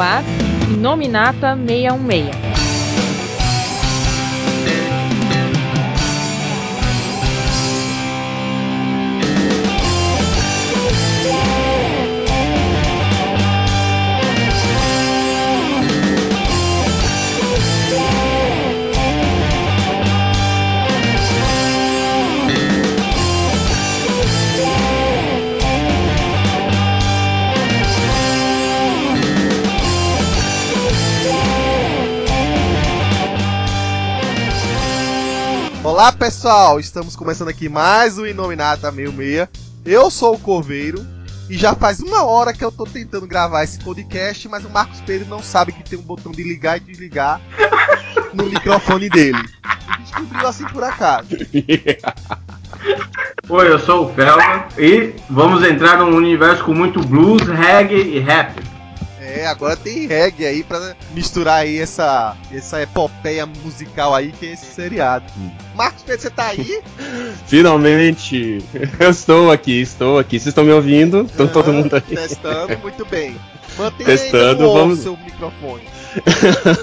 ar Nominata 616. Olá pessoal, estamos começando aqui mais um Inominata 66. Eu sou o Corveiro e já faz uma hora que eu tô tentando gravar esse podcast, mas o Marcos Pedro não sabe que tem um botão de ligar e desligar no microfone dele. Ele descobriu assim por acaso. Oi, eu sou o Felga e vamos entrar num universo com muito blues, reggae e rap. É, agora tem reggae aí pra misturar aí essa, essa epopeia musical aí que é esse seriado. Marcos Pedro, você tá aí? Finalmente! Eu estou aqui, estou aqui. Vocês estão me ouvindo? Estão todo mundo aí. Testando, muito bem. Mantenha Testando, on vamos- seu microfone.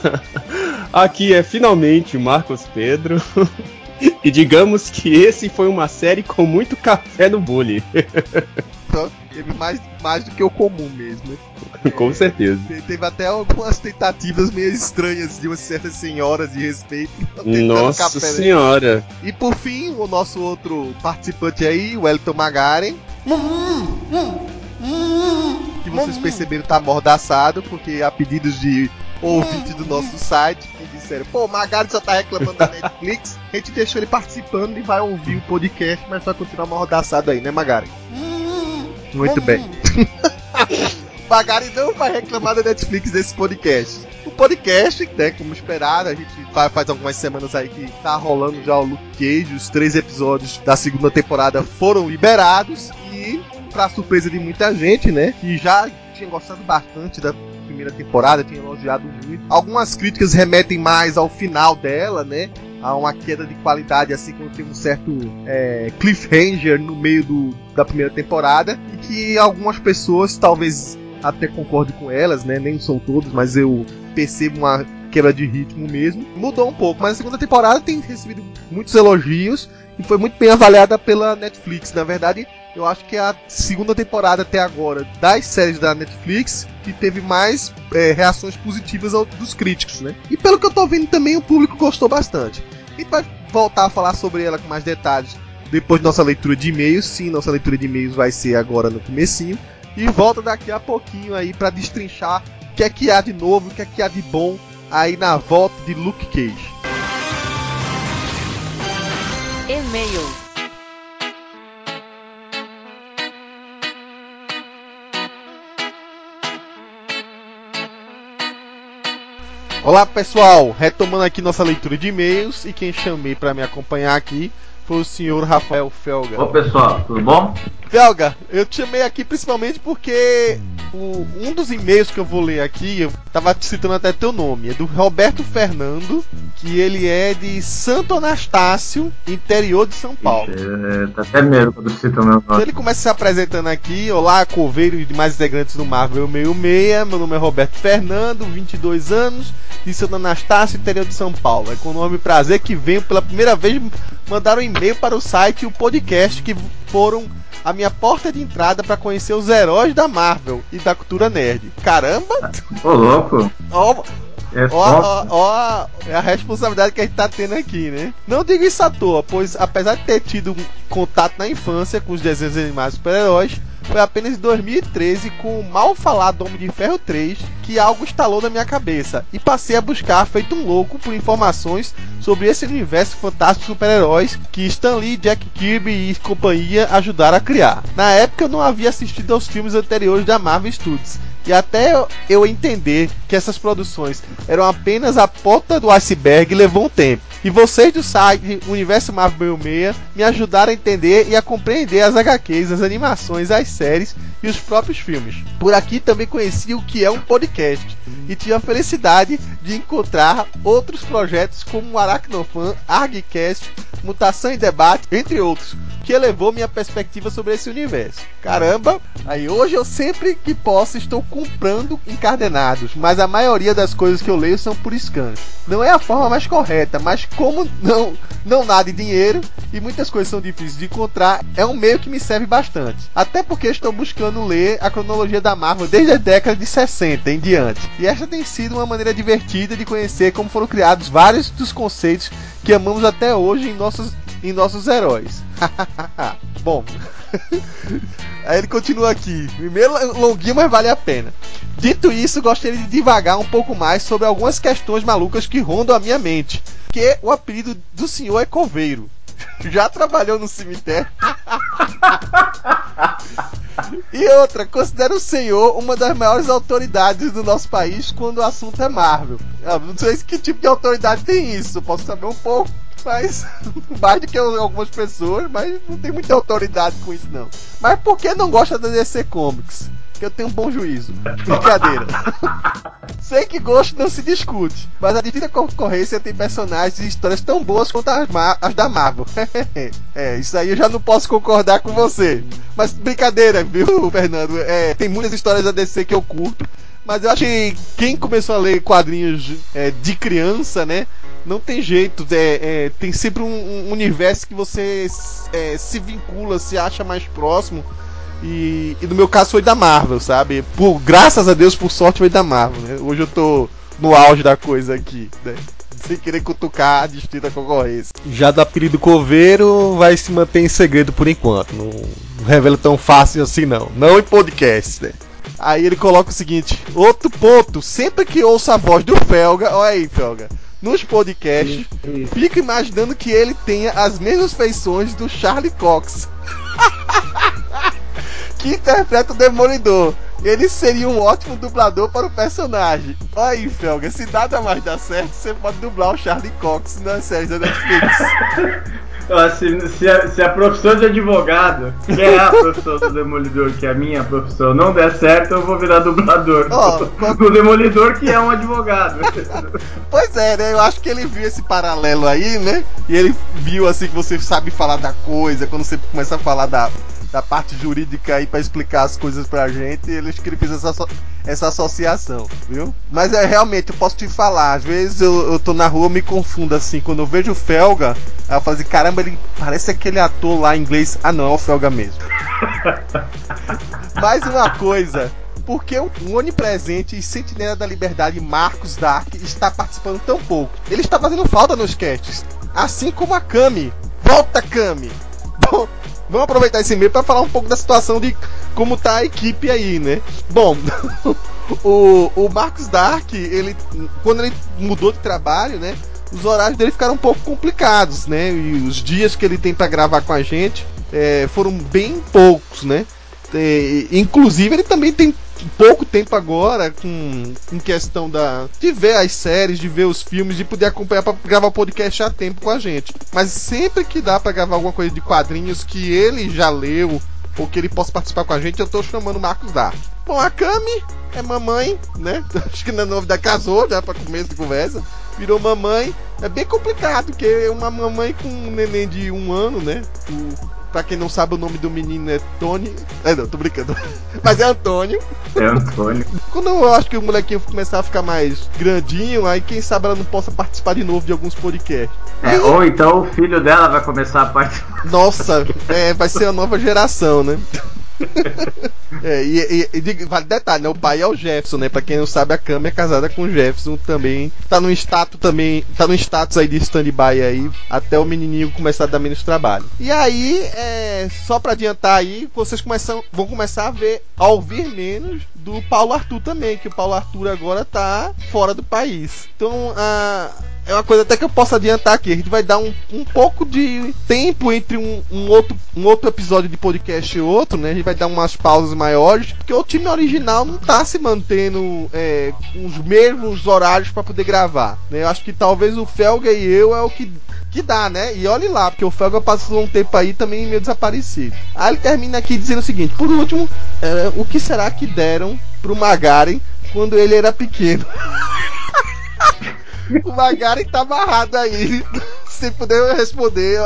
aqui é finalmente o Marcos Pedro. E digamos que esse foi uma série com muito café no bullying. Então, teve mais, mais do que o comum mesmo. né? Com certeza. Te- Teve até algumas tentativas meio estranhas de umas certas senhoras de respeito. Nossa café, né? senhora. E por fim, o nosso outro participante aí, o Elton Magaren. Que vocês perceberam tá amordaçado, porque a pedidos de ouvinte do nosso site disseram, pô, o Magaren só tá reclamando da Netflix, a gente deixou ele participando e vai ouvir o podcast, mas vai continuar amordaçado aí, né, Magaren? Muito bem. Magari não vai reclamar da Netflix desse podcast. O podcast, né, como esperado, a gente fa- faz algumas semanas aí que tá rolando já o Luke Cage, os três episódios da segunda temporada foram liberados e, pra surpresa de muita gente, né, que já tinha gostado bastante da primeira temporada, tinha elogiado muito. Algumas críticas remetem mais ao final dela, né, a uma queda de qualidade, assim como tem um certo é, cliffhanger no meio do, da primeira temporada, e que algumas pessoas talvez até concorde com elas, né? Nem são todos, mas eu percebo uma quebra de ritmo mesmo. Mudou um pouco, mas a segunda temporada tem recebido muitos elogios e foi muito bem avaliada pela Netflix. Na verdade, eu acho que é a segunda temporada até agora das séries da Netflix que teve mais é, reações positivas ao- dos críticos, né? E pelo que eu tô vendo também o público gostou bastante. Gente vai voltar a falar sobre ela com mais detalhes depois de nossa leitura de e-mails. Sim, nossa leitura de e-mails vai ser agora no comecinho. E volta daqui a pouquinho aí pra destrinchar o que é que há de novo, o que é que há de bom aí na volta de Luke Cage. E-mail. Olá pessoal, retomando aqui nossa leitura de e-mails e quem chamei pra me acompanhar aqui foi o senhor Rafael Felga. Ô pessoal, tudo bom? Felga, eu te chamei aqui principalmente porque o- um dos e-mails que eu vou ler aqui, eu tava citando até teu nome, é do Roberto Fernando, que ele é de Santo Anastácio, interior de São Paulo. Ixi, é, tá até medo quando cita meu Então nome. ele começa se apresentando aqui, olá Coveiro e demais integrantes do Marvel 66, meu nome é Roberto Fernando, 22 anos, de Santo Anastácio, interior de São Paulo. É com o nome prazer que venho pela primeira vez mandar um e-mail para o site e o podcast que foram a minha porta de entrada para conhecer os heróis da Marvel e da cultura nerd. Caramba! Ô louco, Ó, é Ó, ó, ó, é a responsabilidade que a gente tá tendo aqui, né? Não digo isso à toa, pois apesar de ter tido um contato na infância com os desenhos animados super-heróis, foi apenas em 2013, com o mal falado Homem de Ferro 3, que algo instalou na minha cabeça e passei a buscar, feito um louco, por informações sobre esse universo fantástico de super-heróis que Stan Lee, Jack Kirby e companhia ajudaram a criar. Na época eu não havia assistido aos filmes anteriores da Marvel Studios e até eu entender que essas produções eram apenas a ponta do iceberg levou um tempo. E vocês do site Universo Marvel 66 me ajudaram a entender e a compreender as HQs, as animações, as séries e os próprios filmes. Por aqui também conheci o que é um podcast e tive a felicidade de encontrar outros projetos como o Aracnofan, Argcast, Mutação em Debate, entre outros. que elevou minha perspectiva sobre esse universo. Caramba, aí hoje eu sempre que posso estou comprando encadenados, mas a maioria das coisas que eu leio são por scans. Não é a forma mais correta, mas como não não nada de dinheiro e muitas coisas são difíceis de encontrar, é um meio que me serve bastante. Até porque estou buscando ler a cronologia da Marvel desde a década de 60 em diante. E esta tem sido uma maneira divertida de conhecer como foram criados vários dos conceitos que amamos até hoje em nossos, em nossos heróis. Bom, aí ele continua aqui. Primeiro longuinho, mas vale a pena. Dito isso, gostaria de divagar um pouco mais sobre algumas questões malucas que rondam a minha mente. Que o apelido do senhor é coveiro. Já trabalhou no cemitério? e outra, considero o senhor uma das maiores autoridades do nosso país quando o assunto é Marvel. Eu não sei que tipo de autoridade tem isso, posso saber um pouco, mas mais do que algumas pessoas, mas não tem muita autoridade com isso não. Mas por que não gosta da DC Comics? Que eu tenho um bom juízo. Brincadeira. Sei que gosto não se discute, mas a difícil concorrência tem personagens e histórias tão boas quanto as, as da Marvel. é, isso aí eu já não posso concordar com você. Mas brincadeira, viu, Fernando? É, tem muitas histórias da DC que eu curto. Mas eu acho que quem começou a ler quadrinhos é, de criança, né? Não tem jeito, é, é tem sempre um, um, universo que você é, se vincula, se acha mais próximo. E, e, no meu caso foi da Marvel, sabe? Por, graças a Deus, por sorte, foi da Marvel, né? Hoje eu tô no auge da coisa aqui, né? Sem querer cutucar a distinta concorrência. Já do apelido Coveiro vai se manter em segredo por enquanto. Não, não revela tão fácil assim, não. Não em podcast, né? Aí ele coloca o seguinte: outro ponto, sempre que ouço a voz do Felga, olha aí, Felga, nos podcasts, fico imaginando que ele tenha as mesmas feições do Charlie Cox. que interpreta o Demolidor. Ele seria um ótimo dublador para o personagem. Olha aí, Felga, se nada mais dá certo, você pode dublar o Charlie Cox na série da Netflix. se, se, a, se, a, profissão de advogado, que é a profissão do Demolidor, que é a minha profissão, não der certo, eu vou virar dublador. Oh, o Demolidor, que é um advogado. pois é, né? Eu acho que ele viu esse paralelo aí, né? E ele viu assim que você sabe falar da coisa, quando você começa a falar da, da parte jurídica aí para explicar as coisas pra gente, ele que ele fez essa, essa associação, viu? Mas é realmente, eu posso te falar, às vezes eu, eu tô na rua, eu me confundo assim, quando eu vejo o Felga, eu falo assim, caramba, ele parece aquele ator lá em inglês. Ah não, é o Felga mesmo. Mais uma coisa, porque o onipresente e sentinela da liberdade Marcos Dark está participando tão pouco. Ele está fazendo falta nos casts. Assim como a Kami. Volta, Kami! Bom, vamos aproveitar esse meio para falar um pouco da situação de como tá a equipe aí, né? Bom, o, o Marcos Dark, ele quando ele mudou de trabalho, né? Os horários dele ficaram um pouco complicados, né? E os dias que ele tem para gravar com a gente é, foram bem poucos, né? É, inclusive ele também tem pouco tempo agora com, com questão da de ver as séries, de ver os filmes, de poder acompanhar para gravar podcast a tempo com a gente. Mas sempre que dá para gravar alguma coisa de quadrinhos que ele já leu ou que ele possa participar com a gente, eu tô chamando o Marcos Dart. Bom, a Cami é mamãe, né? Acho que na novidade casou já para começo de conversa. Virou mamãe. É bem complicado, porque uma mamãe com um neném de um ano, né? Pra quem não sabe, o nome do menino é Tony. É, não, tô brincando. Mas é Antônio. É Antônio. Quando eu acho que o molequinho começar a ficar mais grandinho, aí quem sabe ela não possa participar de novo de alguns podcasts. É, ou então o filho dela vai começar a participar. Nossa, é, vai ser a nova geração, né? é, e, e, e, vale detalhe, né? O pai é o Jefferson, né? Pra quem não sabe, a Cami é casada com o Jefferson também. Tá no status também. Tá no status aí de stand-by aí, até o menininho começar a dar menos trabalho. E aí, é, só pra adiantar aí, vocês começam, vão começar a ver, a ouvir menos do Paulo Arthur também, que o Paulo Arthur agora tá fora do país. Então, a é uma coisa até que eu posso adiantar aqui. A gente vai dar um, um pouco de tempo entre um, um, outro, um outro episódio de podcast e outro, né? A gente vai dar umas pausas maiores, porque o time original não tá se mantendo é, os mesmos horários para poder gravar. Né? Eu acho que talvez o Felga e eu é o que que dá, né? E olhe lá, porque o Felga passou um tempo aí também meio desaparecido. Aí ele termina aqui dizendo o seguinte: por último, é, o que será que deram pro Magaren quando ele era pequeno? o Magaren tá amarrado aí. Se puder responder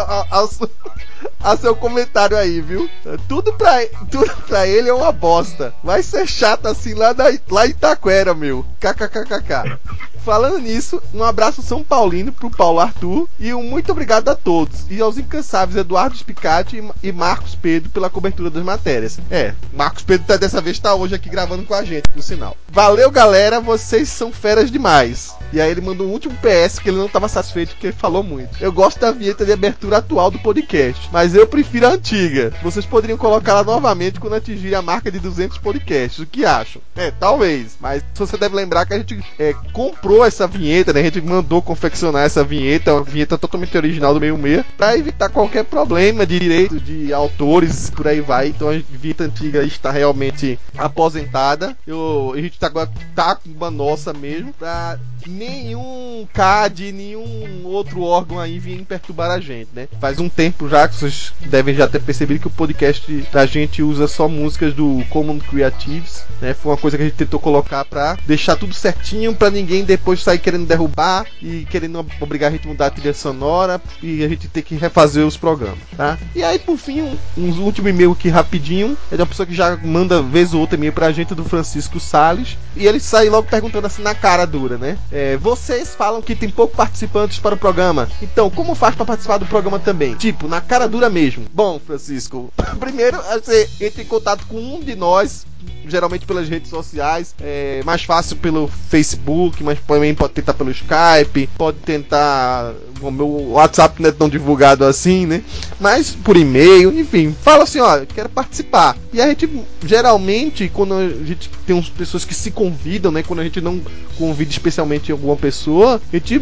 a seu comentário aí, viu? Tudo pra, tudo pra ele é uma bosta. Vai ser chato assim lá, da, lá em Itaquera, meu. KKKKK. Falando nisso, um abraço São Paulino pro Paulo Arthur e um muito obrigado a todos. E aos incansáveis Eduardo Spicati e Marcos Pedro pela cobertura das matérias. É, Marcos Pedro tá, dessa vez tá hoje aqui gravando com a gente, por sinal. Valeu, galera, vocês são feras demais. E aí ele mandou um último PS que ele não estava satisfeito porque ele falou muito. Eu gosto da vinheta de abertura atual do podcast, mas eu prefiro a antiga. Vocês poderiam colocá-la novamente quando atingir a marca de 200 podcasts. O que acham? É, talvez. Mas você deve lembrar que a gente é, comprou essa vinheta, né? A gente mandou confeccionar essa vinheta, uma vinheta totalmente original do meio meia, para evitar qualquer problema de direito de autores, por aí vai. Então a vinheta antiga está realmente aposentada. Eu, a gente tá, tá com uma nossa mesmo, pra nenhum CAD, nenhum outro órgão aí vem perturbar a gente, né? Faz um tempo já que vocês devem já ter percebido que o podcast da gente usa só músicas do Common Creatives, né? Foi uma coisa que a gente tentou colocar pra deixar tudo certinho, pra ninguém depois sair querendo derrubar e querendo obrigar a gente a mudar a trilha sonora e a gente ter que refazer os programas, tá? E aí, por fim, um, um último e-mail aqui rapidinho, é de uma pessoa que já manda vez ou outra e-mail pra gente, do Francisco Sales, e ele sai logo perguntando assim na cara dura, né? É, vocês falam que tem pouco participantes para o programa. Então, como faz para participar do programa também? Tipo, na cara dura mesmo. Bom, Francisco, primeiro você entra em contato com um de nós geralmente pelas redes sociais, é mais fácil pelo Facebook, mas também pode tentar pelo Skype, pode tentar. O meu WhatsApp não é tão divulgado assim, né? Mas por e-mail, enfim, fala assim: ó, quero participar. E a gente, geralmente, quando a gente tem umas pessoas que se convidam, né? Quando a gente não convida especialmente alguma pessoa, a gente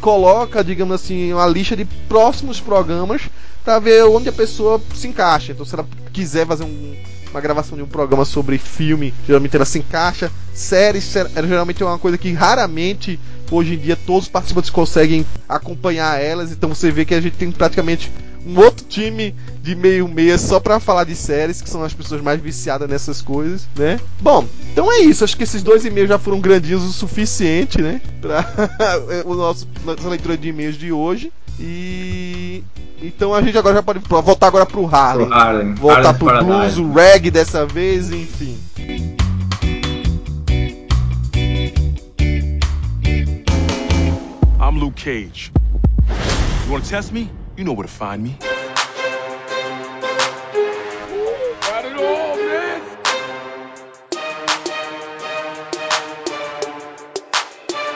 coloca, digamos assim, uma lista de próximos programas para ver onde a pessoa se encaixa. Então, se ela quiser fazer um uma gravação de um programa sobre filme, geralmente ela se encaixa. Séries, era geralmente é uma coisa que raramente hoje em dia todos os participantes conseguem acompanhar elas, então você vê que a gente tem praticamente um outro time de meio meia só para falar de séries, que são as pessoas mais viciadas nessas coisas, né? Bom, então é isso. Acho que esses dois e-mails já foram grandinhos o suficiente, né? Para o nosso nossa leitura de e-mails de hoje. E então a gente agora já pode voltar agora pro Harlem. Pro Harlem. Voltar Harlem pro blues, o reggae dessa vez, enfim. I'm Luke Cage. You wanna test me? You know where to find me.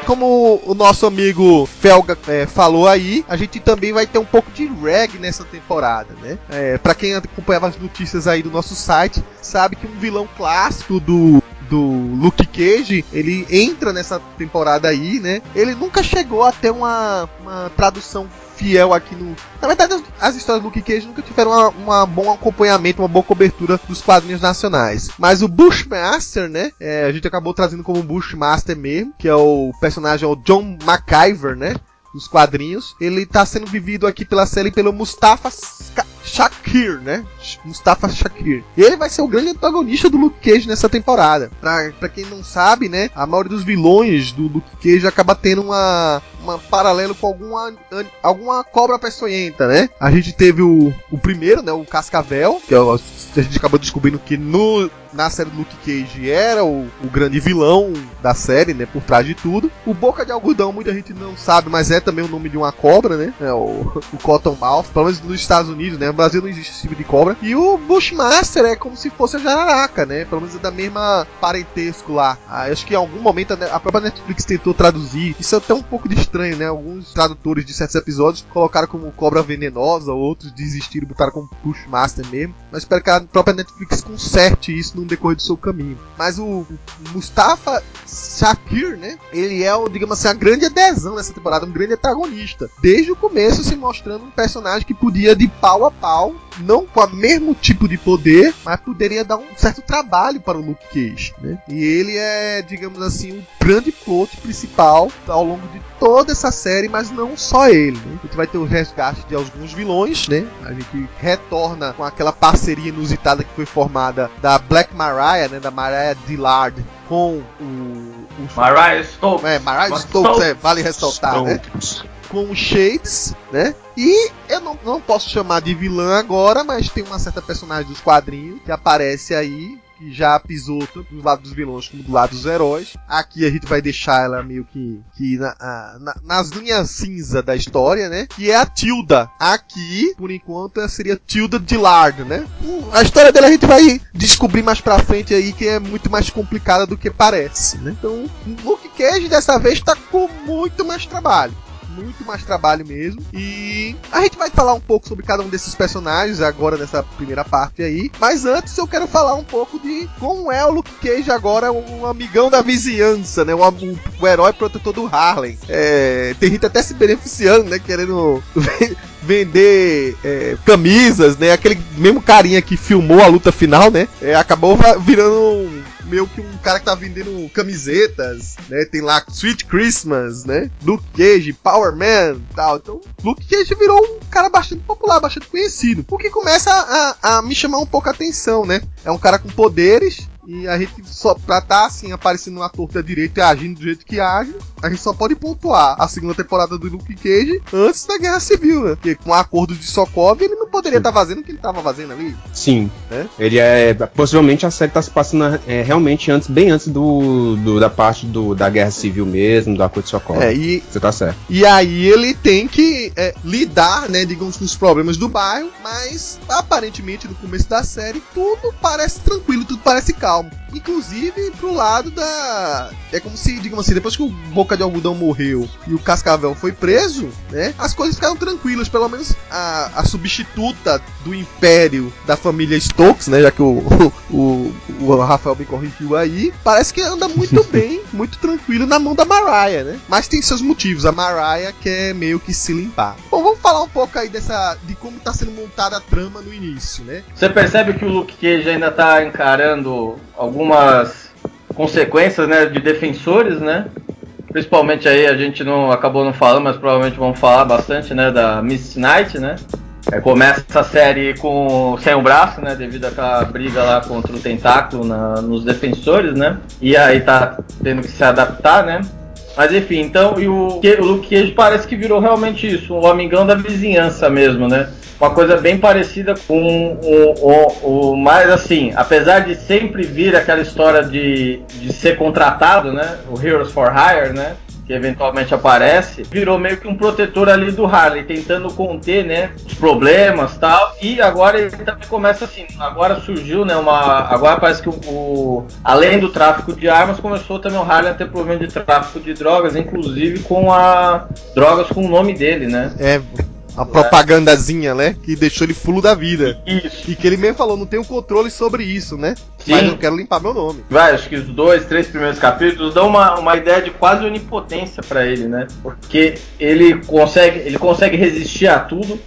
Como o nosso amigo Felga é, falou aí, a gente também vai ter um pouco de reggae nessa temporada, né? É, para quem acompanhava as notícias aí do nosso site, sabe que um vilão clássico do do Luke Cage, ele entra nessa temporada aí, né? Ele nunca chegou a ter uma, uma tradução fiel aqui no. Na verdade, as histórias do Luke Cage nunca tiveram uma bom acompanhamento, uma boa cobertura dos quadrinhos nacionais. Mas o Bushmaster, né? É, a gente acabou trazendo como Bushmaster mesmo, que é o personagem é o John McIver, né? Dos quadrinhos. Ele tá sendo vivido aqui pela série pelo Mustafa Shakir, né? Mustafa Shakir. Ele vai ser o grande antagonista do Luke Cage nessa temporada. Pra, pra quem não sabe, né? A maioria dos vilões do Luke Cage acaba tendo uma, uma paralelo com alguma, alguma cobra peçonhenta, né? A gente teve o, o primeiro, né? O Cascavel, que é a gente acabou descobrindo que no na série do Luke Cage era o, o, grande vilão da série, né? Por trás de tudo. O Boca de Algodão, muita gente não sabe, mas é também o nome de uma cobra, né? É o, o Cottonmouth, pelo menos nos Estados Unidos, né? No Brasil não existe esse tipo de cobra. E o Bushmaster é como se fosse a jararaca, né? Pelo menos é da mesma parentesco lá. Ah, acho que em algum momento a própria Netflix tentou traduzir. Isso é até um pouco de estranho, né? Alguns tradutores de certos episódios colocaram como cobra venenosa, outros desistiram, botaram como Bushmaster mesmo. Mas espero que a própria Netflix conserte isso no decorrer do seu caminho. Mas o, Mustafa Shakir, né? Ele é, digamos assim, a grande adesão nessa temporada, um grande antagonista. Desde o começo se mostrando um personagem que podia de pau a pau não com o mesmo tipo de poder, mas poderia dar um certo trabalho para o Luke Cage, né? E ele é, digamos assim, o grande plot principal ao longo de toda essa série, mas não só ele. Né? A gente vai ter o resgate de alguns vilões, né? A gente retorna com aquela parceria inusitada que foi formada da Black Mariah, né? Da Mariah Dillard com o, o Mariah Stokes. É, Mariah Stokes, Stokes. É, vale ressaltar, né? Stokes. né? com o Shades, né? E eu não, não posso chamar de vilã agora, mas tem uma certa personagem dos quadrinhos que aparece aí, que já pisou tanto do lado dos vilões como do lado dos heróis. Aqui a gente vai deixar ela meio que, que na, na, nas linhas cinza da história, né? Que é a Tilda. Aqui, por enquanto, seria Tilda Dillard, né? A história dela a gente vai descobrir mais pra frente aí que é muito mais complicada do que parece, né? Então, Luke Cage dessa vez tá com muito mais trabalho muito mais trabalho mesmo. E a gente vai falar um pouco sobre cada um desses personagens agora nessa primeira parte aí. Mas antes eu quero falar um pouco de como é o Luke Cage agora, um amigão da vizinhança, né? O, o, o herói protetor do Harlem. É, tem gente até se beneficiando, né? Querendo vender é, camisas, né? Aquele mesmo carinha que filmou a luta final, né? É, acabou virando um, meio que um cara que tá vendendo camisetas, né? Tem lá Sweet Christmas, né? Luke Cage, Power Man tal. Então, Luke Cage virou um cara bastante popular, bastante conhecido. O que começa a, a me chamar um pouco a atenção, né? É um cara com poderes, e a gente só, pra tá assim, aparecendo na torta direita e agindo do jeito que age, a gente só pode pontuar a segunda temporada do Luke Cage antes da Guerra Civil, né? Porque com o acordo de Sokov ele poderia estar tá fazendo o que ele estava fazendo ali. Sim. Né? Ele é. Possivelmente a série tá se passando é, realmente antes, bem antes do, do, da parte do, da Guerra Civil mesmo, do acordo de Sokov. É, e. Você tá certo. E aí ele tem que é, lidar, né, digamos, com os problemas do bairro, mas aparentemente no começo da série tudo parece tranquilo, tudo parece calmo. Inclusive pro lado da. É como se, digamos assim, depois que o Boca de Algodão morreu e o Cascavel foi preso, né? As coisas ficaram tranquilas. Pelo menos a, a substituta do Império da família Stokes, né? Já que o, o, o Rafael me corrigiu aí, parece que anda muito bem, muito tranquilo na mão da Mariah, né? Mas tem seus motivos. A Mariah quer meio que se limpar. Bom, vamos falar um pouco aí dessa. de como tá sendo montada a trama no início, né? Você percebe que o Luke Cage ainda tá encarando algumas consequências, né, de defensores, né? Principalmente aí a gente não acabou não falando, mas provavelmente vamos falar bastante, né, da Miss Knight, né? É, começa a série com sem o braço, né, devido àquela briga lá contra o tentáculo na, nos defensores, né? E aí tá tendo que se adaptar, né? Mas enfim, então, e o, o Luke Cage parece que virou realmente isso, um amigão da vizinhança mesmo, né? uma coisa bem parecida com o, o, o, mais assim, apesar de sempre vir aquela história de, de ser contratado, né? O Heroes for Hire, né? Que eventualmente aparece, virou meio que um protetor ali do Harley, tentando conter, né, os problemas tal. E agora ele também começa assim. Agora surgiu, né, uma. Agora parece que o, o além do tráfico de armas, começou também o Harley a ter problema de tráfico de drogas, inclusive com a drogas com o nome dele, né? É, a propagandazinha, né? Que deixou ele fulo da vida. Isso. E que ele mesmo falou, não tenho controle sobre isso, né? Sim. Mas eu quero limpar meu nome. Vai, acho que os dois, três primeiros capítulos dão uma, uma ideia de quase onipotência para ele, né? Porque ele consegue, ele consegue resistir a tudo,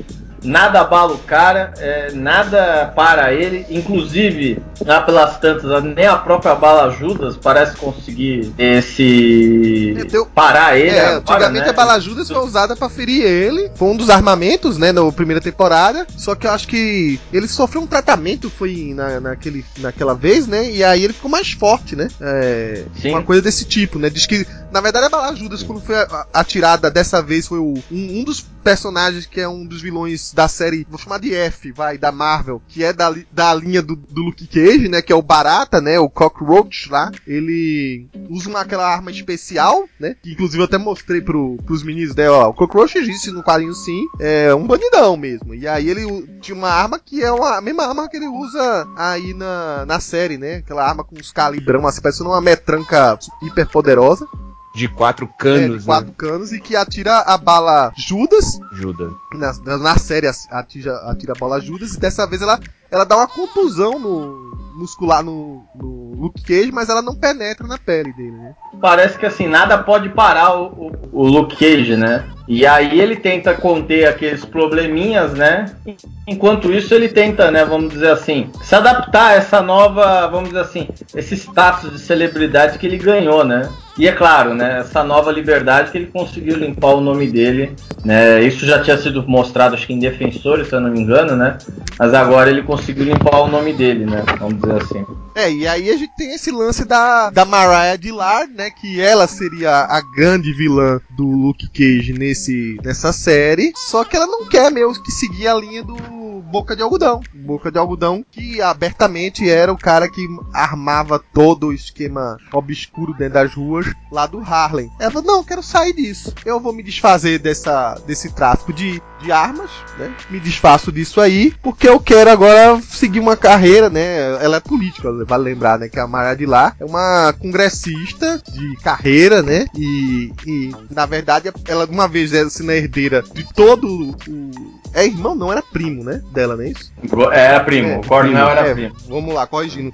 nada abala o cara, é, nada para ele, inclusive lá pelas tantas, nem a própria bala Judas parece conseguir esse Deu... parar ele. É, antigamente né? a bala Judas foi usada para ferir ele, foi um dos armamentos, né, na primeira temporada, só que eu acho que ele sofreu um tratamento, foi na, naquele, naquela vez, né, e aí ele ficou mais forte, né, é, uma coisa desse tipo, né, diz que, na verdade a bala Judas quando foi atirada dessa vez foi o, um, um dos personagens que é um dos vilões da série, vou chamar de F, vai, da Marvel, que é da, da linha do, do Luke Cage, né? Que é o Barata, né? O Cockroach lá. Ele usa uma, aquela arma especial, né? Que inclusive eu até mostrei pro, pros meninos, né? Ó, o Cockroach existe no quadrinho sim, é um bandidão mesmo. E aí ele tinha uma arma que é uma, a mesma arma que ele usa aí na, na série, né? Aquela arma com os calibrão, assim, parece uma metranca hiper poderosa de quatro canos. É, de quatro né? canos e que atira a bala Judas. Judas. Na, na série atira, atira a bala Judas e dessa vez ela, ela dá uma contusão no muscular no, no Luke Cage, mas ela não penetra na pele dele, né? Parece que assim, nada pode parar o, o, o Luke Cage, né? E aí ele tenta conter aqueles probleminhas, né? Enquanto isso ele tenta, né, vamos dizer assim, se adaptar a essa nova, vamos dizer assim, esse status de celebridade que ele ganhou, né? E é claro, né, essa nova liberdade que ele conseguiu limpar o nome dele, né? Isso já tinha sido mostrado, acho que em Defensores, se eu não me engano, né? Mas agora ele conseguiu limpar o nome dele, né? Vamos dizer assim. É, e aí a gente tem esse lance da, da Mariah Dillard, né? Que ela seria a grande vilã do Luke Cage nesse nessa série, só que ela não quer meio que seguir a linha do Boca de Algodão. Boca de Algodão que abertamente era o cara que armava todo o esquema obscuro dentro das ruas lá do Harlem. Ela falou, não, quero sair disso. Eu vou me desfazer dessa, desse tráfico de, de armas, né? Me desfaço disso aí, porque eu quero agora seguir uma carreira, né? Ela é política, vale lembrar, né? Que a Mara de lá é uma congressista de carreira, né? E, e na verdade, ela uma vez é sendo herdeira de todo o é irmão, não, era primo, né? Dela, não é isso? Era primo, é, o Cornel era é, primo. Vamos lá, corrigindo.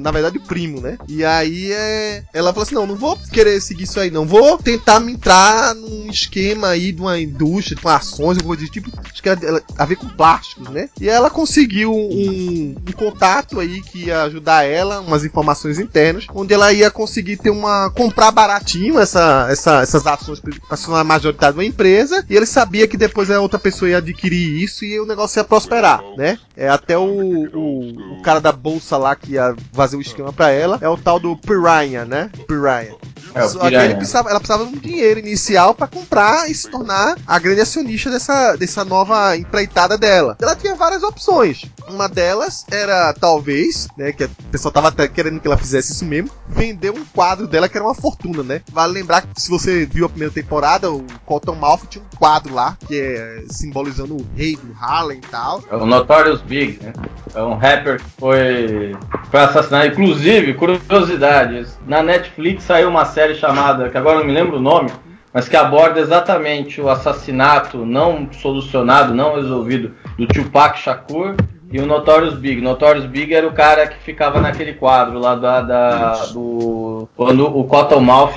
Na verdade, primo, né? E aí é. Ela falou assim: não, não vou querer seguir isso aí, não. Vou tentar me entrar num esquema aí de uma indústria, com ações, alguma coisa tipo. Acho que era a ver com plásticos, né? E ela conseguiu um, um contato aí que ia ajudar ela, umas informações internas, onde ela ia conseguir ter uma. comprar baratinho essa, essa, essas ações para majoritária de uma empresa. E ele sabia que depois a outra pessoa ia adquirir isso e o negócio ia prosperar, né? É até o, o, o cara da bolsa lá que ia fazer o esquema para ela é o tal do Piranha, né? Piranha. É, Só que ele precisava, ela precisava de um dinheiro inicial para comprar e se tornar a grande acionista dessa, dessa nova empreitada dela. Ela tinha várias opções. Uma delas era, talvez, né, que o pessoal tava até querendo que ela fizesse isso mesmo, vender um quadro dela que era uma fortuna, né? Vale lembrar que se você viu a primeira temporada, o Cottonmouth tinha um quadro lá, que é simbolizando o rei do Harlem e tal. É o Notorious Big, né? É um rapper que foi, foi assassinado. Inclusive, curiosidade, na Netflix saiu uma série chamada, que agora não me lembro o nome, mas que aborda exatamente o assassinato não solucionado, não resolvido do Tupac Shakur e o Notorious Big. Notorious Big era o cara que ficava naquele quadro lá da, da do quando o Cottonmouth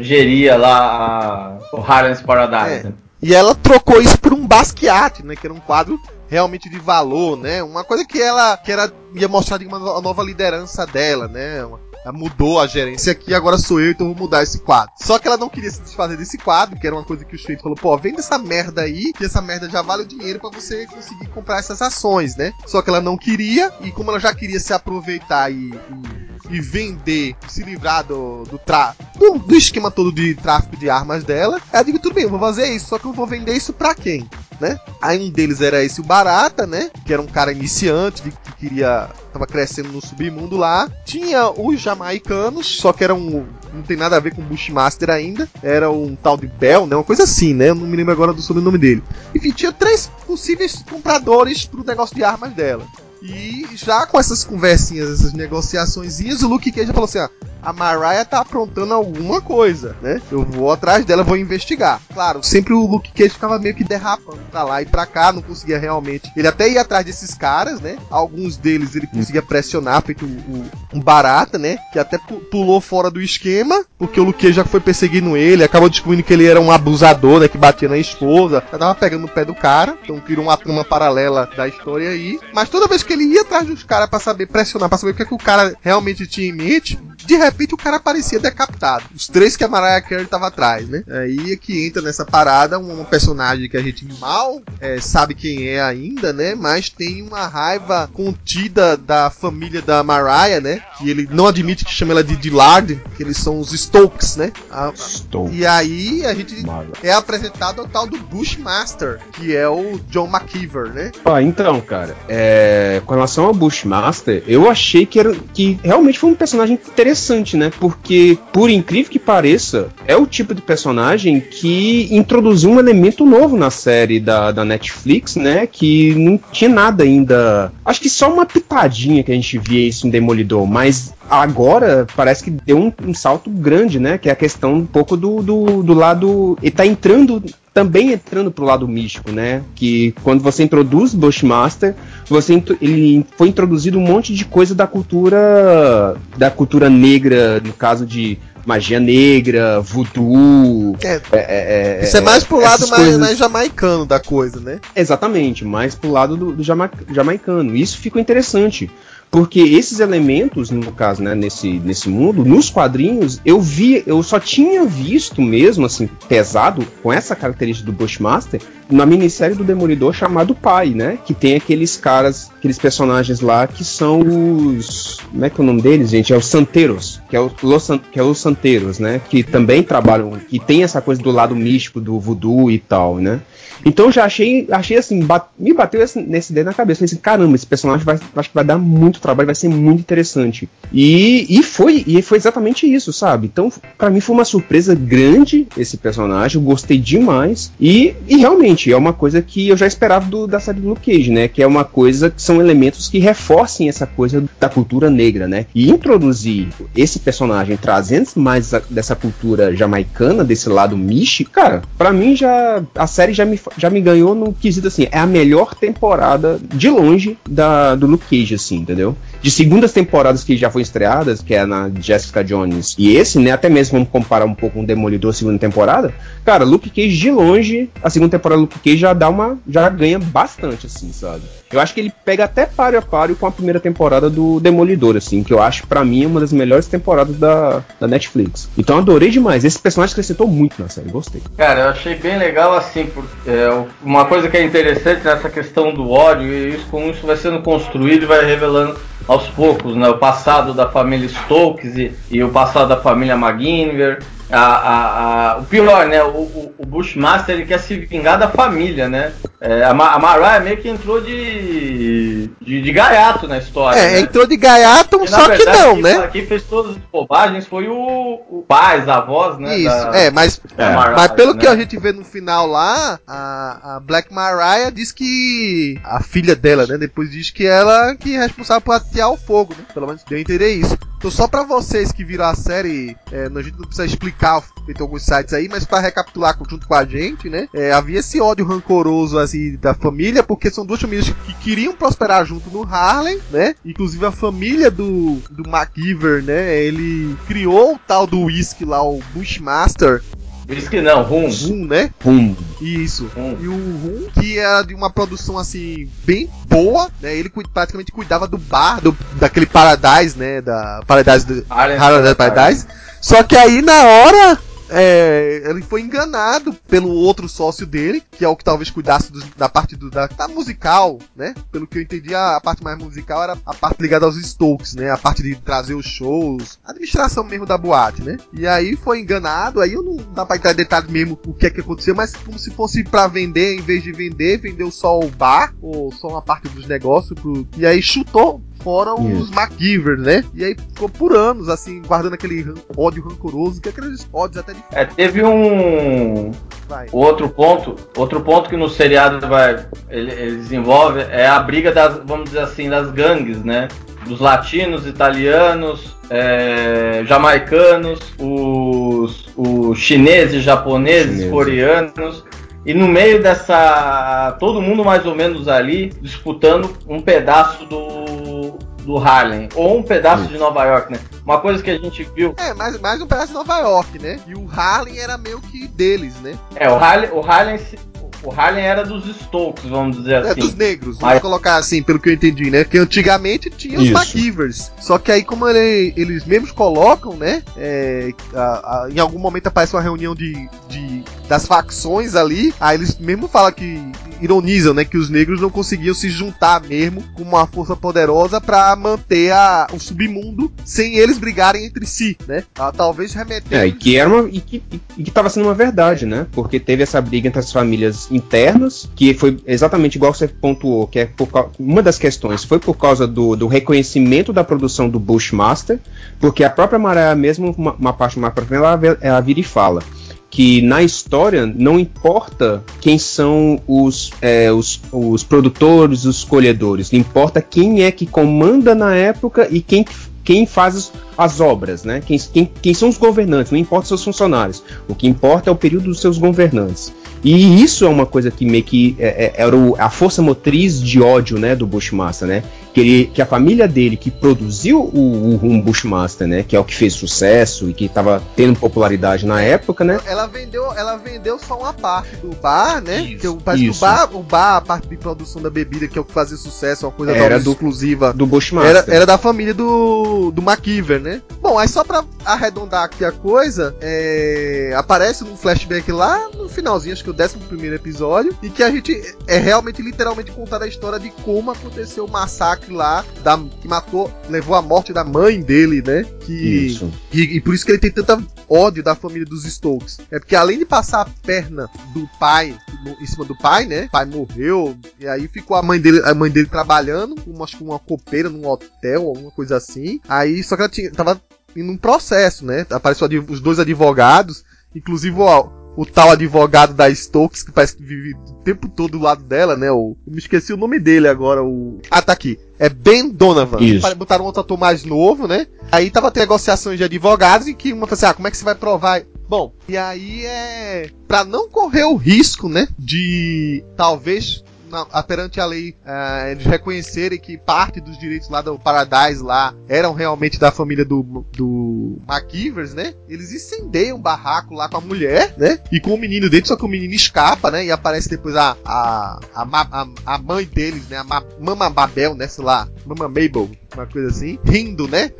geria lá a, o Harlem's Paradise. É. E ela trocou isso por um Basquiat, né? Que era um quadro realmente de valor, né? Uma coisa que ela que era ia mostrar de uma nova liderança dela, né? Ela mudou a gerência aqui, agora sou eu, então vou mudar esse quadro. Só que ela não queria se desfazer desse quadro, que era uma coisa que o Shueito falou, pô, vende essa merda aí, que essa merda já vale o dinheiro para você conseguir comprar essas ações, né? Só que ela não queria, e como ela já queria se aproveitar e, e, e vender, se livrar do, do, tra do, do esquema todo de tráfico de armas dela, ela disse, tudo bem, eu vou fazer isso, só que eu vou vender isso pra quem? Né? Aí um deles era esse o Barata, né? Que era um cara iniciante, que queria tava crescendo no submundo lá. Tinha os jamaicanos, só que era um. Não tem nada a ver com Bushmaster ainda. Era um tal de Bell, né? Uma coisa assim, né? Eu não me lembro agora do sobrenome dele. Enfim, tinha três possíveis compradores pro negócio de armas dela. E já com essas conversinhas, essas negociações, o Luke Cage falou assim: ah, a Mariah tá aprontando alguma coisa, né? Eu vou atrás dela, vou investigar. Claro, sempre o Luke Cage ficava meio que derrapando pra lá e pra cá, não conseguia realmente. Ele até ia atrás desses caras, né? Alguns deles ele conseguia pressionar, feito um barata, né? Que até pulou fora do esquema, porque o Luke Cage já foi perseguindo ele, acabou descobrindo que ele era um abusador, né? Que batia na esposa, já tava pegando no pé do cara, então criou uma trama paralela da história aí. Mas toda vez que ele ia atrás dos caras para saber pressionar, para saber o que, é que o cara realmente tinha em mente, de repente o cara aparecia decapitado. Os três que a Mariah Carey tava atrás, né? Aí é que entra nessa parada um, um personagem que a gente mal é, sabe quem é ainda, né? Mas tem uma raiva contida da família da Mariah, né? Que ele não admite que chama ela de Dillard, que eles são os Stokes, né? A, Stokes. E aí a gente é apresentado ao tal do Bushmaster, que é o John McKeever, né? Ah, então, cara, é, com relação ao Bushmaster, eu achei que, era, que realmente foi um personagem interessante interessante, né? Porque, por incrível que pareça, é o tipo de personagem que introduziu um elemento novo na série da, da Netflix, né? Que não tinha nada ainda. Acho que só uma pitadinha que a gente via isso em Demolidor, mas agora parece que deu um, um, salto grande, né? Que é a questão um pouco do, do, do lado. Ele tá entrando também entrando pro lado místico, né? Que quando você introduz Bushmaster, você ele foi introduzido um monte de coisa da cultura da cultura negra, no caso de magia negra, voodoo. É, é, é, é isso é mais pro lado mais, coisas... mais, jamaicano da coisa, né? Exatamente, mais pro lado do, do jama, jamaicano. Isso ficou interessante. Porque esses elementos, no caso, né, nesse, nesse mundo, nos quadrinhos, eu vi, eu só tinha visto mesmo, assim, pesado, com essa característica do Bushmaster, na minissérie do Demolidor chamado Pai, né? Que tem aqueles caras, aqueles personagens lá que são os. Como é que é o nome deles, gente? É os Santeiros, que é, o, Los, que é os Santeiros, né? Que também trabalham, que tem essa coisa do lado místico do voodoo e tal, né? Então já achei, achei assim, bat, me bateu esse, nesse ideia na cabeça. Falei assim, caramba, esse personagem vai, acho que vai dar muito trabalho, vai ser muito interessante. E, e foi, e foi exatamente isso, sabe? Então, para mim foi uma surpresa grande esse personagem, eu gostei demais. E, e realmente é uma coisa que eu já esperava do, da série do Luke Cage, né? Que é uma coisa que são elementos que reforcem essa coisa da cultura negra, né? E introduzir esse personagem trazendo mais a, dessa cultura jamaicana, desse lado místico, cara, para mim já a série já me já me ganhou no quesito assim, é a melhor temporada de longe da, do Luke Cage, assim, entendeu? De segundas temporadas que já foram estreadas, que é na Jessica Jones e esse, né? Até mesmo vamos comparar um pouco com o Demolidor segunda temporada. Cara, Luke Cage de longe, a segunda temporada do Luke Cage já dá uma. já ganha bastante, assim, sabe? Eu acho que ele pega até páreo a páreo com a primeira temporada do Demolidor, assim, que eu acho para mim uma das melhores temporadas da, da Netflix. Então adorei demais. Esse personagem acrescentou muito na série, gostei. Cara, eu achei bem legal assim, porque é, uma coisa que é interessante nessa questão do ódio, e isso como isso vai sendo construído e vai revelando aos poucos, né? O passado da família Stokes e, e o passado da família McGinver a, a, a, o pior, né? O, o, o, Bushmaster ele quer se vingar da família, né? É, a, a Mariah meio que entrou de, de, de gaiato na história. É, né? entrou de gaiato, e, só verdade, que não, quem, né? Quem fez todas as bobagens foi o, o pai, a voz, né? Isso, da, é, mas, é. Mariah, mas pelo né? que a gente vê no final lá, a, a Black Mariah diz que a filha dela, né? Depois diz que ela que é responsável por atear o fogo, né? Pelo menos deu a entender isso. Então, só para vocês que viram a série, é, a gente não precisa explicar, feito alguns sites aí, mas para recapitular junto com a gente, né? É, havia esse ódio rancoroso assim da família, porque são duas famílias que queriam prosperar junto no Harlem, né? Inclusive a família do, do MacGyver, né? Ele criou o tal do whisky lá, o Bushmaster, Whisky não, rum. Rum, né? Rum. Isso. Rum. E o rum, que era de uma produção assim, bem boa, né? Ele praticamente cuidava do bar, do, daquele Paradise, né? Da Paradise do Paradise. Paradise. Só que aí na hora é, ele foi enganado pelo outro sócio dele, que é o que talvez cuidasse do, da parte do, da, da, musical, né? Pelo que eu entendi, a, a, parte mais musical era a parte ligada aos Stokes, né? A parte de trazer os shows, a administração mesmo da boate, né? E aí foi enganado, aí eu não dá pra entrar em detalhes mesmo o que é que aconteceu, mas como se fosse para vender, em vez de vender, vendeu só o bar, ou só uma parte dos negócios, pro, e aí chutou fora os MacGyver, né? E aí ficou por anos, assim, guardando aquele ódio rancoroso, que é aqueles ódios até de... É, teve um... Vai. Outro ponto, outro ponto que no seriado vai, ele, ele desenvolve é a briga das, vamos dizer assim, das gangues, né? Dos latinos, italianos, é, jamaicanos, os, os chineses, japoneses, coreanos. E no meio dessa. Todo mundo mais ou menos ali disputando um pedaço do, do Harlem. Ou um pedaço Isso. de Nova York, né? Uma coisa que a gente viu. É, mais, mais um pedaço de Nova York, né? E o Harlem era meio que deles, né? É, o Harlem, o Harlem o Harlem era dos Stokes, vamos dizer é, assim. É, dos negros, vamos Mas... colocar assim, pelo que eu entendi, né? Que antigamente tinha os McKeevers. Só que aí, como ele, eles mesmos colocam, né? É, a, a, em algum momento aparece uma reunião de, de, das facções ali. Aí eles mesmo falam que. Ironizam, né? Que os negros não conseguiam se juntar mesmo com uma força poderosa para manter a, o submundo sem eles brigarem entre si, né? Ah, talvez remetendo. É, e que era uma. E que, e que tava sendo uma verdade, né? Porque teve essa briga entre as famílias internas, que foi exatamente igual você pontuou, que é por, uma das questões foi por causa do, do reconhecimento da produção do Bushmaster, porque a própria Mariah mesmo, uma, uma parte mais pra frente, ela, ela vira e fala que na história não importa quem são os, é, os, os produtores, os colhedores, importa quem é que comanda na época e quem, quem faz as obras, né? Quem, quem, quem são os governantes, não importa seus funcionários. O que importa é o período dos seus governantes. E isso é uma coisa que meio que é, é, era o, a força motriz de ódio, né, do Bushmaster, né? Que, ele, que a família dele que produziu o, o, Bushmaster, né, que é o que fez sucesso e que estava tendo popularidade na época, né? Ela vendeu, ela vendeu só uma parte do bar, né? Isso, que parece que o bar, o bar, a parte de produção da bebida que é o que fazia sucesso, uma coisa era do, exclusiva do Bushmaster. Era, era da família do do McKeever, né? Bom, aí só para arredondar aqui a coisa, é, aparece um flashback lá no finalzinho, acho que o 11 primeiro episódio, e que a gente é realmente, literalmente, contar a história de como aconteceu o massacre lá, da, que matou, levou à morte da mãe dele, né? Que, isso. E, e por isso que ele tem tanta ódio da família dos Stokes. É porque além de passar a perna do pai no, em cima do pai, né? O pai morreu, e aí ficou a mãe dele, a mãe dele trabalhando, uma, acho que uma copeira num hotel, alguma coisa assim. Aí só que ela tinha, tava em um processo, né? Apareceu os dois advogados, inclusive o, o tal advogado da Stokes, que parece que vive o tempo todo do lado dela, né? O, eu me esqueci o nome dele agora, o. Ah, tá aqui. É Ben Donovan. Isso. Botaram outro ator mais novo, né? Aí tava tendo negociações de advogados e que uma falou assim: ah, como é que você vai provar? Bom, e aí é. Pra não correr o risco, né? De talvez na, perante a lei, uh, eles reconhecerem que parte dos direitos lá do Paradise lá eram realmente da família do, do McKeevers, né? Eles incendeiam um barraco lá com a mulher, né? E com o menino dentro, só que o menino escapa, né? E aparece depois a, a, a, a, a mãe deles, né? A Mama Babel, né? Sei lá, Mama Mabel, uma coisa assim, rindo, né?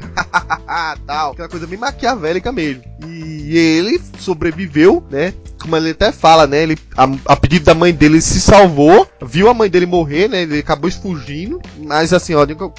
Tal, aquela coisa bem maquiavélica mesmo. E ele sobreviveu, né? Como ele até fala, né? Ele, a, a pedido da mãe dele, se salvou, viu a mãe dele morrer, né? Ele acabou fugindo. Mas assim, ó, eu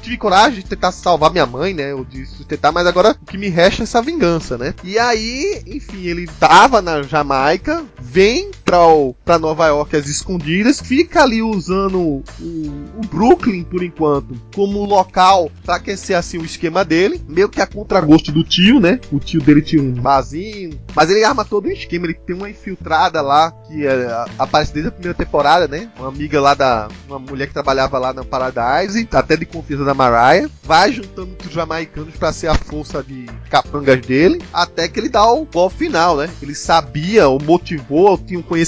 tive coragem de tentar salvar minha mãe, né? Ou de sustentar, mas agora o que me resta é essa vingança, né? E aí, enfim, ele tava na Jamaica, vem pra, o, pra Nova York às escondidas, fica ali usando o, o Brooklyn por enquanto como local para aquecer assim o esquema dele, meio que a contragosto do tio, né? O tio dele tinha um barzinho, mas ele arma todo o esquema, ele tem uma infiltrada lá que é, aparece desde a primeira temporada, né? Uma amiga lá da. Uma mulher que trabalhava lá na Paradise, até de confiança da Mariah, vai juntando os jamaicanos para ser a força de capangas dele, até que ele dá o gol final, né? Ele sabia, ou motivou, tinha um conhecimento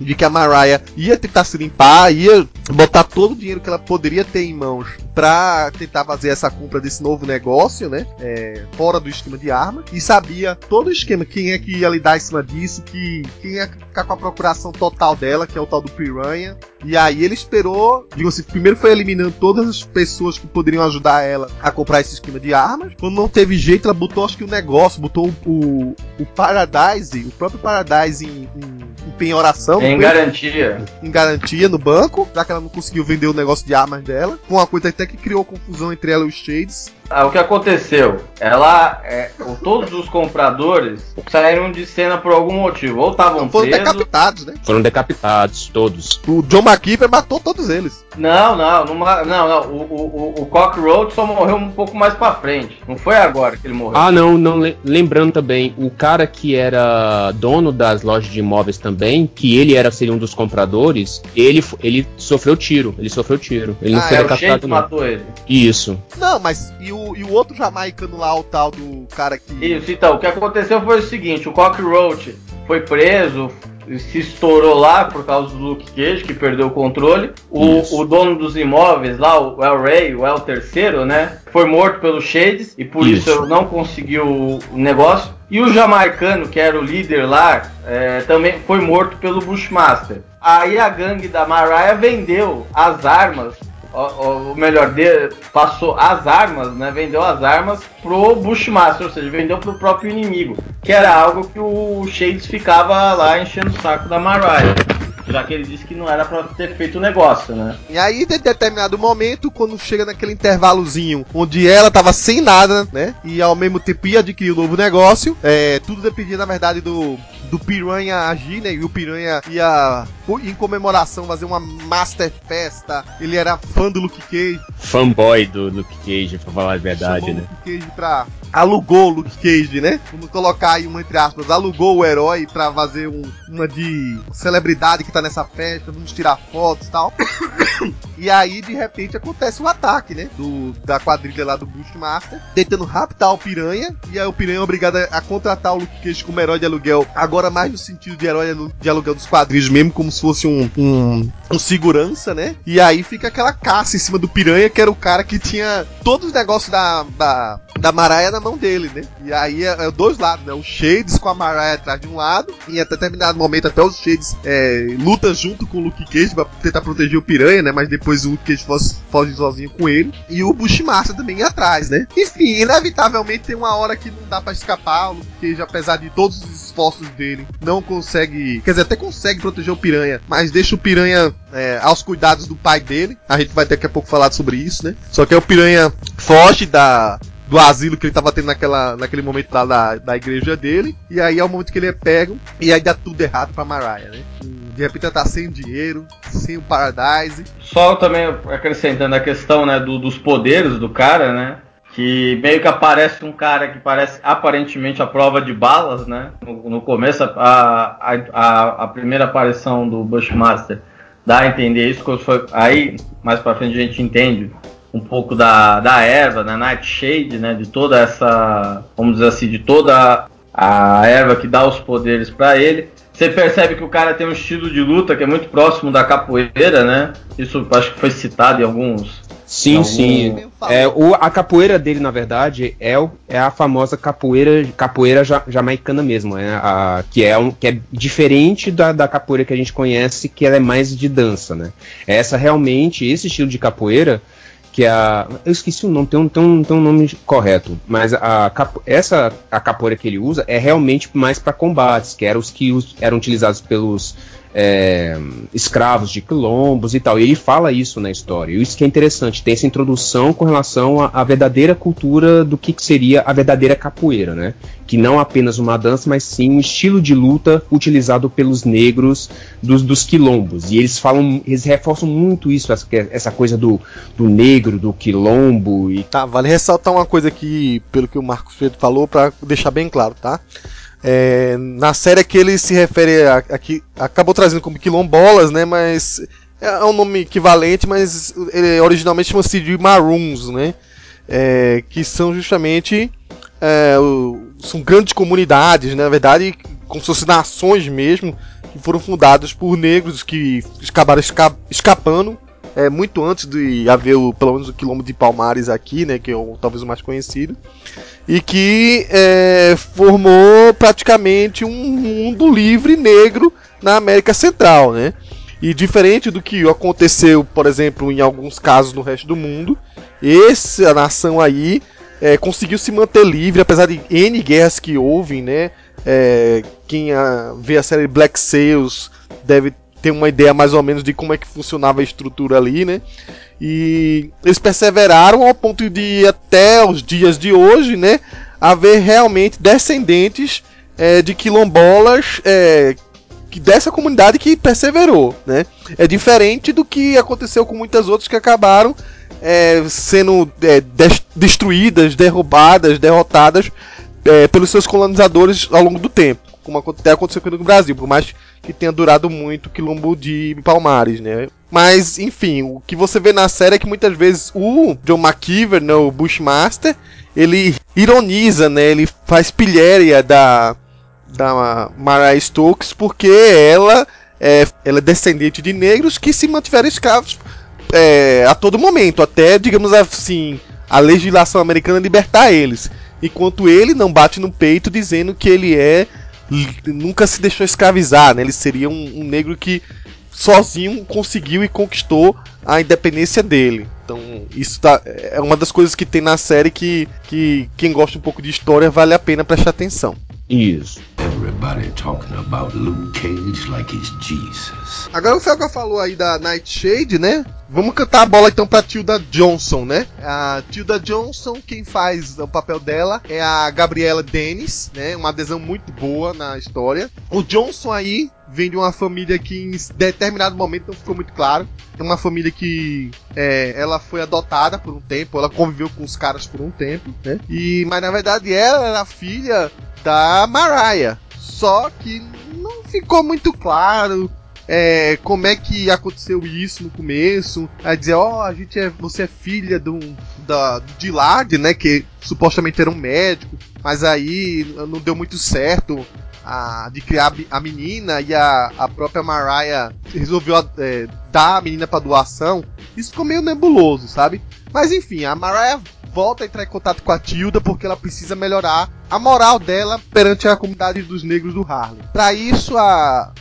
de que a Mariah ia tentar se limpar, ia botar todo o dinheiro que ela poderia ter em mãos para tentar fazer essa compra desse novo negócio, né? É, fora do esquema de arma. E sabia todo o esquema, quem é que ia lidar em cima disso, que quem ia ficar com a procuração total dela, que é o tal do Piranha. E aí ele esperou, digo assim, primeiro foi eliminando todas as pessoas que poderiam ajudar ela a comprar esse esquema de armas. Quando não teve jeito, ela botou acho que o negócio, botou o, o Paradise, o próprio Paradise em, em penhoração. Em garantia. Em garantia no banco, já que ela não conseguiu vender o negócio de armas dela. Com uma coisa até que criou confusão entre ela e os Shades. Ah, o que aconteceu? Ela, é, todos os compradores saíram de cena por algum motivo. Ou estavam presos. Foram decapitados, né? Foram decapitados, todos. O John McKeeper matou todos eles. Não, não, não, não. não. O, o, o Cockroach só morreu um pouco mais pra frente. Não foi agora que ele morreu. Ah, não, não. Lembrando também, o cara que era dono das lojas de imóveis também, que ele era seria um dos compradores, ele, ele sofreu tiro. Ele sofreu tiro. Ele não ah, foi é, decapitado. O não. matou ele. Isso. Não, mas e o, e o outro jamaicano lá, o tal do cara que. Isso, então, o que aconteceu foi o seguinte: o Cockroach foi preso, se estourou lá por causa do Luke Cage, que perdeu o controle. O, o dono dos imóveis lá, o El Rey, o El Terceiro, né? Foi morto pelos Shades e por isso, isso não conseguiu o negócio. E o jamaicano, que era o líder lá, é, também foi morto pelo Bushmaster. Aí a gangue da Mariah vendeu as armas ou, melhor, passou as armas, né? Vendeu as armas pro Bushmaster, ou seja, vendeu pro próprio inimigo. Que era algo que o Shades ficava lá enchendo o saco da Mariah. Já que ele disse que não era para ter feito o negócio, né? E aí, de determinado momento, quando chega naquele intervalozinho onde ela tava sem nada, né? E ao mesmo tempo ia adquirir um novo negócio, é, tudo dependia, na verdade, do, do Piranha agir, né? E o Piranha ia, em comemoração, fazer uma Master Festa. Ele era fã do Luke Cage. Fanboy do Luke Cage, pra falar a verdade, Chamou né? o Luke Cage pra. Alugou o Luke Cage, né? Vamos colocar aí uma entre aspas. Alugou o herói pra fazer um- uma de celebridade que tá nessa festa. Vamos tirar fotos e tal. E aí, de repente, acontece um ataque, né? Do, da quadrilha lá do Bushmaster, tentando raptar o Piranha. E aí o Piranha é obrigado a contratar o Luke Cage como herói de aluguel. Agora mais no sentido de herói aluguel dos quadrinhos mesmo, como se fosse um, um, um segurança, né? E aí fica aquela caça em cima do Piranha, que era o cara que tinha todos os negócios da, da, da Maraia na mão dele, né? E aí é, é dois lados, né? O Shades com a Maraia atrás de um lado, e até determinado momento até os Shades é, luta junto com o Luke Cage pra tentar proteger o Piranha, né? Mas depois o Luke Cage foge, sozinho com ele. E o Bushmaster também atrás, né? Enfim, inevitavelmente tem uma hora que não dá pra escapar. O Luke Cage, apesar de todos os esforços dele, não consegue. Quer dizer, até consegue proteger o Piranha, mas deixa o Piranha é, aos cuidados do pai dele. A gente vai daqui a pouco falar sobre isso, né? Só que aí o Piranha foge da, do asilo que ele tava tendo naquela, naquele momento lá da, da igreja dele. E aí é o momento que ele é pego. E aí dá tudo errado pra Mariah, né? De repente ela tá sem dinheiro, sem o Paradise. Só também acrescentando a questão né, do- dos poderes do cara, né? Que meio que aparece um cara que parece aparentemente a prova de balas, né? No, no começo, a, a, a, a primeira aparição do Bushmaster dá a entender isso. quando foi- aí, mais pra frente, a gente entende um pouco da, da erva, da Nightshade, né? De toda essa, vamos dizer assim, de toda a erva que dá os poderes pra ele. Você percebe que o cara tem um estilo de luta que é muito próximo da capoeira, né? Isso acho que foi citado em alguns. Sim, Algum- sim. É, o, a capoeira dele, na verdade, é, o- é a famosa capoeira, capoeira ja- jamaicana mesmo, é a, que, é um, que é diferente da, da capoeira que a gente conhece, que ela é mais de dança, né? Essa realmente, esse estilo de capoeira, que é a. Eu esqueci o nome, tem um, tem um, tem um nome correto, mas a, essa a capoeira que ele usa é realmente mais para combates, que eram os que us- eram utilizados pelos é, escravos de quilombos e tal. E ele fala isso na história. E isso que é interessante, tem essa introdução com relação à, verdadeira cultura do que, que seria a verdadeira capoeira, né? Que não apenas uma dança, mas sim um estilo de luta utilizado pelos negros dos, dos quilombos. E eles falam, eles reforçam muito isso, essa, essa coisa do, do negro, do quilombo e Tá, vale ressaltar uma coisa aqui, pelo que o Marcos Freire falou, pra deixar bem claro, tá? É, na série que ele se refere a, a que acabou trazendo como quilombolas, né? Mas é um nome equivalente, mas ele originalmente chama-se de Maroons, né? É, que são justamente é, o- são grandes comunidades, né? na verdade, como se fossem nações mesmo, que foram fundadas por negros que acabaram esca- escapando é, muito antes de haver o, pelo menos o quilombo de Palmares aqui, né, que é o, talvez o mais conhecido, e que é, formou praticamente um mundo livre negro na América Central, né? E diferente do que aconteceu, por exemplo, em alguns casos no resto do mundo, essa nação aí é, conseguiu se manter livre, apesar de N guerras que houve, né? É, quem ah, vê a série Black Sails deve ter uma ideia mais ou menos de como é que funcionava a estrutura ali, né? E eles perseveraram ao ponto de até os dias de hoje, né? Haver realmente descendentes é, de quilombolas é, dessa comunidade que perseverou, né? É diferente do que aconteceu com muitas outras que acabaram é, sendo é, des- destruídas, derrubadas, derrotadas é, pelos seus colonizadores ao longo do tempo, como até aconteceu aqui no Brasil, por mais que tenha durado muito o quilombo de Palmares, né? Mas, enfim, o que você vê na série é que muitas vezes o John McKeever, né, o Bushmaster, ele ironiza, né? Ele faz pilhéria da da Mariah Stokes porque ela é, ela é descendente de negros que se mantiveram escravos é, a todo momento, até, digamos assim, a legislação americana libertar eles. Enquanto ele não bate no peito dizendo que ele é. Nunca se deixou escravizar, né? Ele seria um, um negro que sozinho conseguiu e conquistou a independência dele. Então, isso tá, é uma das coisas que tem na série que, que quem gosta um pouco de história vale a pena prestar atenção. Isso. everybody talking about Luke Cage like he's Jesus. Agora o Felga falou aí da Nightshade, né? Vamos cantar a bola então pra Tilda Johnson, né? A Tilda Johnson, quem faz o papel dela é a Gabriela Dennis, né? Uma adesão muito boa na história. O Johnson aí vem de uma família que em determinado momento não ficou muito claro. É uma família que é, ela foi adotada por um tempo, ela conviveu com os caras por um tempo, né? E, mas na verdade ela era filha da Mariah. Só que não ficou muito claro é, como é que aconteceu isso no começo. A dizer, ó, oh, a gente é, você é filha do, da, do Dillard, né? Que supostamente era um médico, mas aí não deu muito certo a, de criar a menina e a, a própria Mariah resolveu é, dar a menina para doação. Isso ficou meio nebuloso, sabe? Mas enfim, a Mariah volta a entrar em contato com a Tilda porque ela precisa melhorar a moral dela perante a comunidade dos negros do Harlem. Para isso, a,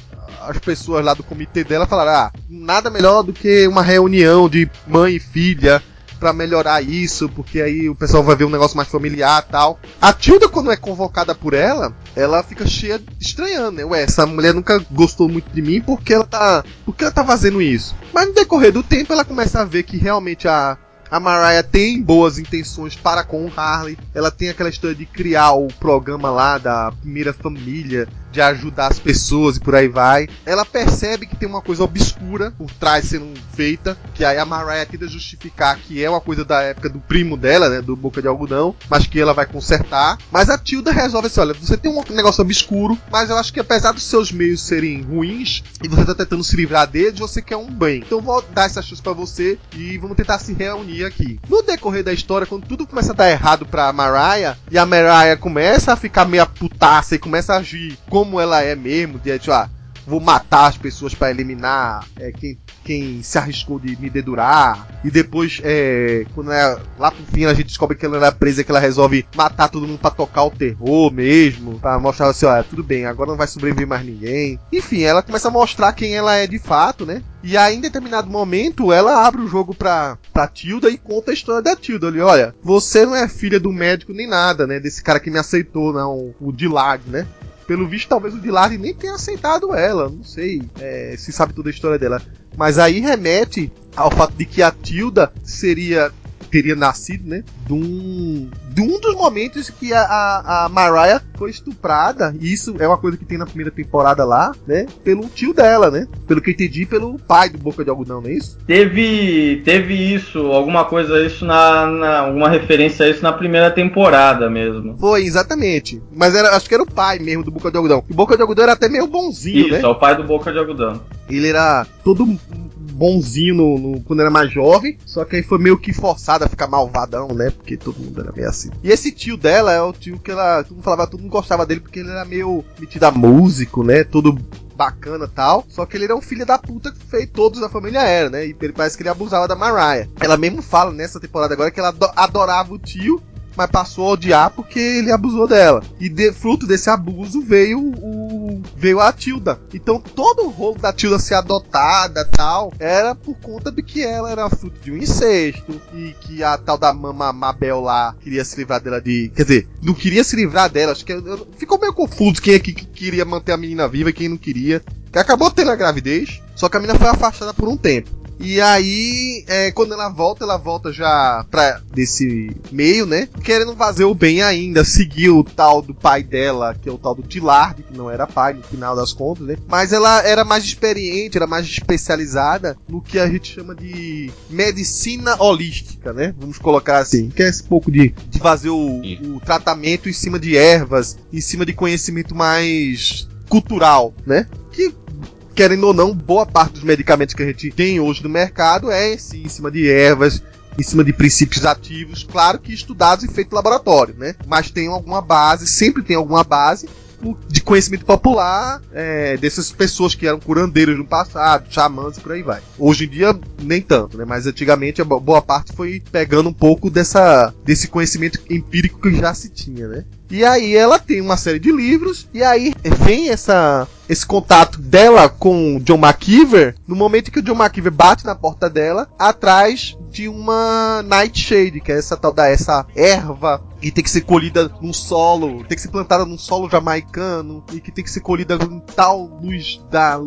as pessoas lá do comitê dela falaram: ah, nada melhor do que uma reunião de mãe e filha para melhorar isso, porque aí o pessoal vai ver um negócio mais familiar tal. A Tilda, quando é convocada por ela, ela fica cheia estranhando, né? Ué, essa mulher nunca gostou muito de mim porque ela tá. Porque ela tá fazendo isso. Mas no decorrer do tempo ela começa a ver que realmente a, a Mariah tem boas intenções para com o Harley. Ela tem aquela história de criar o programa lá da primeira família, de ajudar as pessoas e por aí vai. Ela percebe que tem uma coisa obscura por trás sendo feita, que aí a Mariah tenta justificar que é uma coisa da época do primo dela, né, do Boca de Algodão, mas que ela vai consertar. Mas a Tilda resolve assim, olha, você tem um negócio obscuro, mas eu acho que apesar dos seus meios serem ruins e você tá tentando se livrar deles, você quer um bem. Então vou dar essa chance para você e vamos tentar se reunir aqui. No decorrer da história, quando tudo começa a dar errado pra Mariah e a Mariah começa a ficar meio putaça e começa a agir como como ela é mesmo, de tipo, ah, vou matar as pessoas para eliminar é, quem, quem se arriscou de me dedurar. E depois, é, quando é, lá pro fim a gente descobre que ela era presa, que ela resolve matar todo mundo para tocar o terror mesmo, para mostrar assim, olha, tudo bem, agora não vai sobreviver mais ninguém. Enfim, ela começa a mostrar quem ela é de fato, né? E aí, em determinado momento, ela abre o jogo pra, pra Tilda e conta a história da Tilda. Ali, olha, você não é filha do médico nem nada, né? Desse cara que me aceitou, não, o Dillard, né? Pelo visto, talvez o Dillard nem tenha aceitado ela. Não sei é, se sabe toda a história dela. Mas aí remete ao fato de que a Tilda seria teria nascido, né? De um, de um dos momentos que a, a, a Mariah foi estuprada. E isso é uma coisa que tem na primeira temporada lá, né? Pelo tio dela, né? Pelo que eu entendi, pelo pai do Boca de Algodão, não é isso? Teve, teve isso, alguma coisa, isso na, na. Alguma referência a isso na primeira temporada mesmo. Foi, exatamente. Mas era, acho que era o pai mesmo do Boca de Algodão. O Boca de Algodão era até meio bonzinho, isso, né? Isso, é o pai do Boca de Algodão. Ele era todo bonzinho no, no, quando era mais jovem, só que aí foi meio que forçado a ficar malvadão, né? Porque todo mundo era meio assim. E esse tio dela é o tio que ela. Todo mundo falava, todo mundo gostava dele porque ele era meio metido a músico, né? Todo bacana tal. Só que ele era um filho da puta que fez todos a família era, né? E ele parece que ele abusava da Mariah. Ela mesmo fala nessa temporada agora que ela adorava o tio mas passou a odiar porque ele abusou dela. E de fruto desse abuso veio o veio a Tilda. Então todo o rolo da Tilda ser adotada tal era por conta de que ela era fruto de um incesto e que a tal da mama Mabel lá queria se livrar dela de, quer dizer, não queria se livrar dela. Acho que eu, ficou meio confuso quem é que queria manter a menina viva e quem não queria. Que acabou tendo a gravidez, só que a menina foi afastada por um tempo. E aí, é, quando ela volta, ela volta já pra desse meio, né? Querendo fazer o bem ainda, seguir o tal do pai dela, que é o tal do Tillard, que não era pai no final das contas, né? Mas ela era mais experiente, era mais especializada no que a gente chama de medicina holística, né? Vamos colocar assim, que é esse pouco de, de fazer o, o tratamento em cima de ervas, em cima de conhecimento mais cultural, né? Que querendo ou não, boa parte dos medicamentos que a gente tem hoje no mercado é sim, em cima de ervas, em cima de princípios ativos, claro que estudados e feitos em laboratório, né? Mas tem alguma base, sempre tem alguma base de conhecimento popular é, dessas pessoas que eram curandeiros no passado, xamãs e por aí vai. Hoje em dia, nem tanto, né? Mas antigamente a boa parte foi pegando um pouco dessa, desse conhecimento empírico que já se tinha, né? E aí ela tem uma série de livros, e aí vem essa esse contato dela com John McKeever no momento que o John McKeever bate na porta dela atrás de uma Nightshade, que é essa tal da essa erva que tem que ser colhida num solo, tem que ser plantada num solo jamaicano e que tem que ser colhida com tal luz da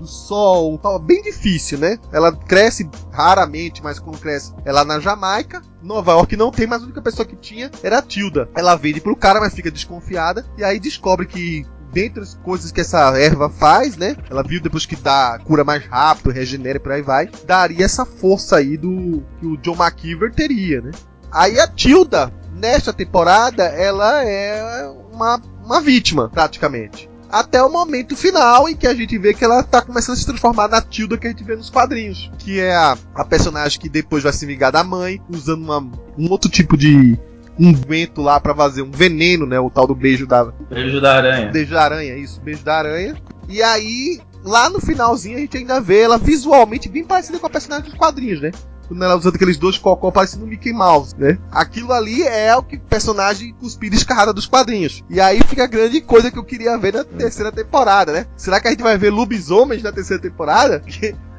do sol, tal, bem difícil, né? Ela cresce raramente, mas quando cresce, ela na Jamaica. Nova York não tem, mas a única pessoa que tinha era a Tilda. Ela vende pro cara, mas fica desconfiada e aí descobre que dentre as coisas que essa erva faz, né? Ela viu depois que dá cura mais rápido, regenera e por aí vai, daria essa força aí do que o John McKeever teria, né? Aí a Tilda, nesta temporada, ela é uma, uma vítima, praticamente até o momento final em que a gente vê que ela tá começando a se transformar na Tilda que a gente vê nos quadrinhos, que é a, a personagem que depois vai se vingar da mãe, usando uma, um outro tipo de um vento lá para fazer um veneno, né, o tal do beijo da beijo da aranha. Beijo da aranha, isso, beijo da aranha. E aí lá no finalzinho a gente ainda vê ela visualmente bem parecida com a personagem dos quadrinhos, né? Quando ela usando aqueles dois cocó parecendo Mickey Mouse, né? Aquilo ali é o que personagem cuspida escarrada dos quadrinhos. E aí fica a grande coisa que eu queria ver na terceira temporada, né? Será que a gente vai ver lobisomens na terceira temporada?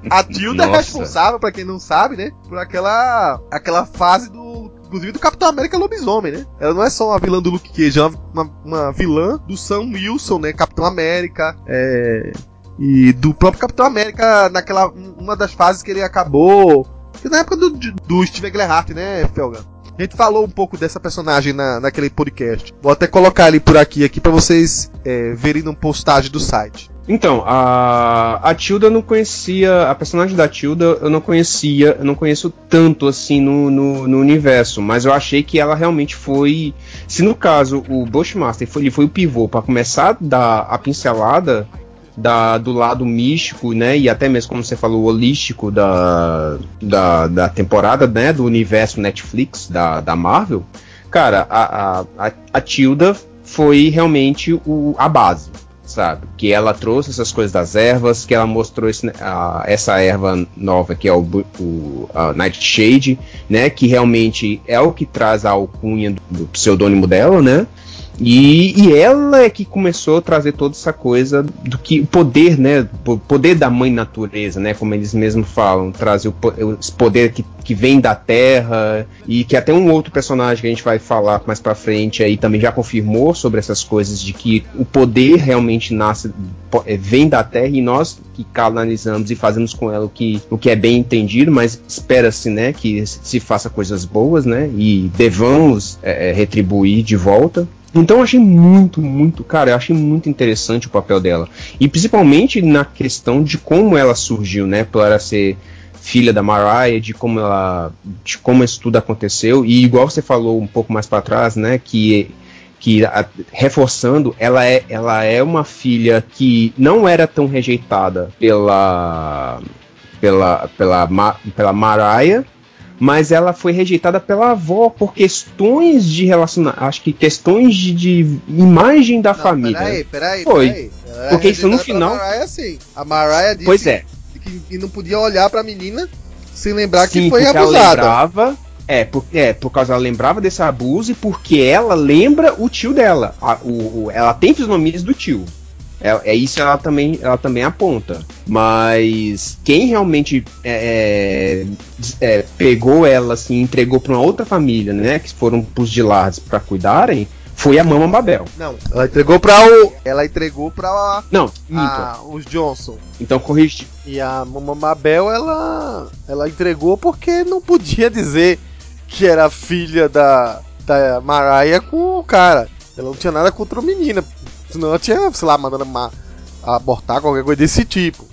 a Tilda é responsável, para quem não sabe, né? Por aquela aquela fase do inclusive do Capitão América Lobisomem, né? Ela não é só uma vilã do Luke Cage, é uma, uma vilã do Sam Wilson, né? Capitão América, é... E do próprio Capitão América naquela uma das fases que ele acabou na época do, do Steve Glehart, né, Felga? A gente falou um pouco dessa personagem na, naquele podcast. Vou até colocar ele por aqui, aqui para vocês é, verem no postagem do site. Então, a, a Tilda não conhecia, a personagem da Tilda eu não conhecia, eu não conheço tanto assim no, no, no universo, mas eu achei que ela realmente foi. Se no caso o Bushmaster foi, ele foi o pivô para começar a dar a pincelada da, do lado místico, né, e até mesmo como você falou, holístico da, da, da temporada, né, do universo Netflix da, da Marvel, cara, a, a, a Tilda foi realmente o, a base, sabe? Que ela trouxe essas coisas das ervas, que ela mostrou esse, a, essa erva nova que é o, o Nightshade, né? Que realmente é o que traz a alcunha do, do pseudônimo dela, né? E, e, ela é que começou a trazer toda essa coisa do que o poder, né? O poder da mãe natureza, né? Como eles mesmos falam, trazer o, esse poder que, que vem da terra e que até um outro personagem que a gente vai falar mais para frente aí também já confirmou sobre essas coisas de que o poder realmente nasce é, vem da terra e nós que canalizamos e fazemos com ela o que, o que é bem entendido, mas espera-se, né, que se faça coisas boas, né? E devamos é, é retribuir de volta. Então eu achei muito, muito, cara, eu achei muito interessante o papel dela. E principalmente na questão de como ela surgiu, né? Por ela ser filha da Mariah, de como ela, de como isso tudo aconteceu. E igual você falou um pouco mais para trás, né? Que que a, reforçando, ela é, ela é uma filha que não era tão rejeitada pela pela pela, pela Mariah, mas ela foi rejeitada pela avó por questões de relacionamento, acho que questões de, de imagem da não, família. Peraí, peraí, foi. Peraí. Porque isso no final. Mariah, sim. A Mariah disse pois é. que não podia olhar pra menina sem lembrar sim, que foi abusada. Ela lembrava, é, por, é, por causa ela lembrava desse abuso e porque ela lembra o tio dela. A, o, o, ela tem fisionomias do tio. É, é, isso ela também, ela também aponta. Mas quem realmente é, é, é pegou ela assim, entregou para uma outra família, né? Que foram pros Gilards para cuidarem, foi a Mama Babel. Não, ela entregou para o, ela entregou para não, a, os Johnson. Então corrige. E a Mama Babel ela, ela entregou porque não podia dizer que era filha da da Mariah com o cara. Ela não tinha nada contra o menino. Senão ela tinha, sei lá, mandando abortar qualquer coisa desse tipo.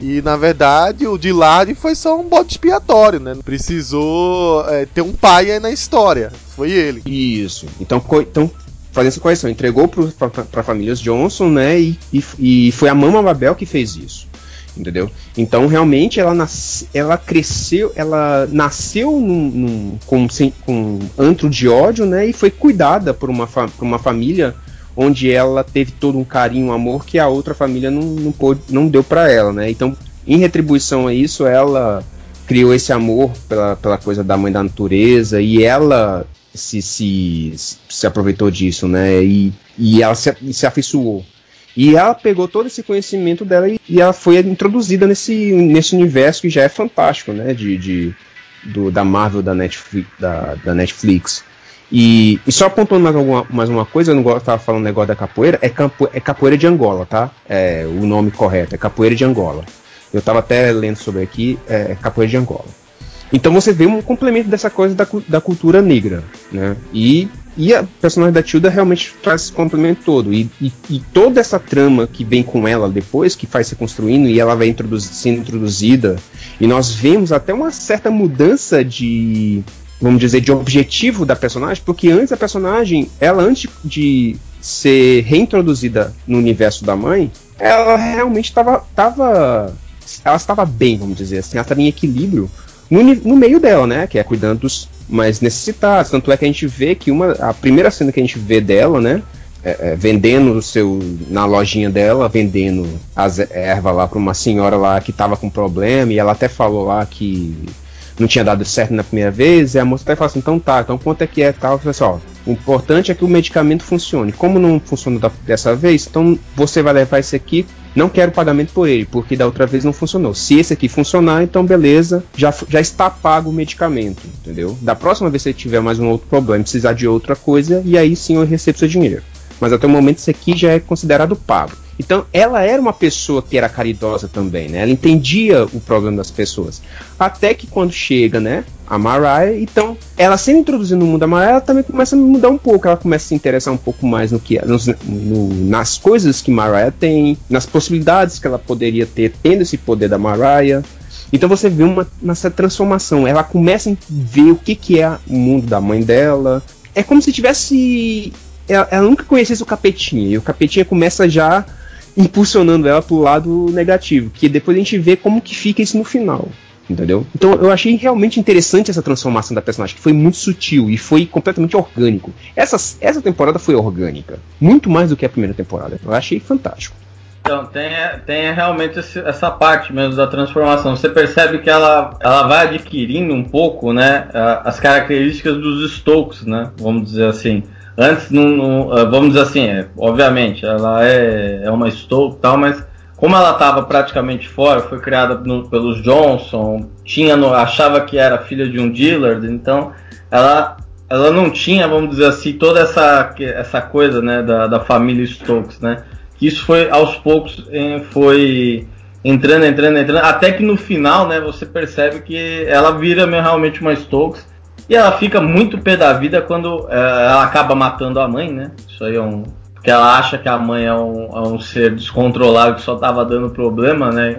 E na verdade o Dillard foi só um bode expiatório, né? Precisou é, ter um pai aí na história. Foi ele. Isso. Então, então fazendo essa correção, entregou para a família Johnson, né? E, e, e, foi a Mama Babel que fez isso. Entendeu? Então realmente ela, nas, ela cresceu, ela nasceu num, num, com, sem, com antro de ódio, né? E foi cuidada por uma, por uma família onde ela teve todo um carinho, um amor que a outra família não, não, pôde, não deu para ela, né? Então, em retribuição a isso, ela criou esse amor pela, pela coisa da mãe da natureza e ela se, se, se aproveitou disso, né? E, e ela se, se afeiçoou. E ela pegou todo esse conhecimento dela e, e, ela foi introduzida nesse, nesse universo que já é fantástico, né? De, de do, da Marvel da Netflix. Da, da Netflix. E, e, só apontando mais, alguma, mais uma coisa, eu não estava falando negócio da capoeira, é, campo, é capoeira de Angola, tá? É o nome correto, é capoeira de Angola. Eu estava até lendo sobre aqui, é capoeira de Angola. Então você vê um complemento dessa coisa da, da cultura negra, né? E, e a personagem da Tilda realmente traz esse complemento todo. E, e, e, toda essa trama que vem com ela depois, que vai se construindo e ela vai sendo introduzida, e nós vemos até uma certa mudança de, vamos dizer, de objetivo da personagem, porque antes a personagem, ela antes de ser reintroduzida no universo da mãe, ela realmente estava ela estava bem, vamos dizer assim, ela estava em equilíbrio no, no meio dela, né? Que é cuidando dos mais necessitados. Tanto é que a gente vê que uma, a primeira cena que a gente vê dela, né? É, é, vendendo o seu na lojinha dela, vendendo as ervas lá para uma senhora lá que tava com problema e ela até falou lá que não tinha dado certo na primeira vez, e a moça até falou assim, então tá, então quanto é que é tal? Falei assim, o importante é que o medicamento funcione. Como não funciona dessa vez, então você vai levar esse aqui não quero pagamento por ele, porque da outra vez não funcionou. Se esse aqui funcionar, então beleza, já, já está pago o medicamento, entendeu? Da próxima vez que você tiver mais um outro problema, precisar de outra coisa, e aí sim eu recebo seu dinheiro. Mas até o momento esse aqui já é considerado pago. Então, ela era uma pessoa que era caridosa também, né? Ela entendia o problema das pessoas. Até que quando chega, né, a Mariah, então, ela sendo introduzida no mundo da Mariah, ela também começa a mudar um pouco. Ela começa a se interessar um pouco mais no que no, nas coisas que Mariah tem, nas possibilidades que ela poderia ter tendo esse poder da Mariah. Então você vê uma, uma transformação. Ela começa a ver o que, que é o mundo da mãe dela. É como se tivesse. Ela, ela nunca conhecesse o Capetinha. E o Capetinha começa já impulsionando ela pro lado negativo, que depois a gente vê como que fica isso no final. Entendeu? Então eu achei realmente interessante essa transformação da personagem, que foi muito sutil e foi completamente orgânico. Essa, essa temporada foi orgânica, muito mais do que a primeira temporada. Eu achei fantástico. Então, tem, tem realmente esse, essa parte mesmo da transformação. Você percebe que ela, ela vai adquirindo um pouco, né, as características dos Stokes, né, vamos dizer assim. Antes, ah, vamos dizer assim, é, obviamente, ela é, é uma Stoke tal, mas como ela estava praticamente fora, foi criada no, pelos Johnson, tinha no, achava que era filha de um dealer, então ela, ela não tinha, vamos dizer assim, toda essa, essa coisa né, da, da família Stokes, né? Isso foi aos poucos foi entrando, entrando, entrando, até que no final, né, você percebe que ela vira realmente uma Stokes e ela fica muito pé da vida quando é, ela acaba matando a mãe, né? Isso aí é um. Porque ela acha que a mãe é um, é um ser descontrolado que só tava dando problema, né?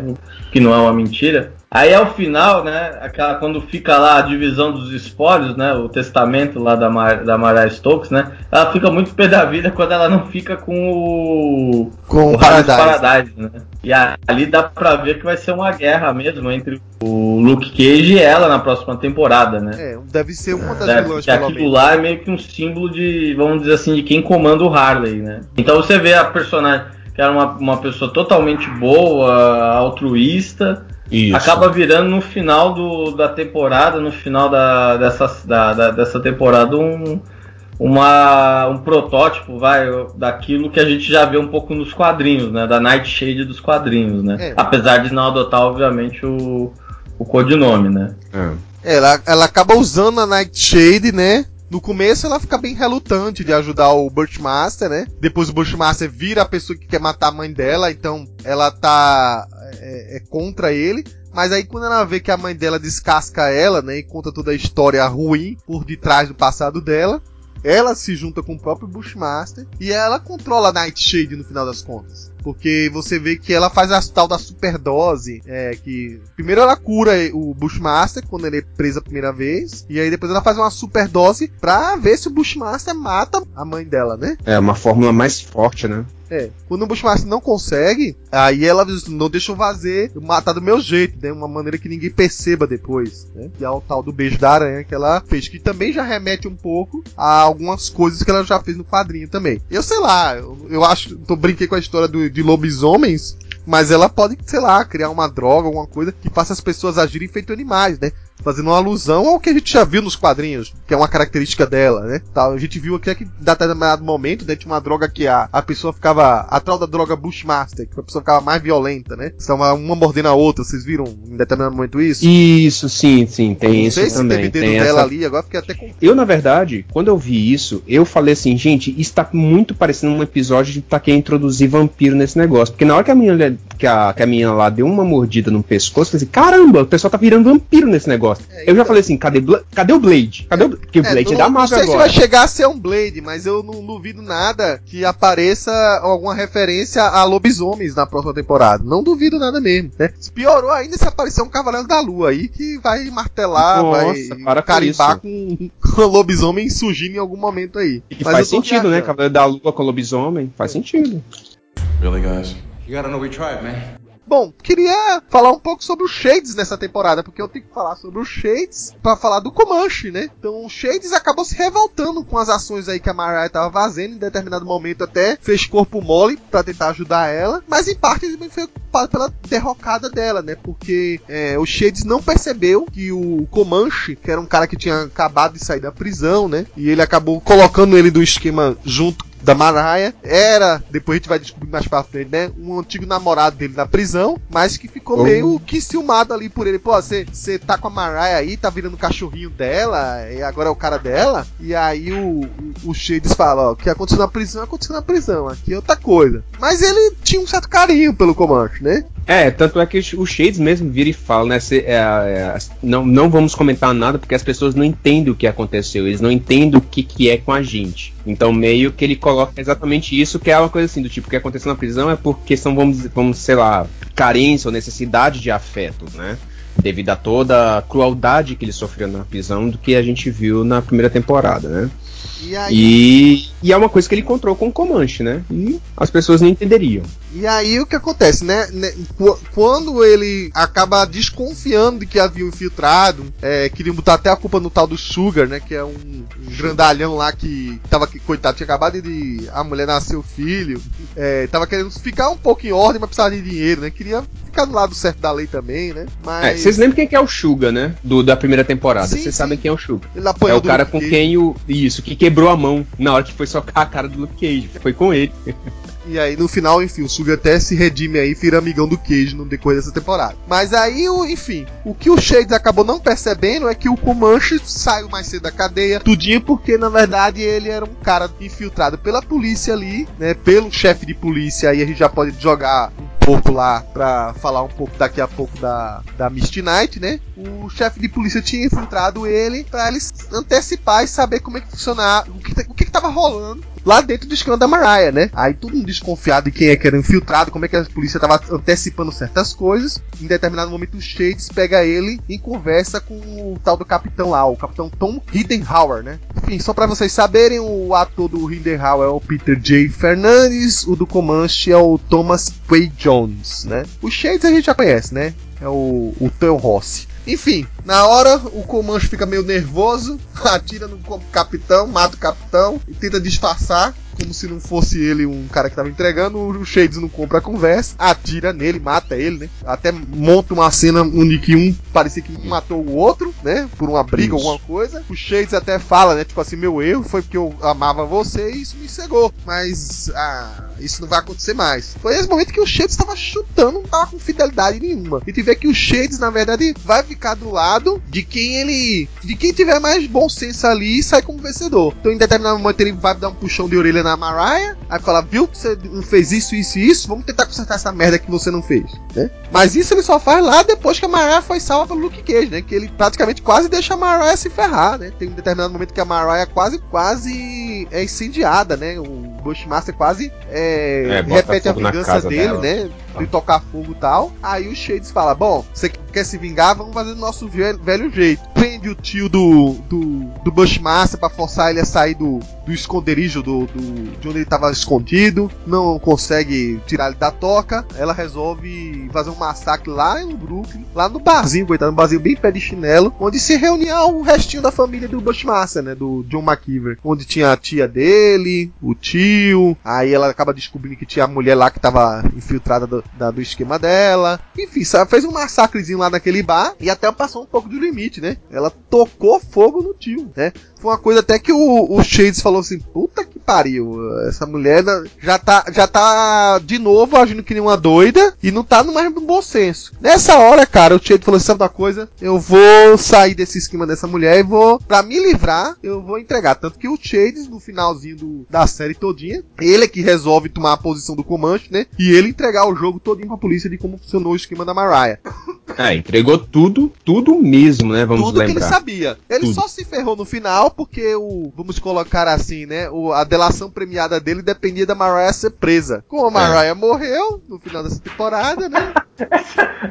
Que não é uma mentira. Aí ao final, né, aquela, quando fica lá a divisão dos espólios, né, o testamento lá da, Mar, da Mariah Stokes, né, ela fica muito pé da vida quando ela não fica com o... Com o, Paradise. Paradise né? E ali dá pra ver que vai ser uma guerra mesmo entre o Luke Cage e ela na próxima temporada, né. É, deve ser uma das é, vilãs, pelo aquilo lá é meio que um símbolo de, vamos dizer assim, de quem comanda o Harley, né. Então você vê a personagem que era uma, uma pessoa totalmente boa, altruísta, isso. acaba virando no final do, da temporada, no final da, dessa, da, da, dessa temporada, um, uma, um protótipo vai, daquilo que a gente já vê um pouco nos quadrinhos, né? Da Nightshade dos quadrinhos, né? É. Apesar de não adotar, obviamente, o, o codinome, né? É. Ela, ela acaba usando a Nightshade, né? No começo ela fica bem relutante de ajudar o Bushmaster, né? Depois o Bushmaster vira a pessoa que quer matar a mãe dela, então ela tá é, é contra ele. Mas aí quando ela vê que a mãe dela descasca ela, né, e conta toda a história ruim por detrás do passado dela, ela se junta com o próprio Bushmaster e ela controla a Nightshade no final das contas. Porque você vê que ela faz a tal da superdose. É, que primeiro ela cura o Bushmaster quando ele é preso a primeira vez. E aí depois ela faz uma superdose pra ver se o Bushmaster mata a mãe dela, né? É uma fórmula mais forte, né? É. Quando o Bushmaster não consegue, aí ela diz, não deixa eu fazer, matar do meu jeito, né? Uma maneira que ninguém perceba depois, né? Que é o tal do beijo da aranha que ela fez, que também já remete um pouco a algumas coisas que ela já fez no quadrinho também. Eu sei lá, eu, eu acho, tô brinquei com a história do, de lobisomens, mas ela pode, sei lá, criar uma droga, alguma coisa que faça as pessoas agirem feito animais, né? Fazendo uma alusão ao que a gente já viu nos quadrinhos, que é uma característica dela, né? Tá, a gente viu aqui que, em determinado momento, dentro de uma droga que a, a pessoa ficava. A tal da droga Bushmaster, que a pessoa ficava mais violenta, né? Estava uma mordendo a outra, vocês viram em determinado momento isso? Isso, sim, sim, tem Não isso sei também. Se teve dedo tem dela essa... ali, agora fiquei até com. Eu, na verdade, quando eu vi isso, eu falei assim, gente, isso tá muito parecendo um episódio de tá querendo introduzir vampiro nesse negócio. Porque na hora que a menina, que a, que a menina lá deu uma mordida no pescoço, eu falei assim, caramba, o pessoal tá virando vampiro nesse negócio. É, eu então... já falei assim, cadê, cadê o Blade? Cadê o... Porque o é, Blade é, da Marvel agora. Não sei agora. se vai chegar a ser um Blade, mas eu não duvido nada que apareça alguma referência a lobisomens na próxima temporada. Não duvido nada mesmo, né? Piorou ainda se aparecer um Cavaleiro da Lua aí que vai martelar, Nossa, vai carimbar com, com lobisomem surgindo em algum momento aí. E mas faz sentido, né? Cavaleiro da Lua com lobisomem, faz sentido. Really, guys? You gotta know we tried, man. Bom, queria falar um pouco sobre o Shades nessa temporada, porque eu tenho que falar sobre o Shades para falar do Comanche, né? Então o Shades acabou se revoltando com as ações aí que a Mariah estava fazendo, em determinado momento até fez corpo mole para tentar ajudar ela, mas em parte também foi culpado pela derrocada dela, né? Porque é, o Shades não percebeu que o Comanche, que era um cara que tinha acabado de sair da prisão, né? E ele acabou colocando ele do esquema junto da Mariah era, depois a gente vai descobrir mais pra frente, né? Um antigo namorado dele na prisão, mas que ficou oh. meio que ciumado ali por ele. Pô, você tá com a Mariah aí, tá virando o cachorrinho dela, e agora é o cara dela. E aí o, o, o Shades fala: ó, o que aconteceu na prisão aconteceu na prisão, aqui é outra coisa. Mas ele tinha um certo carinho pelo Comanche, né? É, tanto é que o Shades mesmo vira e fala, né? Se, é, é, não, não vamos comentar nada porque as pessoas não entendem o que aconteceu, eles não entendem o que, que é com a gente. Então, meio que ele coloca exatamente isso, que é uma coisa assim, do tipo, o que aconteceu na prisão é por questão, vamos, vamos sei lá, carência ou necessidade de afeto, né? Devido a toda a crueldade que ele sofreu na prisão do que a gente viu na primeira temporada, né? E, e, e, é uma coisa que ele encontrou com o Comanche, né? E as pessoas não entenderiam. E aí o que acontece, né? Quando ele acaba desconfiando de que havia infiltrado, é, queriam botar até a culpa no tal do Sugar, né? Que é um, um grandalhão lá que tava, coitado, tinha acabado de. A mulher nasceu filho. É, tava querendo ficar um pouco em ordem, mas precisava de dinheiro, né? Queria ficar do lado certo da lei também, né? Mas... É, vocês lembram quem é o Sugar, né? Do, da primeira temporada. Vocês sabem quem é o Sugar. é o cara com quem o. Isso, que quebrou a mão na hora que foi socar a cara do Luke Cage. Foi com ele. E aí, no final, enfim, o Suga até se redime aí vira amigão do Cage no decorrer dessa temporada. Mas aí, enfim, o que o Shades acabou não percebendo é que o Comanche saiu mais cedo da cadeia, tudinho porque, na verdade, ele era um cara infiltrado pela polícia ali, né, pelo chefe de polícia, aí a gente já pode jogar um pouco lá pra falar um pouco daqui a pouco da, da Misty Knight, né? O chefe de polícia tinha infiltrado ele para eles antecipar e saber como é que funcionava, o que, o que, que tava rolando lá dentro do escândalo da Mariah, né? Aí todo mundo desconfiado de quem é que era infiltrado, como é que a polícia tava antecipando certas coisas. Em determinado momento, o Shades pega ele e conversa com o tal do capitão lá, o capitão Tom Hiddenhauer, né? Enfim, só para vocês saberem, o ator do Hiddenhauer é o Peter J. Fernandes, o do Comanche é o Thomas Quay Jones, né? O Shades a gente já conhece, né? É o, o Theo Rossi. Enfim, na hora o Comanche fica meio nervoso, atira no capitão, mata o capitão e tenta disfarçar como se não fosse ele um cara que tava entregando, o Shades não compra a conversa, atira nele, mata ele, né? Até monta uma cena onde que um parecia que um matou o outro, né? Por uma briga, alguma coisa. O Shades até fala, né? Tipo assim, meu erro foi porque eu amava você e isso me cegou. Mas, ah, isso não vai acontecer mais. Foi esse momento que o Shades estava chutando, não tava com fidelidade nenhuma. E tu vê que o Shades, na verdade, vai ficar do lado de quem ele. de quem tiver mais bom senso ali e sai como vencedor. Então, em determinado momento, ele vai dar um puxão de orelha na Mariah, aí fala, viu que você não fez isso, isso e isso, vamos tentar consertar essa merda que você não fez, né? Mas isso ele só faz lá depois que a Mariah foi salva pelo Luke Cage, né? Que ele praticamente quase deixa a Mariah se ferrar, né? Tem um determinado momento que a Mariah quase, quase é incendiada, né? O Bushmaster quase é, é, repete a vingança dele, dela. né? De tocar fogo e tal. Aí o Shades fala, bom, você quer se vingar? Vamos fazer do nosso velho, velho jeito. Prende o tio do, do, do Bushmaster pra forçar ele a sair do, do esconderijo do, do de onde ele estava escondido, não consegue tirar ele da toca. Ela resolve fazer um massacre lá no Brooklyn, lá no barzinho, coitado, um barzinho bem pé de chinelo, onde se reunia o restinho da família do Bushmaster, né? Do John McKeever, onde tinha a tia dele, o tio. Aí ela acaba descobrindo que tinha a mulher lá que estava infiltrada do, da, do esquema dela. Enfim, sabe, fez um massacrezinho lá naquele bar e até passou um pouco do limite, né? Ela tocou fogo no tio, né? Foi uma coisa até que o, o Shades falou assim: puta que pariu, essa mulher já tá, já tá de novo agindo que nem uma doida e não tá no mais bom senso. Nessa hora, cara, o Shades falou assim: sabe uma coisa? Eu vou sair desse esquema dessa mulher e vou, pra me livrar, eu vou entregar. Tanto que o Shades, no finalzinho do, da série todinha, ele é que resolve tomar a posição do Comanche, né? E ele entregar o jogo todinho pra polícia de como funcionou o esquema da Mariah. É, entregou tudo, tudo mesmo, né? Vamos tudo lembrar. que ele sabia. Ele tudo. só se ferrou no final porque o, vamos colocar assim, né? O, a delação premiada dele dependia da Mariah ser presa. Como a é. Mariah é. morreu no final dessa temporada, né?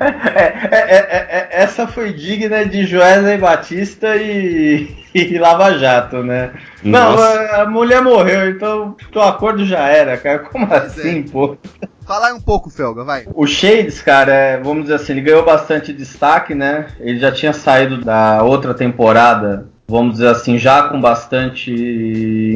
É, é, é, essa foi digna de Joesley Batista e, e Lava Jato, né? Nossa. Não, a mulher morreu, então o acordo já era, cara. Como assim, pô? Fala aí um pouco, Felga, vai. O Shades, cara, é, vamos dizer assim, ele ganhou bastante destaque, né? Ele já tinha saído da outra temporada vamos dizer assim, já com bastante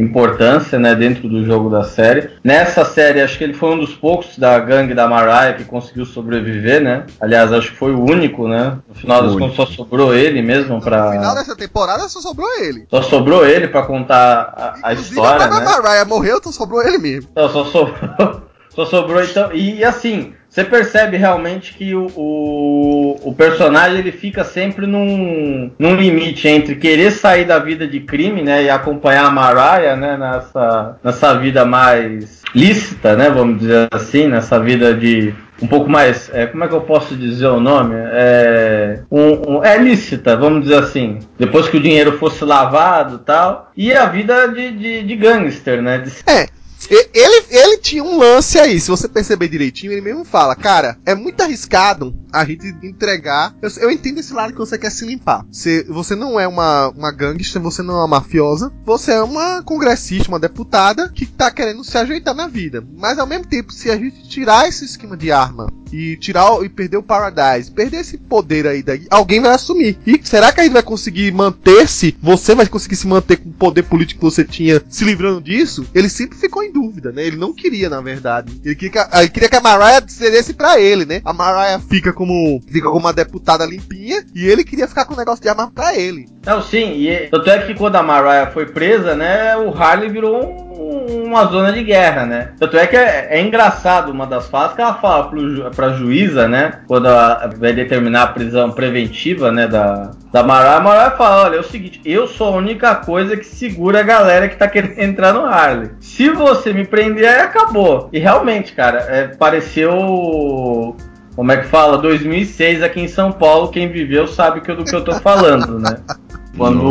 importância, né, dentro do jogo da série. Nessa série, acho que ele foi um dos poucos da gangue da Mariah que conseguiu sobreviver, né? Aliás, acho que foi o único, né? No final das contas, só sobrou ele mesmo para. No final dessa temporada, só sobrou ele. Só sobrou ele para contar a, a história, a né? A Mariah morreu, então sobrou ele mesmo. Então, só sobrou. Só sobrou então. E assim, você percebe realmente que o, o, o, personagem ele fica sempre num, num limite entre querer sair da vida de crime, né, e acompanhar a Mariah, né, nessa, nessa vida mais lícita, né, vamos dizer assim, nessa vida de um pouco mais, é, como é que eu posso dizer o nome? É, um, um, é lícita, vamos dizer assim. Depois que o dinheiro fosse lavado tal. E a vida de, de, de gangster, né? De... É, ele, ele tinha um lance aí, se você perceber direitinho, ele mesmo fala, cara, é muito arriscado a gente entregar. Eu, eu entendo esse lado que você quer se limpar. Você, você não é uma, uma gangster, você não é uma mafiosa, você é uma congressista, uma deputada que tá querendo se ajeitar na vida. Mas ao mesmo tempo, se a gente tirar esse esquema de arma e tirar e perder o Paradise, perder esse poder aí daí, alguém vai assumir. E será que a gente vai conseguir manter-se? Você vai conseguir se manter com o poder político que você tinha se livrando disso? Ele sempre ficou em dúvida, né? Ele não queria, na verdade. Ele queria que a, ele queria que a Mariah cedesse pra ele, né? A Mariah fica como fica como uma deputada limpinha e ele queria ficar com o negócio de arma pra ele. Não, sim, e tanto é que quando a Mariah foi presa, né, o Harley virou um, uma zona de guerra, né? Tanto é que é, é engraçado uma das falas que ela fala pro, pra juíza, né, quando ela vai determinar a prisão preventiva, né, da, da Mariah, a Mariah fala, olha, é o seguinte, eu sou a única coisa que segura a galera que tá querendo entrar no Harley. Se você me prender, aí acabou. E realmente, cara, é, pareceu como é que fala? 2006 aqui em São Paulo, quem viveu sabe do que eu tô falando, né? quando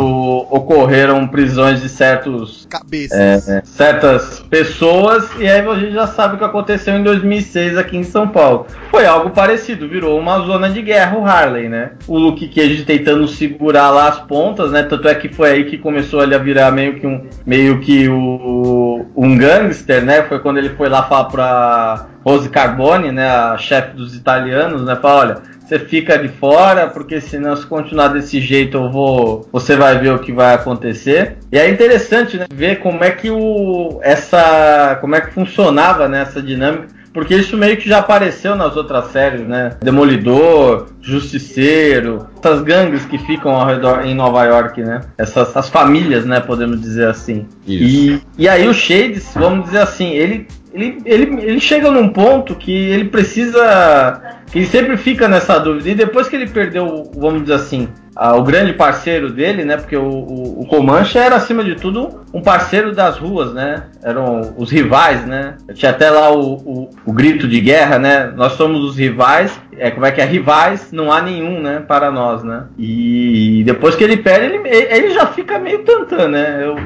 ocorreram prisões de certos é, certas pessoas e aí a gente já sabe o que aconteceu em 2006 aqui em São Paulo. Foi algo parecido, virou uma zona de guerra o Harley, né? O Luke Cage tentando segurar lá as pontas, né? Tanto é que foi aí que começou ele a virar meio que um meio que o, um gangster, né? Foi quando ele foi lá falar pra Rose Carbone, né, a chefe dos italianos, né, fala, olha, você fica de fora, porque senão se continuar desse jeito eu vou, você vai ver o que vai acontecer. E é interessante, né, ver como é que o essa, como é que funcionava nessa né, dinâmica porque isso meio que já apareceu nas outras séries, né? Demolidor, Justiceiro, essas gangues que ficam ao redor em Nova York, né? Essas, essas famílias, né? Podemos dizer assim. Isso. E, e aí o Shades, vamos dizer assim, ele, ele, ele, ele chega num ponto que ele precisa. que ele sempre fica nessa dúvida. E depois que ele perdeu, vamos dizer assim, o grande parceiro dele, né? Porque o, o, o, Comanche era, acima de tudo, um parceiro das ruas, né? Eram os rivais, né? Tinha até lá o, o, o grito de guerra, né? Nós somos os rivais. É, como é que é? Rivais, não há nenhum, né? Para nós, né? E depois que ele perde, ele, ele já fica meio tantã, né? Eu,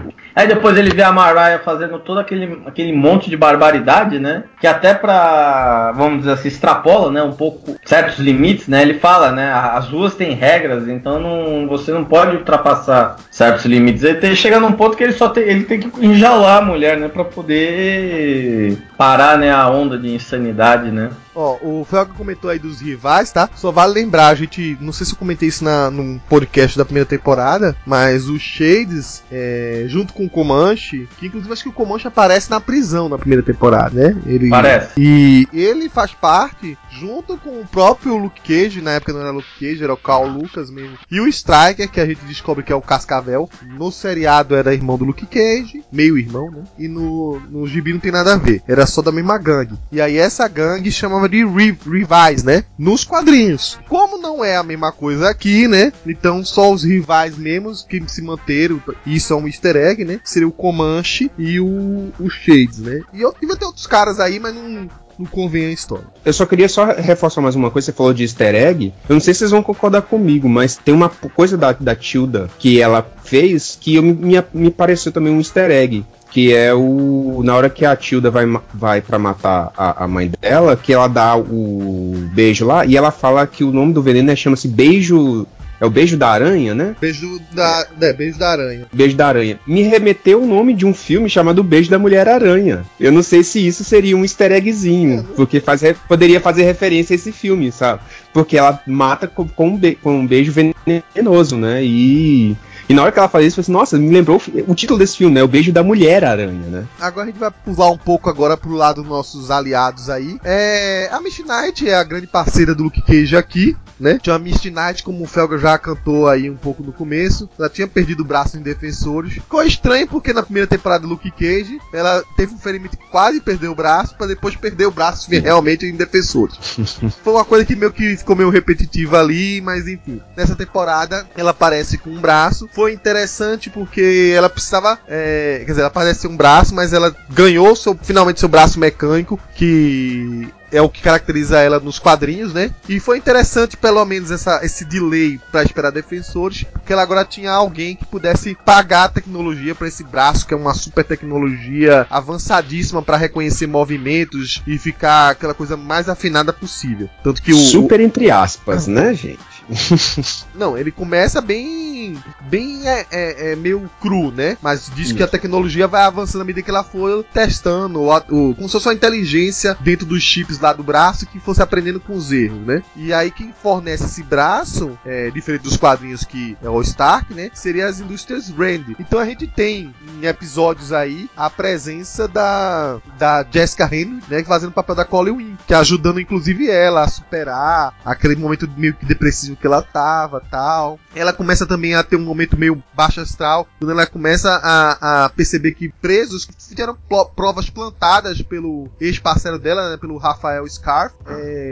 Aí depois ele vê a Mariah fazendo todo aquele, aquele monte de barbaridade, né? Que até pra, vamos dizer assim, extrapola, né? Um pouco certos limites, né? Ele fala, né? As ruas têm regras, então não, você não pode ultrapassar certos limites. Ele tem, chega num ponto que ele só tem, ele tem que enjalar a mulher, né? Pra poder parar, né? A onda de insanidade, né? Ó, o Felga comentou aí dos rivais, tá? Só vale lembrar, a gente. Não sei se eu comentei isso na, num podcast da primeira temporada, mas o Shades, é, junto com o Comanche, que inclusive acho que o Comanche aparece na prisão na primeira temporada, né? Ele, Parece. E ele faz parte, junto com o próprio Luke Cage, na época não era Luke Cage, era o Carl Lucas mesmo, e o Striker, que a gente descobre que é o Cascavel. No seriado era irmão do Luke Cage, meio irmão, né? E no, no gibi não tem nada a ver, era só da mesma gangue. E aí essa gangue chamava de Re rivais, né? Nos quadrinhos. Como não é a mesma coisa aqui, né? Então só os rivais mesmos que se manteram, e é um easter egg, né? Seria o Comanche e o, o Shades, né? E eu tive até outros caras aí, mas não, não convém a história. Eu só queria só reforçar mais uma coisa, você falou de easter egg. Eu não sei se vocês vão concordar comigo, mas tem uma coisa da, da Tilda que ela fez que eu, me, me pareceu também um easter egg. Que é o. Na hora que a Tilda vai, vai para matar a, a, mãe dela, que ela dá o beijo lá, e ela fala que o nome do veneno é, chama-se beijo é o Beijo da Aranha, né? Beijo da. É, Beijo da Aranha. Beijo da Aranha. Me remeteu o nome de um filme chamado Beijo da Mulher Aranha. Eu não sei se isso seria um easter eggzinho, porque faz, poderia fazer referência a esse filme, sabe? Porque ela mata com, com, um, be, com um beijo venenoso, né? E. E na hora que ela faz isso, eu falei assim, nossa, me lembrou o, o título desse filme, né? O Beijo da Mulher Aranha, né? Agora a gente vai pular um pouco agora pro lado dos nossos aliados aí. É, a Misty Knight é a grande parceira do Luke Cage aqui, né? Tinha a Misty Knight, como o Felga já cantou aí um pouco no começo. Ela tinha perdido o braço em Defensores. Ficou estranho porque na primeira temporada do Luke Cage, ela teve um ferimento que quase perdeu o braço, para depois perder o braço realmente em Defensores. Foi uma coisa que meio que ficou meio repetitiva ali, mas enfim. Nessa temporada, ela aparece com um braço foi interessante porque ela precisava. É, quer dizer, ela parece um braço, mas ela ganhou seu, finalmente seu braço mecânico, que é o que caracteriza ela nos quadrinhos, né? E foi interessante, pelo menos, essa, esse delay para esperar defensores, porque ela agora tinha alguém que pudesse pagar a tecnologia para esse braço, que é uma super tecnologia avançadíssima para reconhecer movimentos e ficar aquela coisa mais afinada possível. Tanto que o. Super entre aspas, né, gente? Não, ele começa bem. bem é, é, é meio cru, né? Mas diz que a tecnologia vai avançando à medida que ela for testando, o, o, como se fosse uma inteligência dentro dos chips lá do braço que fosse aprendendo com os erros, né? E aí quem fornece esse braço, é, diferente dos quadrinhos que é o Stark, né? Seria as indústrias Rand. Então a gente tem em episódios aí a presença da, da Jessica Henry, né? Fazendo o papel da Wing, que ajudando inclusive ela a superar aquele momento meio que depressivo que ela tava tal. Ela começa também a ter um momento meio baixo astral, quando ela começa a, a perceber que presos que fizeram provas plantadas pelo ex-parceiro dela, né, pelo Rafael Scarf,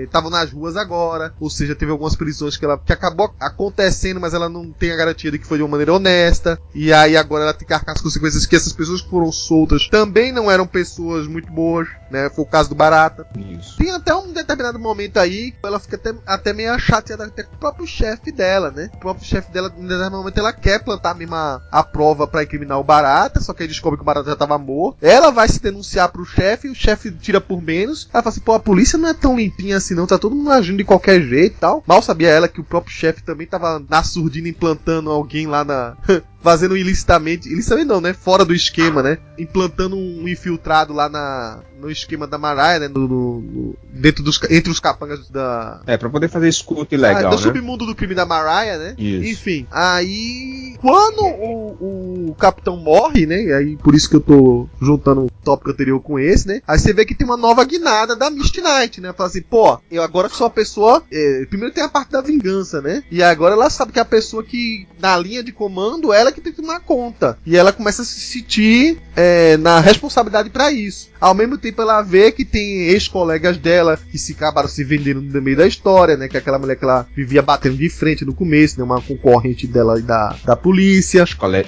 estavam é, nas ruas agora. Ou seja, teve algumas prisões que, ela, que acabou acontecendo, mas ela não tem a garantia de que foi de uma maneira honesta. E aí agora ela tem que arcar as consequências que essas pessoas que foram soltas também não eram pessoas muito boas, né? Foi o caso do Barata. Isso. Tem até um determinado momento aí, ela fica até, até meio chateada até com o próprio chefe dela, né? O próprio chefe dela, momento, ela quer plantar a, a prova para incriminar o Barata, só que aí descobre que o Barata já tava morto. Ela vai se denunciar pro chefe, o chefe tira por menos. Ela fala assim, pô, a polícia não é tão limpinha assim não, tá todo mundo agindo de qualquer jeito e tal. Mal sabia ela que o próprio chefe também tava na surdina implantando alguém lá na... fazendo ilicitamente, ilicitamente não, né? Fora do esquema, né? Implantando um infiltrado lá na, no esquema da Mariah, né? No, no, no, dentro dos, entre os capangas da. É, pra poder fazer escuta ilegal. Ah, do né? submundo do crime da Mariah, né? Isso. Enfim, aí. Quando o, o capitão morre, né? E aí por isso que eu tô juntando o tópico anterior com esse, né? Aí você vê que tem uma nova guinada da Misty Knight, né? Fala assim, pô, eu agora sou a pessoa. É, primeiro tem a parte da vingança, né? E agora ela sabe que a pessoa que na linha de comando, ela que tem que tomar conta. E ela começa a se sentir é, na responsabilidade para isso. Ao mesmo tempo, ela vê que tem ex-colegas dela que se acabaram se vendendo no meio da história, né? Que é aquela mulher que ela vivia batendo de frente no começo, né? Uma concorrente dela e da, da polícia. Escole...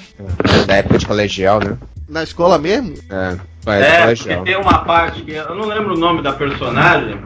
Da época de colegial, né? Na escola mesmo? É, é, porque tem uma parte que eu não lembro o nome da personagem,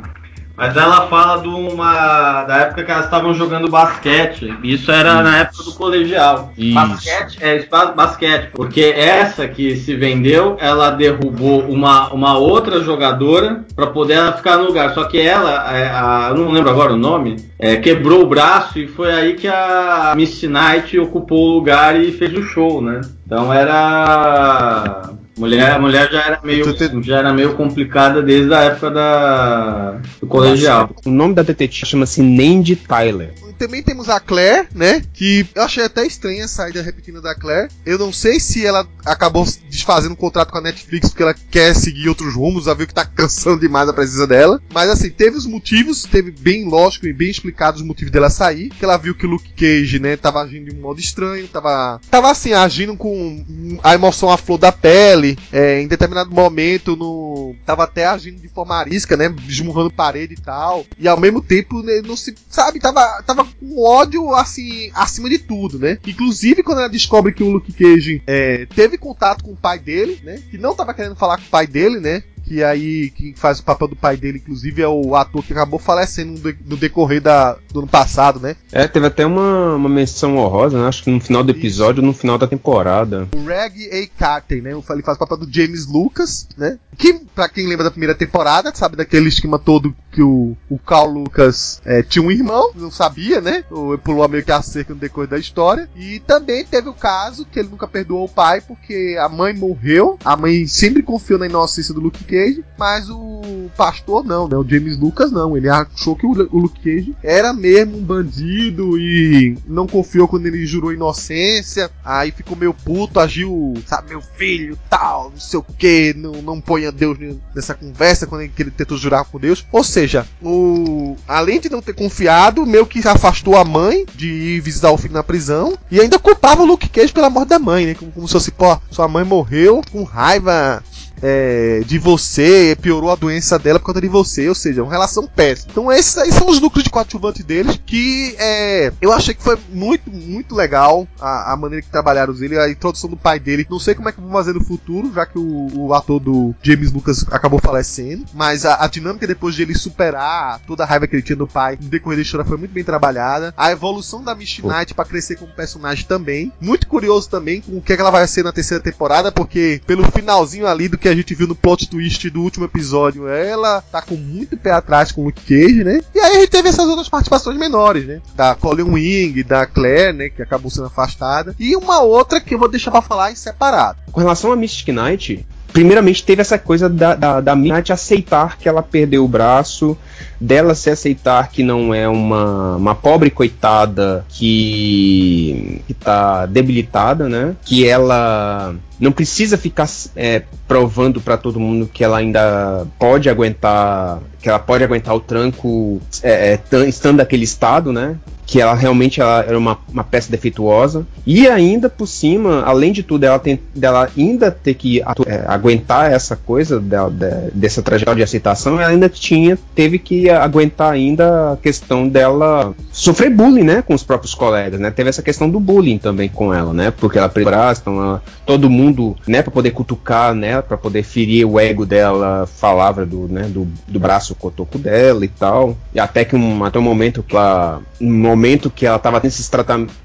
mas ela fala de uma. da época que elas estavam jogando basquete. Isso era Isso. na época do colegial. Isso. Basquete é espaço basquete. Porque essa que se vendeu, ela derrubou uma, uma outra jogadora para poder ela ficar no lugar. Só que ela, é, a, eu não lembro agora o nome, é, quebrou o braço e foi aí que a Miss Knight ocupou o lugar e fez o show, né? Então era Mulher, a mulher já era meio, já era meio complicada desde a época da, do colegial. O nome da detetive chama-se Nandy Tyler também temos a Claire, né? Que eu achei até estranha a saída repetindo da Claire. Eu não sei se ela acabou desfazendo um contrato com a Netflix porque ela quer seguir outros rumos, já viu que tá cansando demais a presença dela. Mas assim, teve os motivos, teve bem lógico e bem explicado os motivos dela sair. Que ela viu que o Luke Cage, né, tava agindo de um modo estranho, tava, tava assim, agindo com a emoção à flor da pele. É, em determinado momento, no, tava até agindo de forma arisca, né, esmurrando parede e tal. E ao mesmo tempo, né, não se, sabe, tava, tava com ódio assim acima de tudo, né? Inclusive quando ela descobre que o Luke Cage é, teve contato com o pai dele, né? Que não tava querendo falar com o pai dele, né? Que aí quem faz o papel do pai dele, inclusive, é o ator que acabou falecendo no, de, no decorrer da, do ano passado, né? É, teve até uma, uma menção honrosa, né? Acho que no final do episódio ou no final da temporada. O Reg A. Carter, né? Ele faz o papel do James Lucas, né? Que, pra quem lembra da primeira temporada, sabe daquele esquema todo que o, o Carl Lucas é, tinha um irmão, não sabia, né? Ou pulou meio que a cerca no decorrer da história. E também teve o caso que ele nunca perdoou o pai porque a mãe morreu. A mãe sempre confiou na inocência do Luke Cage, mas o pastor não, né? O James Lucas não. Ele achou que o, Luke Cage era mesmo um bandido e não confiou quando ele jurou inocência. Aí ficou meio puto, agiu, sabe, meu filho, tal, não sei o que, não, não põe a Deus nessa conversa quando ele, ele tentou jurar com Deus. Ou seja, o além de não ter confiado, meio que afastou a mãe de ir visitar o filho na prisão e ainda culpava o Luke Cage pela morte da mãe, né? Como, como se fosse, pô, sua mãe morreu com raiva é, de você, piorou a doença dela por conta de você, ou seja, uma relação péssima. Então esses aí são os lucros de coadjuvante deles, que é, eu achei que foi muito, muito legal a, a, maneira que trabalharam ele, a introdução do pai dele. Não sei como é que vão fazer no futuro, já que o, o ator do James Lucas acabou falecendo, mas a, a, dinâmica depois de ele superar toda a raiva que ele tinha do pai no decorrer da história foi muito bem trabalhada. A evolução da Misty Knight para crescer como personagem também. Muito curioso também com o que, é que ela vai ser na terceira temporada, porque pelo finalzinho ali do que a gente viu no plot twist do último episódio, ela tá com muito pé atrás com o Cage, né? E aí a gente teve essas outras participações menores, né? Da Colin Wing, da Claire, né? Que acabou sendo afastada. E uma outra que eu vou deixar para falar em separado. Com relação a Mystic Knight, primeiramente teve essa coisa da, da, da Midnight aceitar que ela perdeu o braço, dela se aceitar que não é uma, uma pobre coitada que, que tá debilitada, né? Que ela não precisa ficar é, provando para todo mundo que ela ainda pode aguentar, que ela pode aguentar o tranco é, é, estando naquele estado, né? que ela realmente ela era uma, uma peça defeituosa e ainda por cima, além de tudo, ela tem dela ainda ter que é, aguentar essa coisa dela, de, dessa trajetória de aceitação, ela ainda tinha teve que aguentar ainda a questão dela sofrer bullying, né, com os próprios colegas, né? Teve essa questão do bullying também com ela, né? Porque ela perdeu então ela, todo mundo, né, para poder cutucar, né, para poder ferir o ego dela, falava do, né, do, do braço cotoco dela e tal. E até que um, até um momento que ela um momento que ela estava tendo,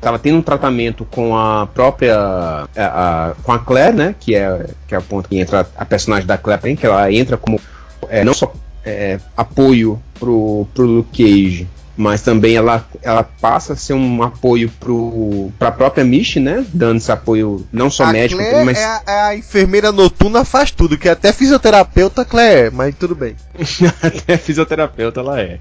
tava tendo um tratamento com a própria. A, a, com a Claire, né? Que é, que é o ponto que entra a personagem da Claire, que ela entra como é, não só é, apoio pro, pro Luke Cage, mas também ela, ela passa a ser um apoio para a própria Mish, né? Dando esse apoio não só a médico, Claire mas. É a, é a, enfermeira noturna, faz tudo, que até fisioterapeuta Claire, é, mas tudo bem. até fisioterapeuta ela é,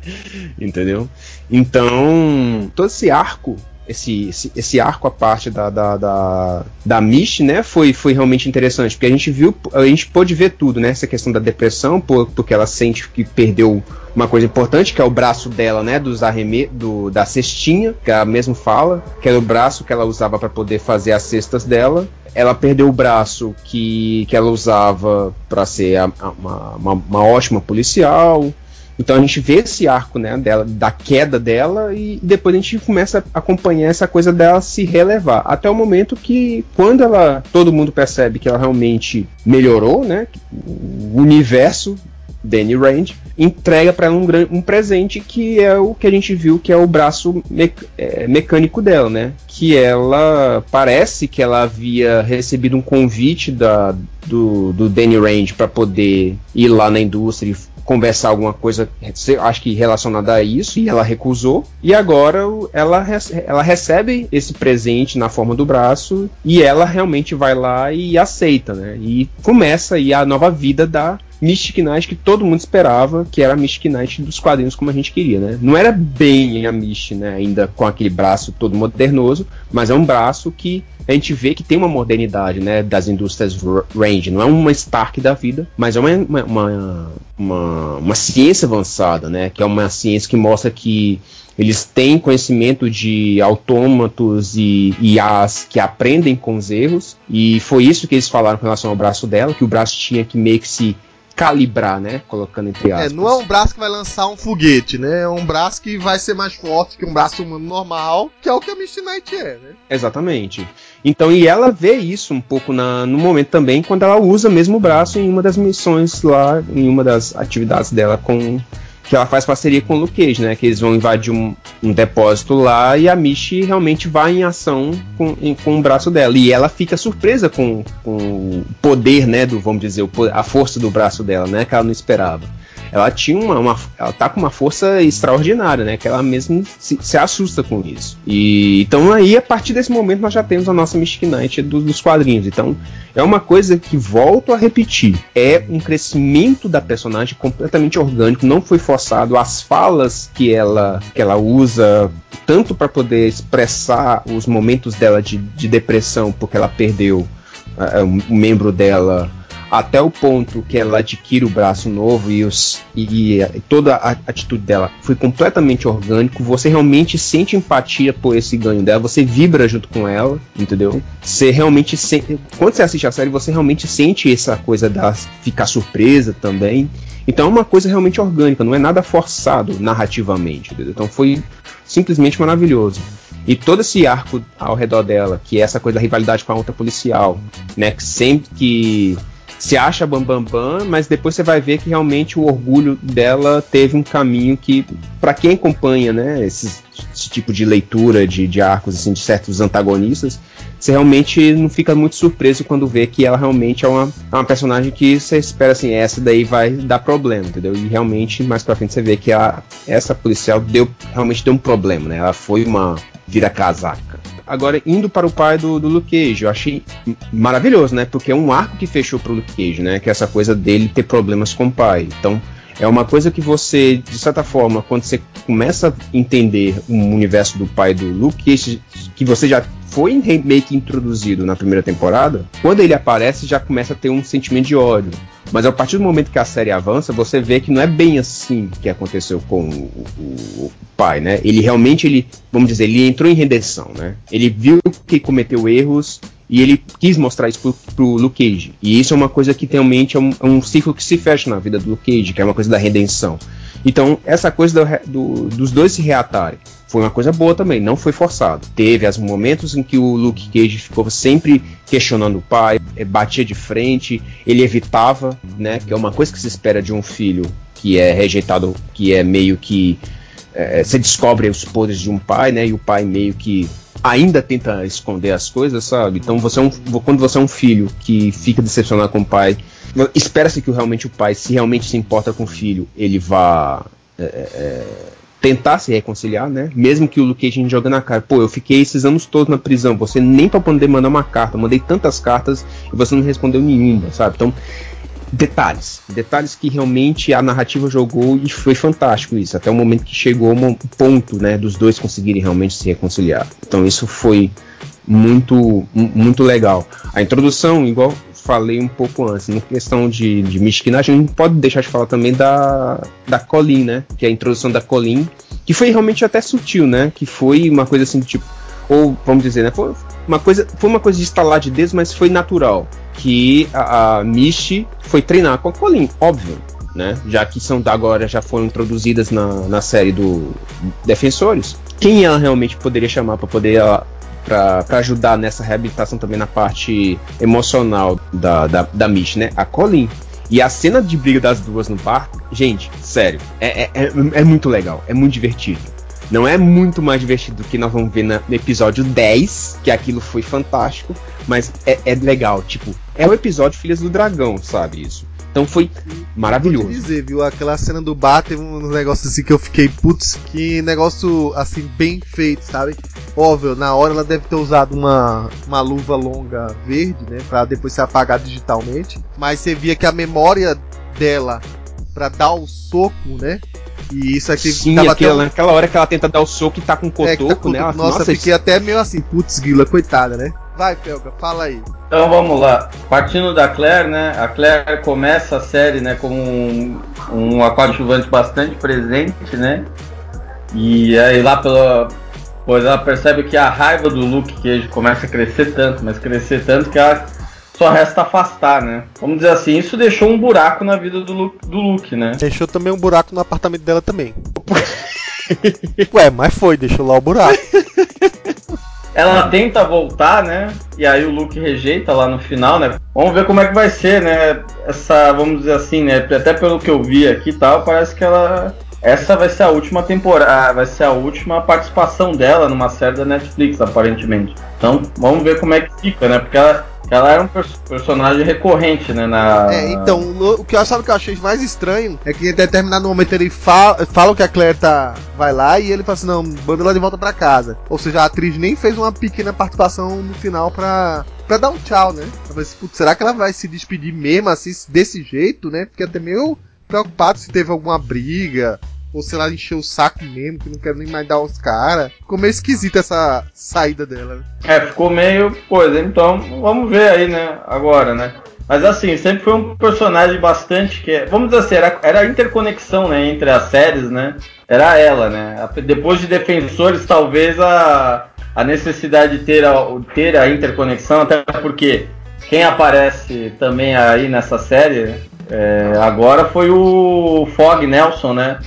entendeu? Então, todo esse arco esse, esse, esse, arco à parte da, da, da, da Mish, né, foi, foi realmente interessante, porque a gente viu, a gente pôde ver tudo, né, essa questão da depressão, porque ela sente que perdeu uma coisa importante, que é o braço dela, né, dos arreme do, da cestinha, que ela mesmo fala, que era o braço que ela usava para poder fazer as cestas dela. Ela perdeu o braço que, que ela usava para ser a, a, uma, uma ótima policial. Então a gente vê esse arco né, dela, da queda dela e depois a gente começa a acompanhar essa coisa dela se relevar. Até o momento que, quando ela. todo mundo percebe que ela realmente melhorou, né? O universo Danny Rand entrega para ela um, um, presente que é o que a gente viu que é o braço é, mecânico dela, né? Que ela parece que ela havia recebido um convite da, do, do Danny Rand para poder ir lá na indústria conversar alguma coisa, acho que relacionada a isso, e ela recusou. E agora ela, ela recebe esse presente na forma do braço e ela realmente vai lá e aceita, né? E começa aí a nova vida da Mystic Knight que todo mundo esperava, que era a Mystic Knight dos quadrinhos como a gente queria, né? Não era bem a Mystic, né? Ainda com aquele braço todo modernoso, mas é um braço que a gente vê que tem uma modernidade, né? Das indústrias Range. Não é uma Stark da vida, mas é uma, uma, uma, uma ciência avançada, né? Que é uma ciência que mostra que eles têm conhecimento de autômatos e IAs que aprendem com os erros, e foi isso que eles falaram com relação ao braço dela, que o braço tinha que meio que se calibrar, né? Colocando entre aspas. É, não é um braço que vai lançar um foguete, né? É um braço que vai ser mais forte que um braço humano normal, que é o que a Misty Knight é, né? Exatamente. Então, e ela vê isso um pouco na, no momento também, quando ela usa mesmo o braço em uma das missões lá, em uma das atividades dela com que ela faz parceria com o Luke Cage, né? Que eles vão invadir um, um depósito lá e a Michi realmente vai em ação com, em, com o braço dela. E ela fica surpresa com, com o poder, né? Do, vamos dizer, a força do braço dela, né? Que ela não esperava ela tinha uma, uma, ela tá com uma força extraordinária, né? Que ela mesmo se, se, assusta com isso. E então aí a partir desse momento nós já temos a nossa Mystic Knight do, dos quadrinhos. Então é uma coisa que volto a repetir, é um crescimento da personagem completamente orgânico, não foi forçado. As falas que ela que ela usa tanto para poder expressar os momentos dela de, de depressão porque ela perdeu um membro dela até o ponto que ela adquire o braço novo e, os, e, e, toda a atitude dela foi completamente orgânico. Você realmente sente empatia por esse ganho dela, você vibra junto com ela, entendeu? Você realmente sente, quando você assiste a série, você realmente sente essa coisa da ficar surpresa também. Então é uma coisa realmente orgânica, não é nada forçado narrativamente, entendeu? Então foi simplesmente maravilhoso. E todo esse arco ao redor dela, que é essa coisa da rivalidade com a outra policial, né? Que sempre que se acha bambambam, bam, bam, mas depois você vai ver que realmente o orgulho dela teve um caminho que, para quem acompanha, né, esse, tipo de leitura de, de arcos assim, de certos antagonistas, você realmente não fica muito surpreso quando vê que ela realmente é uma, é uma personagem que você espera assim, essa daí vai dar problema, entendeu? E realmente mais pra frente você vê que a, essa policial deu realmente deu um problema, né? Ela foi uma vira casaca. Agora, indo para o pai do, do Luke Cage, eu achei maravilhoso, né? Porque é um arco que fechou pro Luke Cage, né? Que é essa coisa dele ter problemas com o pai. Então, é uma coisa que você, de certa forma, quando você começa a entender o universo do pai do Luke, que você já foi meio que introduzido na primeira temporada, quando ele aparece já começa a ter um sentimento de ódio. Mas a partir do momento que a série avança, você vê que não é bem assim que aconteceu com o, o, o pai, né? Ele realmente, ele, vamos dizer, ele entrou em redenção, né? Ele viu que cometeu erros e ele quis mostrar isso pro, pro Luke Cage. E isso é uma coisa que realmente é um, é um, ciclo que se fecha na vida do Luke Cage, que é uma coisa da redenção. Então, essa coisa do, do, dos dois se reatarem foi uma coisa boa também, não foi forçado. Teve os momentos em que o Luke Cage ficou sempre questionando o pai, eh, batia de frente, ele evitava, né? Que é uma coisa que se espera de um filho que é rejeitado, que é meio que é, você descobre os poderes de um pai, né? E o pai meio que ainda tenta esconder as coisas, sabe? Então você é um, quando você é um filho que fica decepcionado com o pai, espera-se que realmente o pai, se realmente se importa com o filho, ele vá é, é, tentar se reconciliar, né? Mesmo que o Luke Cage joga na cara, pô, eu fiquei esses anos todos na prisão, você nem para poder mandar uma carta, eu mandei tantas cartas e você não respondeu nenhuma, sabe? Então, detalhes, detalhes que realmente a narrativa jogou e foi fantástico isso, até o momento que chegou um ponto, né, dos dois conseguirem realmente se reconciliar. Então, isso foi muito muito legal. A introdução, igual falei um pouco antes, na questão de, de Mystic a gente pode deixar de falar também da, da Colin, né? Que é a introdução da Colin, que foi realmente até sutil, né? Que foi uma coisa assim, tipo, ou vamos dizer, né? Foi uma coisa, foi uma coisa de estalar de dedos, mas foi natural. Que a, a foi treinar com a Colin, óbvio. Né? Já que são agora já foram introduzidas na, na série do Defensores. Quem ela realmente poderia chamar para poder para ajudar nessa reabilitação também na parte emocional da, da, da Mish, né? A Colin. E a cena de briga das duas no bar, gente, sério, é, é, é, é muito legal, é muito divertido. Não é muito mais divertido do que nós vamos ver no episódio 10, que aquilo foi fantástico, mas é, é legal, tipo, é o episódio Filhas do Dragão, sabe isso? Então foi maravilhoso. Vou dizer, viu? Aquela cena do bar teve uns negócios assim que eu fiquei, putz, que negócio assim, bem feito, sabe? Óbvio, na hora ela deve ter usado uma, uma luva longa verde, né? Pra depois ser apagada digitalmente. Mas você via que a memória dela para dar o soco, né? E isso aqui Sim, tava aquela, até... naquela hora que ela tenta dar o soco e tá com o cotoco, é, tá com... né? Ela, nossa, nossa, fiquei isso... até meio assim, putz, Guila, coitada, né? Vai, Felga, fala aí. Então vamos lá. Partindo da Claire, né? A Claire começa a série, né, como um, um coadjuvante bastante presente, né? E aí lá pela. Pois ela percebe que a raiva do Luke Cage começa a crescer tanto, mas crescer tanto que ela só resta afastar, né? Vamos dizer assim, isso deixou um buraco na vida do Luke, do Luke né? Deixou também um buraco no apartamento dela também. Ué, mas foi, deixou lá o buraco. Ela tenta voltar, né? E aí o Luke rejeita lá no final, né? Vamos ver como é que vai ser, né? Essa, vamos dizer assim, né? Até pelo que eu vi aqui e tal, parece que ela. Essa vai ser a última temporada, vai ser a última participação dela numa série da Netflix, aparentemente. Então, vamos ver como é que fica, né? Porque ela, ela era um personagem recorrente, né? Na... É, então, o que eu sabe que eu achei mais estranho é que em determinado momento ele fala, fala que a Claire tá, vai lá e ele fala assim: não, manda ela de volta pra casa. Ou seja, a atriz nem fez uma pequena participação no final pra, pra dar um tchau, né? Mas, putz, será que ela vai se despedir mesmo assim, desse jeito, né? Fiquei até meio preocupado se teve alguma briga ou se ela encheu o saco mesmo, que não quero nem mais dar os caras. Ficou meio esquisita essa saída dela. Né? É, ficou meio coisa. Então, vamos ver aí, né? Agora, né? Mas assim, sempre foi um personagem bastante que. Vamos dizer assim, era, era a interconexão né, entre as séries, né? Era ela, né? Depois de Defensores, talvez a, a necessidade de ter a, ter a interconexão, até porque quem aparece também aí nessa série é, agora foi o Fog Nelson, né?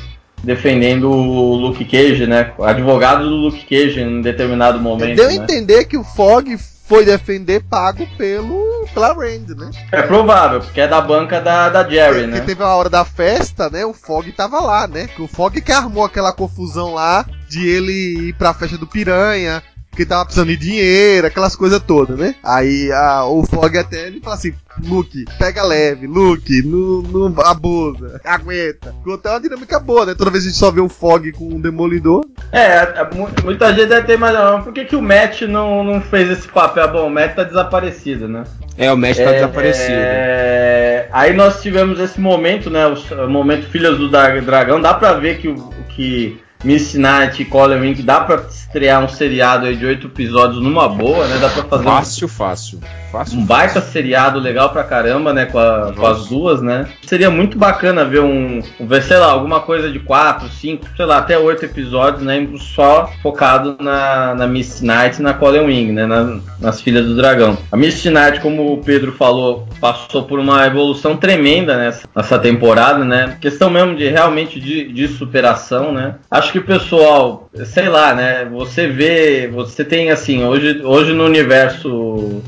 Defendendo o Luke Cage, né? Advogado do Luke Cage em determinado momento. Deu a né? entender que o Fog foi defender pago pelo pela Rand, né? É provável, porque é da banca da, da Jerry, é, né? Que teve a hora da festa, né? O Fog tava lá, né? O Fog que armou aquela confusão lá de ele ir pra festa do Piranha, que tava precisando de dinheiro, aquelas coisas todas, né? Aí a, o Fog até ele fala assim: Luke, pega leve, Luke, não, não abusa, aguenta. Ficou até uma dinâmica boa, né? Toda vez a gente só vê o Fog com um demolidor. É, é muita gente deve ter mais. Por que, que o Matt não, não fez esse papel? Bom, o Matt tá desaparecido, né? É, o Matt tá é, desaparecido. É... Aí nós tivemos esse momento, né? O, o momento Filhas do Dragão. Dá pra ver que o que Miss Night e Colin Wing dá pra estrear um seriado aí de oito episódios numa boa, né? Dá pra fazer. Fácil, um, fácil. fácil um baita seriado legal pra caramba, né? Com, a, com, as duas, né? Seria muito bacana ver um. Ver, sei lá, alguma coisa de quatro, cinco, sei lá, até oito episódios, né? Só focado na, na Miss Night e na Colin Wing, né? Na, nas Filhas do Dragão. A Miss Night, como o Pedro falou, passou por uma evolução tremenda nessa, nessa temporada, né? Questão mesmo de realmente de, de superação, né? Acho que o pessoal, sei lá, né? Você vê, você tem assim, hoje, hoje no universo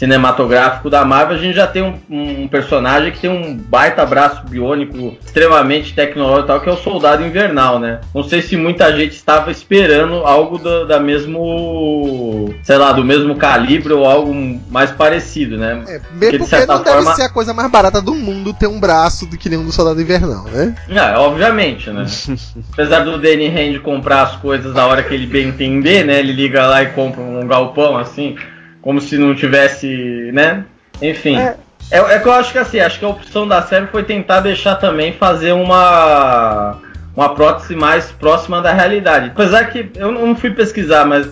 cinematográfico da Marvel, a gente já tem um, um, personagem que tem um baita braço biônico extremamente tecnológico tal, que é o Soldado Invernal, né? Não sei se muita gente estava esperando algo da, da mesmo, sei lá, do mesmo calibre ou algo mais parecido, né? É, mesmo porque, de porque não forma... deve ser a coisa mais barata do mundo ter um braço do que nenhum do Soldado Invernal, né? É, obviamente, né? Apesar do Danny Hand comprar as coisas na hora que ele bem entender, né? Ele liga lá e compra um galpão assim como se não tivesse, né? Enfim. É. É, é que eu acho que assim, acho que a opção da série foi tentar deixar também fazer uma uma prótese mais próxima da realidade. Apesar que eu não fui pesquisar, mas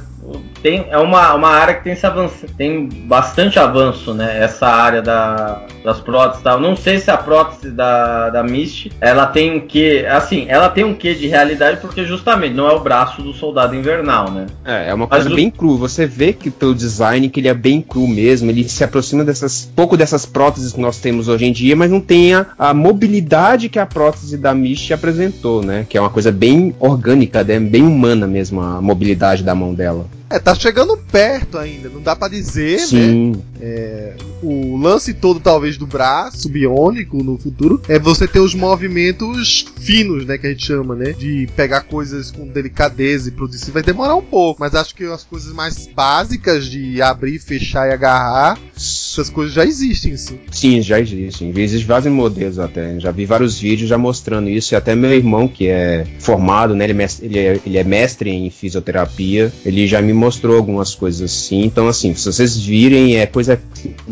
tem, é uma, uma área que tem, se avanço, tem bastante avanço, né? Essa área da, das próteses tal. Não sei se a prótese da, da Mist, ela tem um quê, assim, ela tem um quê de realidade porque justamente não é o braço do soldado invernal, né? É, é uma coisa Mas bem cru. Você vê que pelo design que ele é bem cru mesmo, ele se aproxima dessas, pouco dessas próteses que nós temos hoje em dia, mas não tem a, a mobilidade que a prótese da Mist apresentou, né? Que é uma coisa bem orgânica, né? bem humana mesmo, a mobilidade da mão dela. É, tá chegando perto ainda, não dá para dizer, Sim. né? É, o lance todo, talvez, do braço biônico no futuro é você ter os movimentos finos, né? Que a gente chama, né? De pegar coisas com delicadeza e produzir. Vai demorar um pouco, mas acho que as coisas mais básicas de abrir, fechar e agarrar, essas coisas já existem, sim. Sim, já existem. Existem vários modelos até. Já vi vários vídeos já mostrando isso. E até meu irmão, que é formado, né? Ele é mestre, ele é, ele é mestre em fisioterapia. Ele já me mostrou algumas coisas assim. Então, assim, se vocês virem, é coisa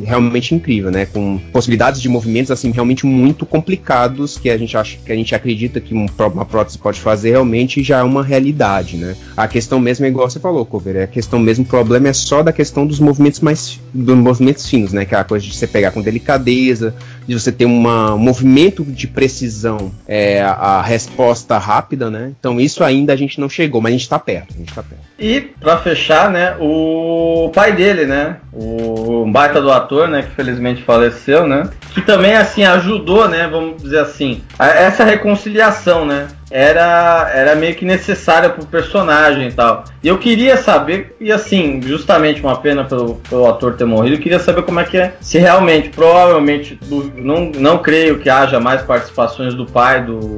realmente incrível, né? Com possibilidades de movimentos assim realmente muito complicados que a gente acha que a gente acredita que uma prótese pode fazer realmente já é uma realidade, né? A questão mesmo é igual você falou, Cover, é a questão mesmo, o problema é só da questão dos movimentos mais dos movimentos finos, né? Que é a coisa de você pegar com delicadeza, de você ter uma, um movimento de precisão, é, a, resposta rápida, né? Então isso ainda a gente não chegou, mas a gente está perto, a gente tá perto. E para fechar, né, o pai dele, né, o baita do ator, né, que felizmente faleceu, né, que também assim ajudou, né, vamos dizer assim, a, essa reconciliação, né, era, era meio que necessária pro personagem e tal. E eu queria saber, e assim, justamente uma pena pelo, pelo ator ter morrido, eu queria saber como é que é, se realmente, provavelmente, não, não creio que haja mais participações do pai do,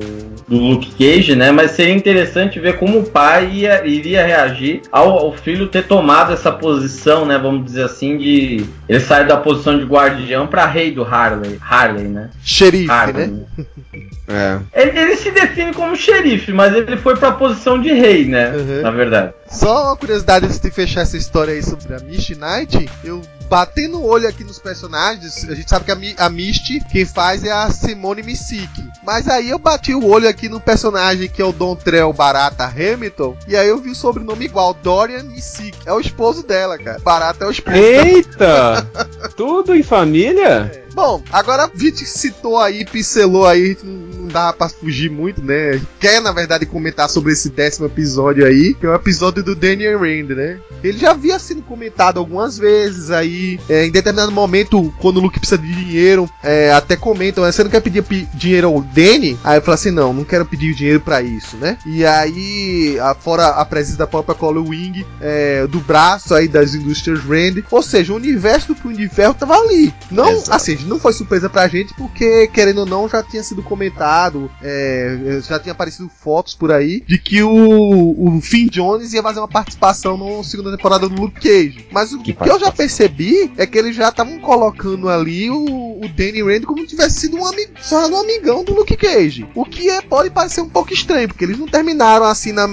do Luke Cage, né? Mas seria interessante ver como o pai ia, iria reagir ao, ao, filho ter tomado essa posição, né? Vamos dizer assim, de. Ele sai da posição de guardião para rei do Harley, Harley, né? Xerife, Harley, né? É. Ele, ele, se define como xerife, mas ele foi pra posição de rei, né? Uhum. Na verdade. Só uma curiosidade antes de fechar essa história aí sobre a Misty Knight, eu batendo o olho aqui nos personagens, a gente sabe que a, a Misty, quem faz é a Simone Missick. Mas aí eu bati o olho aqui no personagem que é o Don Trell Barata Hamilton, e aí eu vi o sobrenome igual, Dorian Missick. É o esposo dela, cara. Barata é o esposo Eita! Tudo em família? É. Bom, agora a gente citou aí, pincelou aí, não dá pra fugir muito, né? Quer, na verdade, comentar sobre esse décimo episódio aí, que é o episódio do Daniel Rand, né? Ele já havia sido comentado algumas vezes aí, é, em determinado momento, quando o Luke precisa de dinheiro, é, até comentam, você não quer pedir dinheiro ao Danny? Aí eu falo assim, não, não quero pedir dinheiro para isso, né? E aí, a, fora a presença da própria Color Wing, é, do braço aí das indústrias Rand, ou seja, o universo do Punho de Ferro tava ali. Não, Exato. assim, não foi surpresa pra gente, porque, querendo ou não, já tinha sido comentado, é, já tinha aparecido fotos por aí, de que o, o Finn Jones ia fazer uma participação na segunda temporada do Luke Cage. Mas o que, que eu já percebi é que eles já estavam colocando ali o, o Danny Rand como se tivesse sido um, um amigão do Luke Cage. O que é, pode parecer um pouco estranho, porque eles não terminaram assim na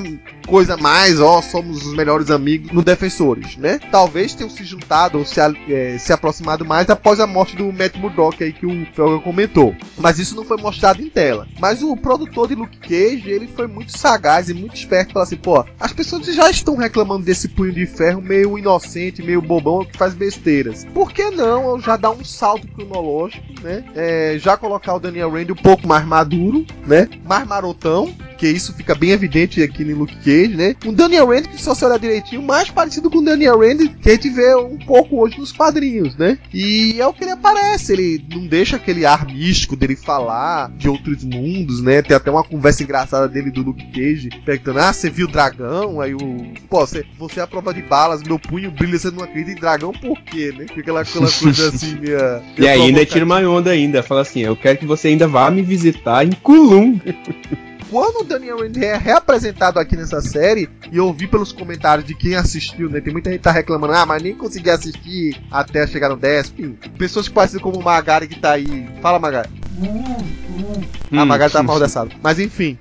coisa mais, ó, somos os melhores amigos no Defensores, né? Talvez tenham se juntado ou se, é, se aproximado mais após a morte do Matt Murdock aí que o Felga comentou. Mas isso não foi mostrado em tela. Mas o produtor de Luke Cage, ele foi muito sagaz e muito esperto para assim, pô, as pessoas já estão reclamando desse punho de ferro meio inocente, meio bobão, que faz besteiras. Por que não eu já dar um salto cronológico, né? É, já colocar o Daniel Rand um pouco mais maduro, né? Mais marotão, que isso fica bem evidente aqui no Luke Cage, né? Um Daniel Rand que, se você olhar direitinho, mais parecido com o Daniel Rand que a gente vê um pouco hoje nos quadrinhos, né? E é o que ele aparece, ele não deixa aquele ar místico dele falar de outros mundos, né? Tem até uma conversa engraçada dele do Luke Cage, perguntando: Ah, você viu o dragão? Aí o. Pô, você, você é a prova de balas, meu punho brilha, você não acredita em dragão, por quê, né? Fica aquela, aquela coisa assim, minha. E ainda tira uma onda ainda, fala assim: Eu quero que você ainda vá me visitar em Kulum. quando o Daniel Rand é reapresentado aqui nessa série, e eu vi pelos comentários de quem assistiu, né? Tem muita gente que tá reclamando, ah, mas nem consegui assistir até chegar no 10. Enfim, pessoas que parecem como o Magari que tá aí. Fala, Magari. Hum, a Magari tá mal dessado. Mas enfim.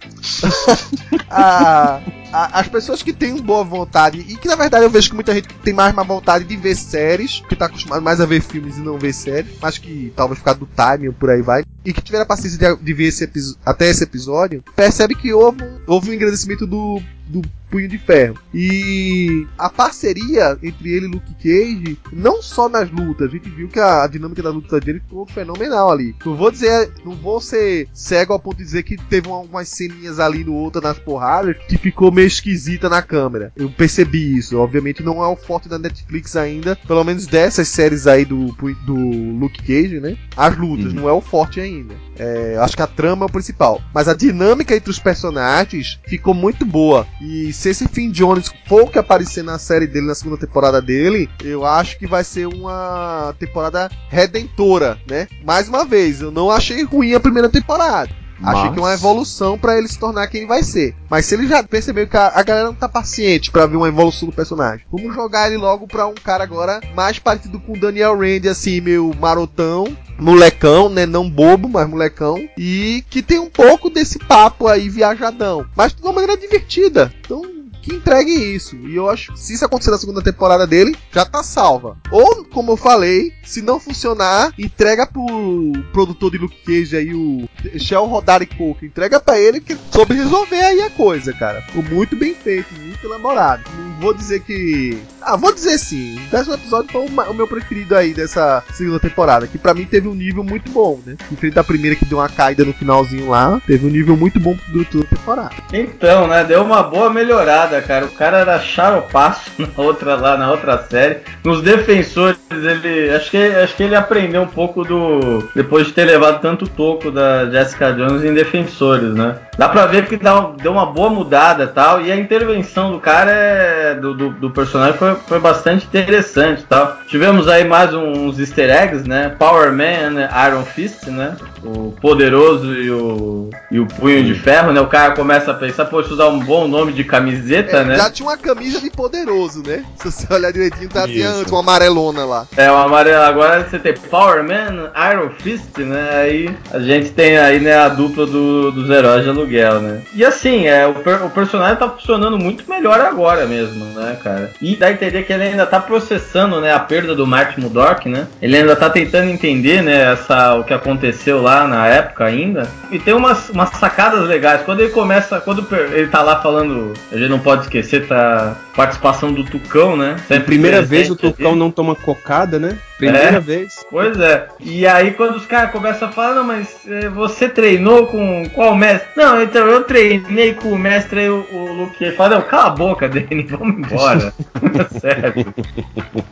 a, a, as pessoas que têm boa vontade, e que na verdade eu vejo que muita gente tem mais má vontade de ver séries, que tá acostumado mais a ver filmes e não ver séries, mas que talvez ficar do time ou por aí vai, e que tiveram a paciência de, de ver esse até esse episódio, percebe que houve, houve um engrandecimento do, do Punho de Ferro. E a parceria entre ele e Luke Cage, não só nas lutas, a gente viu que a, a dinâmica da luta dele ficou fenomenal ali. Não vou dizer, não vou ser cego ao ponto de dizer que teve algumas ceninhas ali no outro nas porradas que ficou meio esquisita na câmera. Eu percebi isso. Obviamente não é o forte da Netflix ainda, pelo menos dessas séries aí do, do Luke Cage, né? As lutas, uhum. não é o forte ainda. É, acho que a trama é o principal. Mas a dinâmica entre os personagens ficou muito boa. E se esse Finn Jones for que aparecer na série dele, na segunda temporada dele, eu acho que vai ser uma temporada redentora, né? Mais uma vez, eu não achei ruim a primeira temporada. Mas... Achei que é uma evolução para ele se tornar quem ele vai ser. Mas se ele já percebeu que a, a galera não tá paciente para ver uma evolução do personagem, vamos jogar ele logo pra um cara agora mais parecido com o Daniel Rand, assim, meio marotão, molecão, né? Não bobo, mas molecão. E que tem um pouco desse papo aí viajadão. Mas de uma maneira divertida. Então que entregue isso. E eu acho que se isso acontecer na segunda temporada dele, já tá salva. Ou, como eu falei, se não funcionar, entrega pro produtor de Luke Cage aí, o Shell Rodari Cook. Entrega para ele que soube resolver aí a coisa, cara. Ficou muito bem feito, muito elaborado. Não vou dizer que. Ah, vou dizer sim. O décimo episódio foi o meu preferido aí dessa segunda temporada. Que para mim teve um nível muito bom, né? Diferente da primeira que deu uma caída no finalzinho lá, teve um nível muito bom do toda temporada. Então, né? Deu uma boa melhorada, cara. O cara era charopaço na outra lá, na outra série. Nos defensores, ele. Acho que, acho que ele aprendeu um pouco do. Depois de ter levado tanto toco da Jessica Jones em defensores, né? Dá pra ver que dá, deu uma boa mudada tal. E a intervenção do cara, é, do, do, do personagem, foi, foi bastante interessante tal. Tivemos aí mais uns easter eggs, né? Power Man, Iron Fist, né? O poderoso e o, e o punho de ferro, né? O cara começa a pensar, poxa, usar um bom nome de camiseta, é, né? Já tinha uma camisa de poderoso, né? Se você olhar direitinho, tá tinha antes uma amarelona lá. É, uma amarela. Agora você tem Power Man, Iron Fist, né? Aí a gente tem aí, né, a dupla do, dos heróis de aluguel, né? E assim, é, o, per, o personagem tá funcionando muito melhor agora mesmo, né, cara? E dá a entender que ele ainda tá processando, né, a perda do Martin Murdock, né? Ele ainda tá tentando entender, né, essa, o que aconteceu lá na época ainda. E tem umas, umas sacadas legais. Quando ele começa, quando ele tá lá falando, a gente não pode esquecer, tá participação do Tucão, né? É primeira vez o Tucão ali. não toma cocada, né? Primeira é, vez. Pois é. E aí quando os caras começam a falar, não, mas é, você treinou com qual mestre? Não, então eu treinei com o mestre aí, o, o Luke. Ele fala, não, cala a boca, Danny, vamos embora. Sério.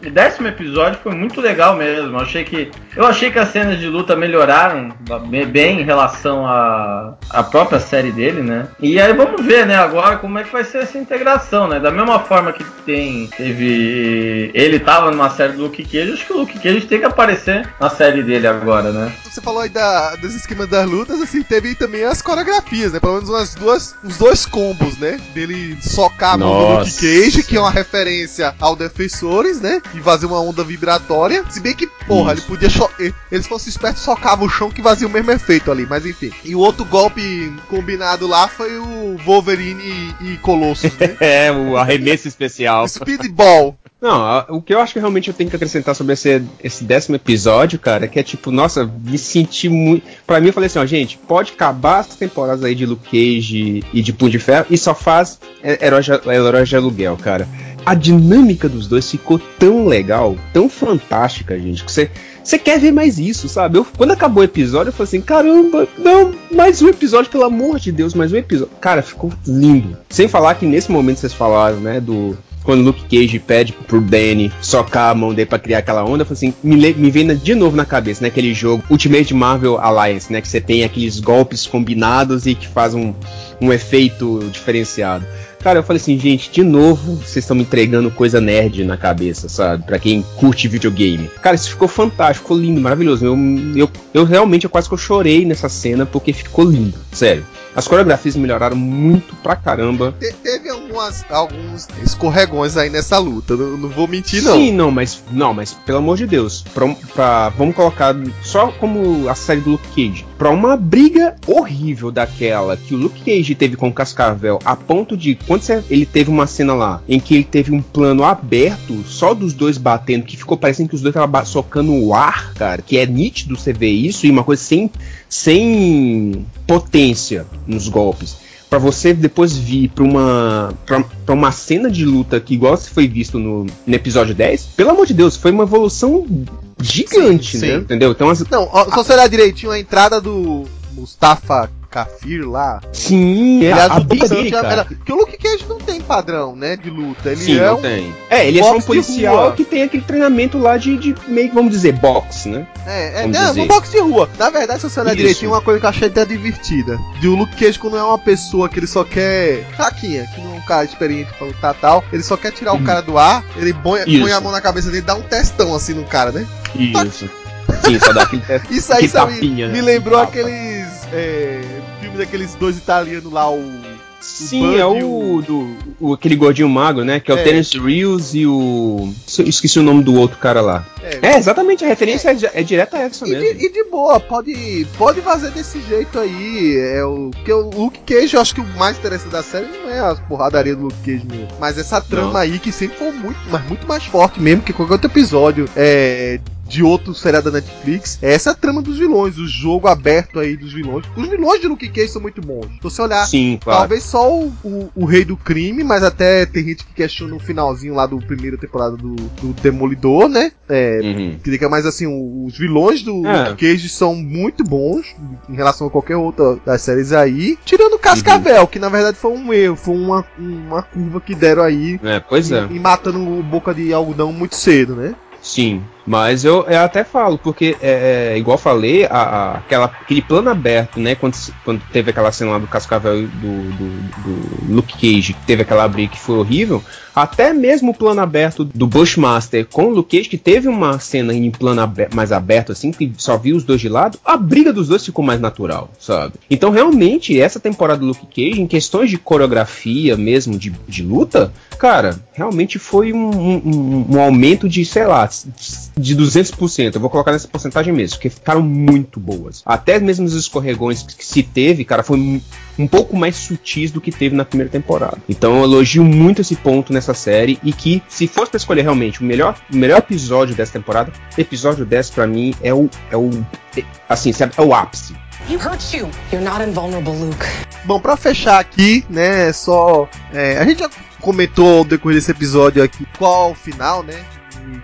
O décimo episódio foi muito legal mesmo. Eu achei que. Eu achei que as cenas de luta melhoraram bem em relação à, à própria série dele, né? E aí vamos ver, né, agora como é que vai ser essa integração, né? Da mesma forma que tem. Teve. Ele tava numa série do Luke Cage, acho que o Luke que a gente tem que aparecer na série dele agora, né? Você falou aí da, dos esquemas das lutas, assim, teve também as coreografias, né? Pelo menos umas duas, uns dois combos, né? Dele socar a mão do Luke Cage, que é uma referência ao Defensores, né? E fazer uma onda vibratória. Se bem que, porra, Isso. ele podia. Eles fossem espertos, socava o chão que fazia o mesmo efeito ali, mas enfim. E o outro golpe combinado lá foi o Wolverine e, e Colossus, né? é, o arremesso especial. Speedball. Não, o que eu acho que realmente eu tenho que acrescentar sobre esse, décimo episódio, cara, é que é tipo, nossa, me senti muito. Pra mim, eu falei assim, ó, gente, pode acabar as temporadas aí de Luke Cage e de Punho de Ferro e só faz Herói de, Herói de Aluguel, cara. A dinâmica dos dois ficou tão legal, tão fantástica, gente, que você. Você quer ver mais isso, sabe? Eu, quando acabou o episódio, eu falei assim: caramba, não, mais um episódio, pelo amor de Deus, mais um episódio. Cara, ficou lindo. Sem falar que nesse momento vocês falaram, né, do, quando Luke Cage pede pro Danny socar a mão dele pra criar aquela onda, eu falei assim, me, me vem de novo na cabeça, né? Aquele jogo Ultimate Marvel Alliance, né? Que você tem aqueles golpes combinados e que faz um, um efeito diferenciado. Cara, eu falei assim, gente, de novo, vocês estão me entregando coisa nerd na cabeça, sabe? Pra quem curte videogame. Cara, isso ficou fantástico, ficou lindo, maravilhoso. Eu, eu, eu realmente, eu quase que eu chorei nessa cena porque ficou lindo, sério. As coreografias melhoraram muito pra caramba. Te, teve algumas, alguns escorregões aí nessa luta, não, não, vou mentir não. Sim, não, mas não, mas pelo amor de Deus, pra, pra, vamos colocar só como a série do Luke Cage, pra uma briga horrível daquela que o Luke Cage teve com o Cascavel, a ponto de quando você, ele teve uma cena lá em que ele teve um plano aberto só dos dois batendo, que ficou parecendo que os dois estavam socando o ar, cara, que é nítido você ver isso e uma coisa sem sem potência nos golpes para você depois vir para uma para uma cena de luta que igual se foi visto no, no, episódio 10, pelo amor de Deus, foi uma evolução gigante, sim, né? Sim. Entendeu? Então, as... Não, só você olhar direitinho a entrada do Mustafa Kafir lá. Sim, ele é, a briga bastante dele, a- cara. Porque o Luke Cage não tem padrão, né, de luta. Ele Sim, é não um. tem. É, ele é só um policial que tem aquele treinamento lá de, de meio que, vamos dizer, boxe, né? É, é Vamos não, dizer. um boxe de rua. Na verdade, se você olhar direitinho, uma coisa que eu achei até divertida. De o Luke Cage, quando é uma pessoa que ele só quer. Caquinha, que não é um cara experiente pra lutar tal, ele só quer tirar o cara do ar, ele põe, a mão na cabeça dele e dá um testão assim no cara, né? Isso. Sim, só dá aquele teste. Isso aí sabe, tapinha, me né? lembrou Tapa. aqueles é, filmes daqueles dois italianos lá, o. Sim, é e o, do, o- aquele gordinho magro, né? Que é o É. Terence Reels e o. Esqueci o nome do outro cara lá. É, exatamente, a referência é, é direta a essa E mesmo. de, e de boa, pode, pode fazer desse jeito aí. É o que o Luke Cage, eu acho que o mais interessante da série não é as porradarias do Luke Cage mesmo, mas essa trama Não. aí que sempre foi muito, mas muito mais forte mesmo que qualquer outro episódio é, de outro seriado da Netflix. É essa trama dos vilões, o jogo aberto aí dos vilões. Os vilões de Luke Cage são muito bons. Se você olhar Sim, claro. Talvez só o, o, o rei do crime, mas até tem gente que questiona o finalzinho lá do primeira temporada do, do Demolidor, né? É, Uhum. que diga mais assim, os vilões do É. Luke Cage são muito bons em relação a qualquer outra das séries aí. Tirando o Cascavel, que na verdade foi um erro, foi uma, uma curva que deram aí. É, pois é. E, e matando o boca de algodão muito cedo, né? Sim, mas eu, eu até falo, porque, é, é, igual falei, a, a- aquela, aquele plano aberto, né, quando, quando teve aquela cena lá do Cascavel do, do, do Luke Cage, que teve aquela briga que foi horrível, até mesmo o plano aberto do Bushmaster com o Luke Cage, que teve uma cena em plano abe- mais aberto, assim, que só viu os dois de lado, a briga dos dois ficou mais natural, sabe? Então, realmente, essa temporada do Luke Cage, em questões de coreografia mesmo, de, de luta, cara, realmente foi um- um- um aumento de, sei lá, de 200%. Eu vou colocar nessa porcentagem mesmo, porque ficaram muito boas. Até mesmo os escorregões que se teve, cara, foi um, um pouco mais sutis do que teve na primeira temporada. Então eu elogio muito esse ponto nessa série e que, se fosse pra escolher realmente o melhor, o melhor episódio dessa temporada, episódio 10 pra mim é o, é o, assim, sabe, é o ápice. You hurt you. You're not invulnerable, Luke. Bom, pra fechar aqui, né, só. é, a gente já comentou ao decorrer desse episódio aqui qual o final, né?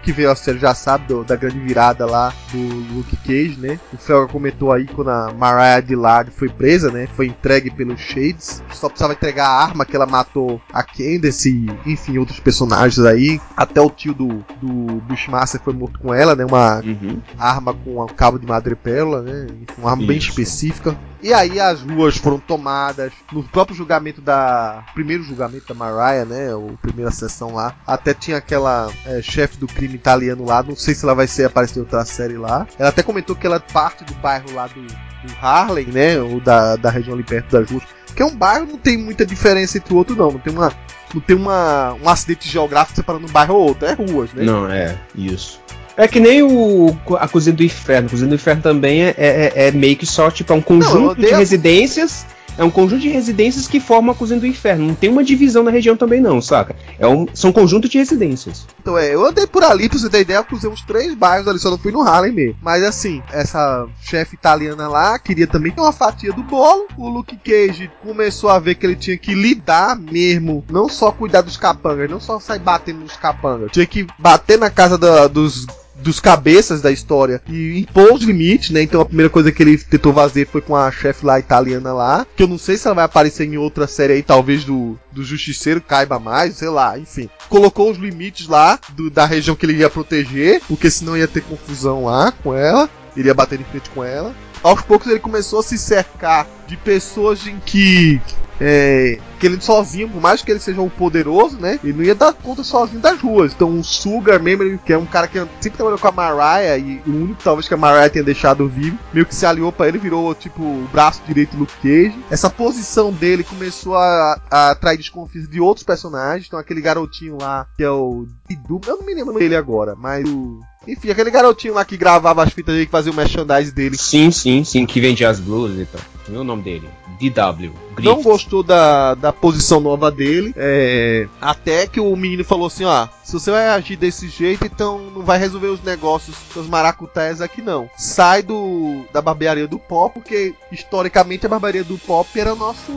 Que veio a série já sabe do- da grande virada lá do Luke Cage, né? O Felga comentou aí quando a Mariah Dillard foi presa, né? Foi entregue pelos Shades. Só precisava entregar a arma que ela matou a Candace e, enfim, outros personagens aí. Até o tio do, do Bushmaster foi morto com ela, né? Uma Uhum. arma com um cabo de madrepérola, né? Uma arma bem Isso. específica. E aí as ruas foram tomadas no próprio julgamento da primeiro julgamento da Mariah, né? O primeira sessão lá. Até tinha aquela é, chefe do crime italiano lá. Não sei se ela vai ser aparecer outra série lá. Ela até comentou que ela é parte do bairro lá do, do Harlem, né? Ou da, da região ali perto das ruas. Que é um bairro não tem muita diferença entre o outro não. Não tem uma não tem uma, um acidente geográfico separando um bairro ou outro. É ruas, né? Não, é, isso. É que nem o a Cozinha do Inferno. A Cozinha do Inferno também é, é, é meio que só, tipo, é um conjunto odeio de residências. É um conjunto de residências que formam a Cozinha do Inferno. Não tem uma divisão na região também, não, saca? É um, são conjuntos de residências. Então é, eu andei por ali, pra você ter ideia, eu cruzei uns três bairros ali, só não fui no Harlem mesmo. Mas assim, essa chefe italiana lá queria também ter uma fatia do bolo. O Luke Cage começou a ver que ele tinha que lidar mesmo, não só cuidar dos capangas, não só sair batendo nos capangas. Tinha que bater na casa da- dos dos cabeças da história e impor os limites, né? Então a primeira coisa que ele tentou fazer foi com a chefe lá italiana lá, que eu não sei se ela vai aparecer em outra série aí, talvez do, do Justiceiro caiba mais, sei lá, enfim. Colocou os limites lá do- da região que ele ia proteger, porque senão ia ter confusão lá com ela, iria bater de frente com ela. Aos poucos ele começou a se cercar de pessoas em que é, que ele sozinho, por mais que ele seja um poderoso, né? Ele não ia dar conta sozinho das ruas. Então o Sugar mesmo, que é um cara que sempre trabalhou com a Mariah, e o único talvez que a Mariah tenha deixado vivo, meio que se aliou pra ele, virou tipo o braço direito do Cage. Essa posição dele começou a, a atrair desconfiança de outros personagens. Então aquele garotinho lá, que é o Didu, eu não me lembro dele agora, mas o. Enfim, aquele garotinho lá que gravava as fitas dele, que fazia o merchandise dele. Sim, sim, sim, que vendia as blusas e tal. Não é nome dele. DW. Griffith. não gostou da, da posição nova dele. é, até que o menino falou assim: ó, se você vai agir desse jeito, então não vai resolver os negócios, seus maracutaias aqui não. Sai do da barbearia do pó, porque historicamente a barbearia do pop era nosso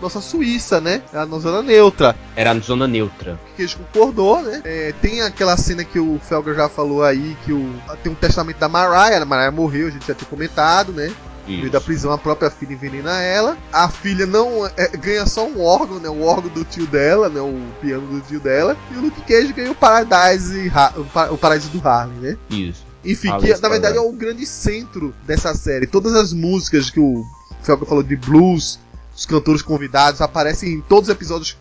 nossa Suíça, né? Era na zona neutra. Era na zona neutra. Que eles concordou, né? É, tem aquela cena que o Felger já falou aí, que o, tem um testamento da Mariah, a Mariah morreu, a gente já tinha comentado, né? No meio da prisão, a própria filha envenena ela. A filha não é, ganha só um órgão, né? O órgão do tio dela, né? O piano do tio dela. E o Luke Cage ganha o Paradise, o Paraíso do Harley, né? Isso. Enfim, que na verdade é o grande centro dessa série. Todas as músicas que o Felga falou de blues, os cantores convidados aparecem em todos os episódios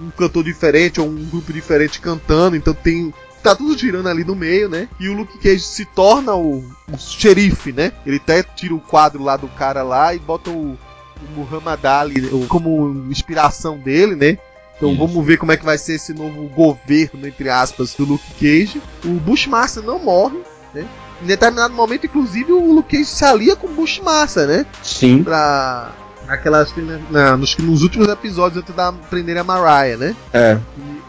um cantor diferente ou um grupo diferente cantando, então tem tá tudo girando ali no meio, né? E o Luke Cage se torna o, o xerife, né? Ele até tira o quadro lá do cara lá e bota o, o Muhammad Ali como inspiração dele, né? Então Isso. vamos ver como é que vai ser esse novo governo, entre aspas, do Luke Cage. O Bushmaster não morre, né? Em determinado momento, inclusive, o Luke Cage se alia com o Bushmaster, né? Sim. Pra Aquelas na, nos, nos, últimos episódios antes da prender a Mariah, né? É.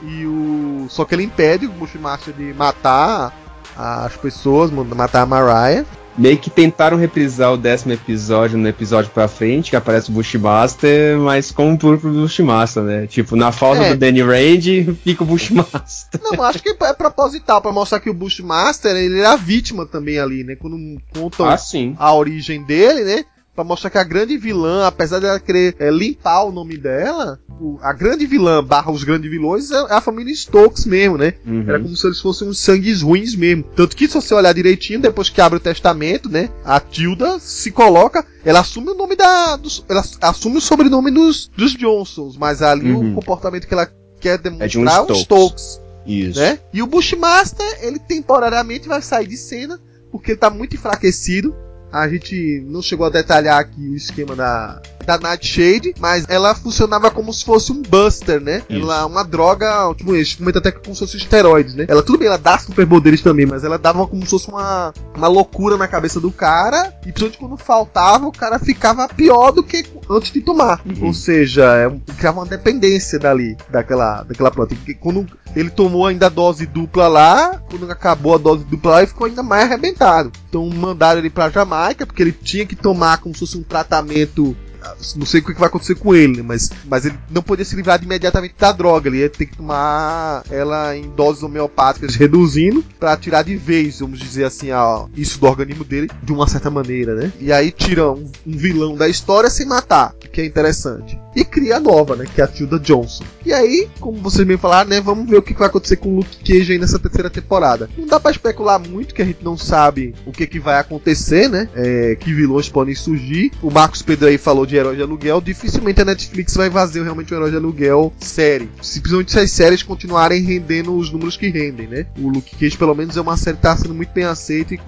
E, e, o. Só que ele impede o Bushmaster de matar as pessoas, matar a Mariah. Meio que tentaram reprisar o décimo episódio no episódio pra frente, que aparece o Bushmaster, mas como o próprio Bushmaster, né? Tipo, na falta é. do Danny Rand, fica o Bushmaster. Não, acho que é proposital, pra mostrar que o Bushmaster, ele era vítima também ali, né? Quando contam ah, a origem dele, né? Para mostrar que a grande vilã, apesar dela querer é, limpar o nome dela, o, a grande vilã barra os grandes vilões é, a família Stokes mesmo, né? Uhum. Era como se eles fossem uns sangues ruins mesmo. Tanto que se você olhar direitinho, depois que abre o testamento, né? A Tilda se coloca, ela assume o nome da. Dos, ela assume o sobrenome dos, dos Johnsons, mas ali uhum. o comportamento que ela quer demonstrar é de um Stokes. Stokes. Isso. Né? E o Bushmaster, ele temporariamente vai sair de cena, porque ele tá muito enfraquecido a gente não chegou a detalhar aqui o esquema da, da Nightshade, mas ela funcionava como se fosse um buster, né? Isso. Ela é uma droga, tipo, a gente comenta até como se fosse esteroides, né? Ela, tudo bem, ela dá superpoderes também, mas ela dava como se fosse uma, uma loucura na cabeça do cara, e principalmente quando faltava, o cara ficava pior do que antes de tomar. Uhum. Ou seja, é, criava uma dependência dali, daquela, daquela planta. E quando ele tomou ainda a dose dupla lá, quando acabou a dose dupla lá, ele ficou ainda mais arrebentado. Então mandaram ele pra Jamaica, porque ele tinha que tomar como se fosse um tratamento não sei o que vai acontecer com ele, mas, mas ele não podia se livrar imediatamente da droga. Ele ia ter que tomar ela em doses homeopáticas, reduzindo, para tirar de vez, vamos dizer assim, ó, isso do organismo dele de uma certa maneira, né? E aí tira um, um vilão da história sem matar, que é interessante. E cria a nova, né? Que é a Tilda Johnson. E aí, como vocês me falaram, né? Vamos ver o que vai acontecer com o Luke Cage aí nessa terceira temporada. Não dá para especular muito, que a gente não sabe o que, que vai acontecer, né? É, que vilões podem surgir. O Marcos Pedro aí falou de herói de aluguel, dificilmente a Netflix vai fazer realmente um herói de aluguel série. Simplesmente se as séries continuarem rendendo os números que rendem, né? O Luke Cage, pelo menos, é uma série que tá sendo muito bem aceita e,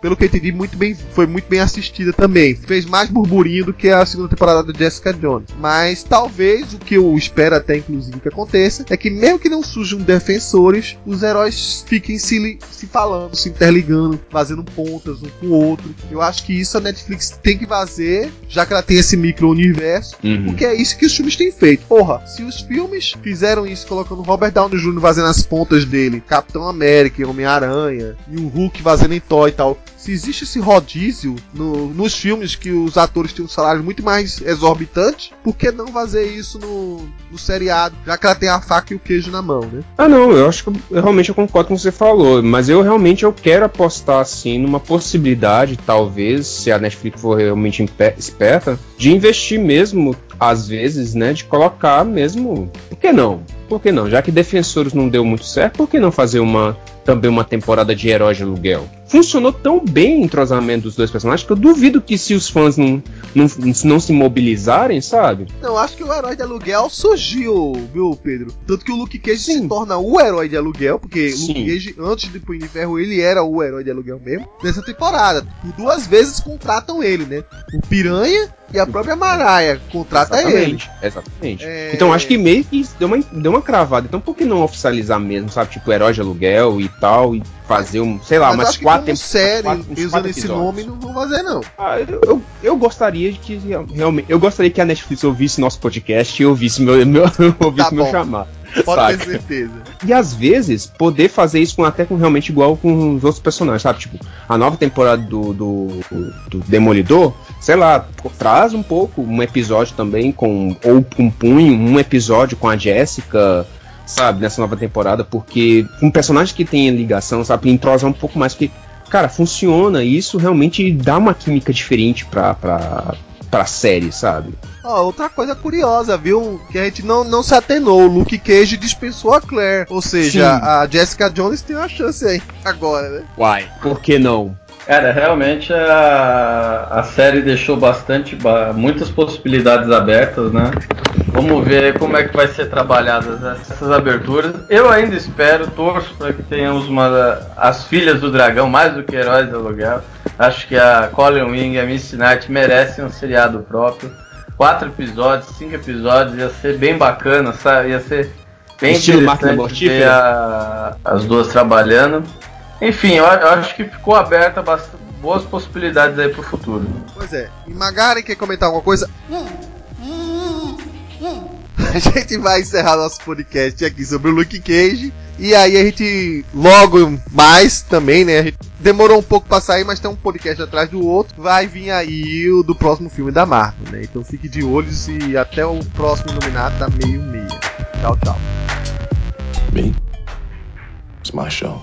pelo que eu entendi, muito bem, foi muito bem assistida também. Fez mais burburinho do que a segunda temporada da Jessica Jones. Mas talvez o que eu espero até, inclusive, que aconteça é que, mesmo que não surjam defensores, os heróis fiquem se, se falando, se interligando, fazendo pontas um com o outro. Eu acho que isso a Netflix tem que fazer, já que ela tem esse micro-universo, uhum. porque é isso que os filmes têm feito. Porra, se os filmes fizeram isso colocando Robert Downey Jr. fazendo as pontas dele, Capitão América, Homem-Aranha, e o Hulk fazendo em toy e tal, se existe esse rodízio no, nos filmes que os atores têm um salário muito mais exorbitante, por que não fazer isso no, no seriado, já que ela tem a faca e o queijo na mão, né? Ah, não, eu acho que eu, realmente eu concordo com o que você falou, mas eu realmente eu quero apostar assim numa possibilidade, talvez, se a Netflix for realmente esperta, de investir mesmo às vezes, né, de colocar mesmo. Por que não? Por que não? Já que Defensores não deu muito certo, por que não fazer uma também uma temporada de herói de aluguel? Funcionou tão bem o entrosamento dos dois personagens que eu duvido que se os fãs não, não, não se mobilizarem, sabe? Não, acho que o herói de aluguel surgiu, viu, Pedro? Tanto que o Luke Cage Sim. se torna o herói de aluguel, porque Sim. Luke Cage, antes de Punho de Ferro, ele era o herói de aluguel mesmo, nessa temporada. Por duas vezes contratam ele, né? O Piranha e a própria Maraia contrata exatamente, ele. Exatamente. É... Então acho que meio que deu uma, deu uma cravada. Então por que não oficializar mesmo, sabe? Tipo, herói de aluguel e tal, e fazer um, sei lá, Mas umas quatro temporadas. série, quatro, usando esse nome, não vão fazer, não. Ah, eu, eu, eu, gostaria de que realmente. Eu gostaria que a Netflix ouvisse nosso podcast e ouvisse meu, meu, ouvisse tá meu chamado. Pode saca? ter certeza. E às vezes, poder fazer isso com, até com realmente igual com os outros personagens, sabe? Tipo, a nova temporada do, do, do Demolidor, sei lá, traz um pouco um episódio também com. Ou um punho, um episódio com a Jessica sabe, nessa nova temporada, porque um personagem que tem ligação, sabe, entrosar um pouco mais, porque cara, funciona e isso realmente dá uma química diferente pra, pra, pra série, sabe? Ó, outra coisa curiosa, viu? Que a gente não, não se atenou. O Luke Cage dispensou a Claire. Ou seja, Sim. a Jessica Jones tem uma chance aí agora, né? Uai, por que não? Cara, realmente a, a série deixou bastante, ba- muitas possibilidades abertas, né? Vamos ver como é que vai ser trabalhadas essas aberturas. Eu ainda espero, torço para que tenhamos uma as filhas do dragão mais do que heróis do aluguel. Acho que a Colin Wing e a Miss Knight merecem um seriado próprio. Quatro episódios, cinco episódios, ia ser bem bacana, sabe? Ia ser bem Estilo interessante mortífera? as duas trabalhando. Enfim, eu, eu acho que ficou aberta bast- boas possibilidades aí pro futuro. Pois é. E Magari quer comentar alguma coisa? A gente vai encerrar nosso podcast aqui sobre o Luke Cage. E aí a gente logo mais também, né? A gente demorou um pouco pra sair, mas tem um podcast atrás do outro. Vai vir aí o do próximo filme da Marvel, né? Então fique de olhos e até o próximo nominado da meio meia. Tchau, tchau. Me? It's my show.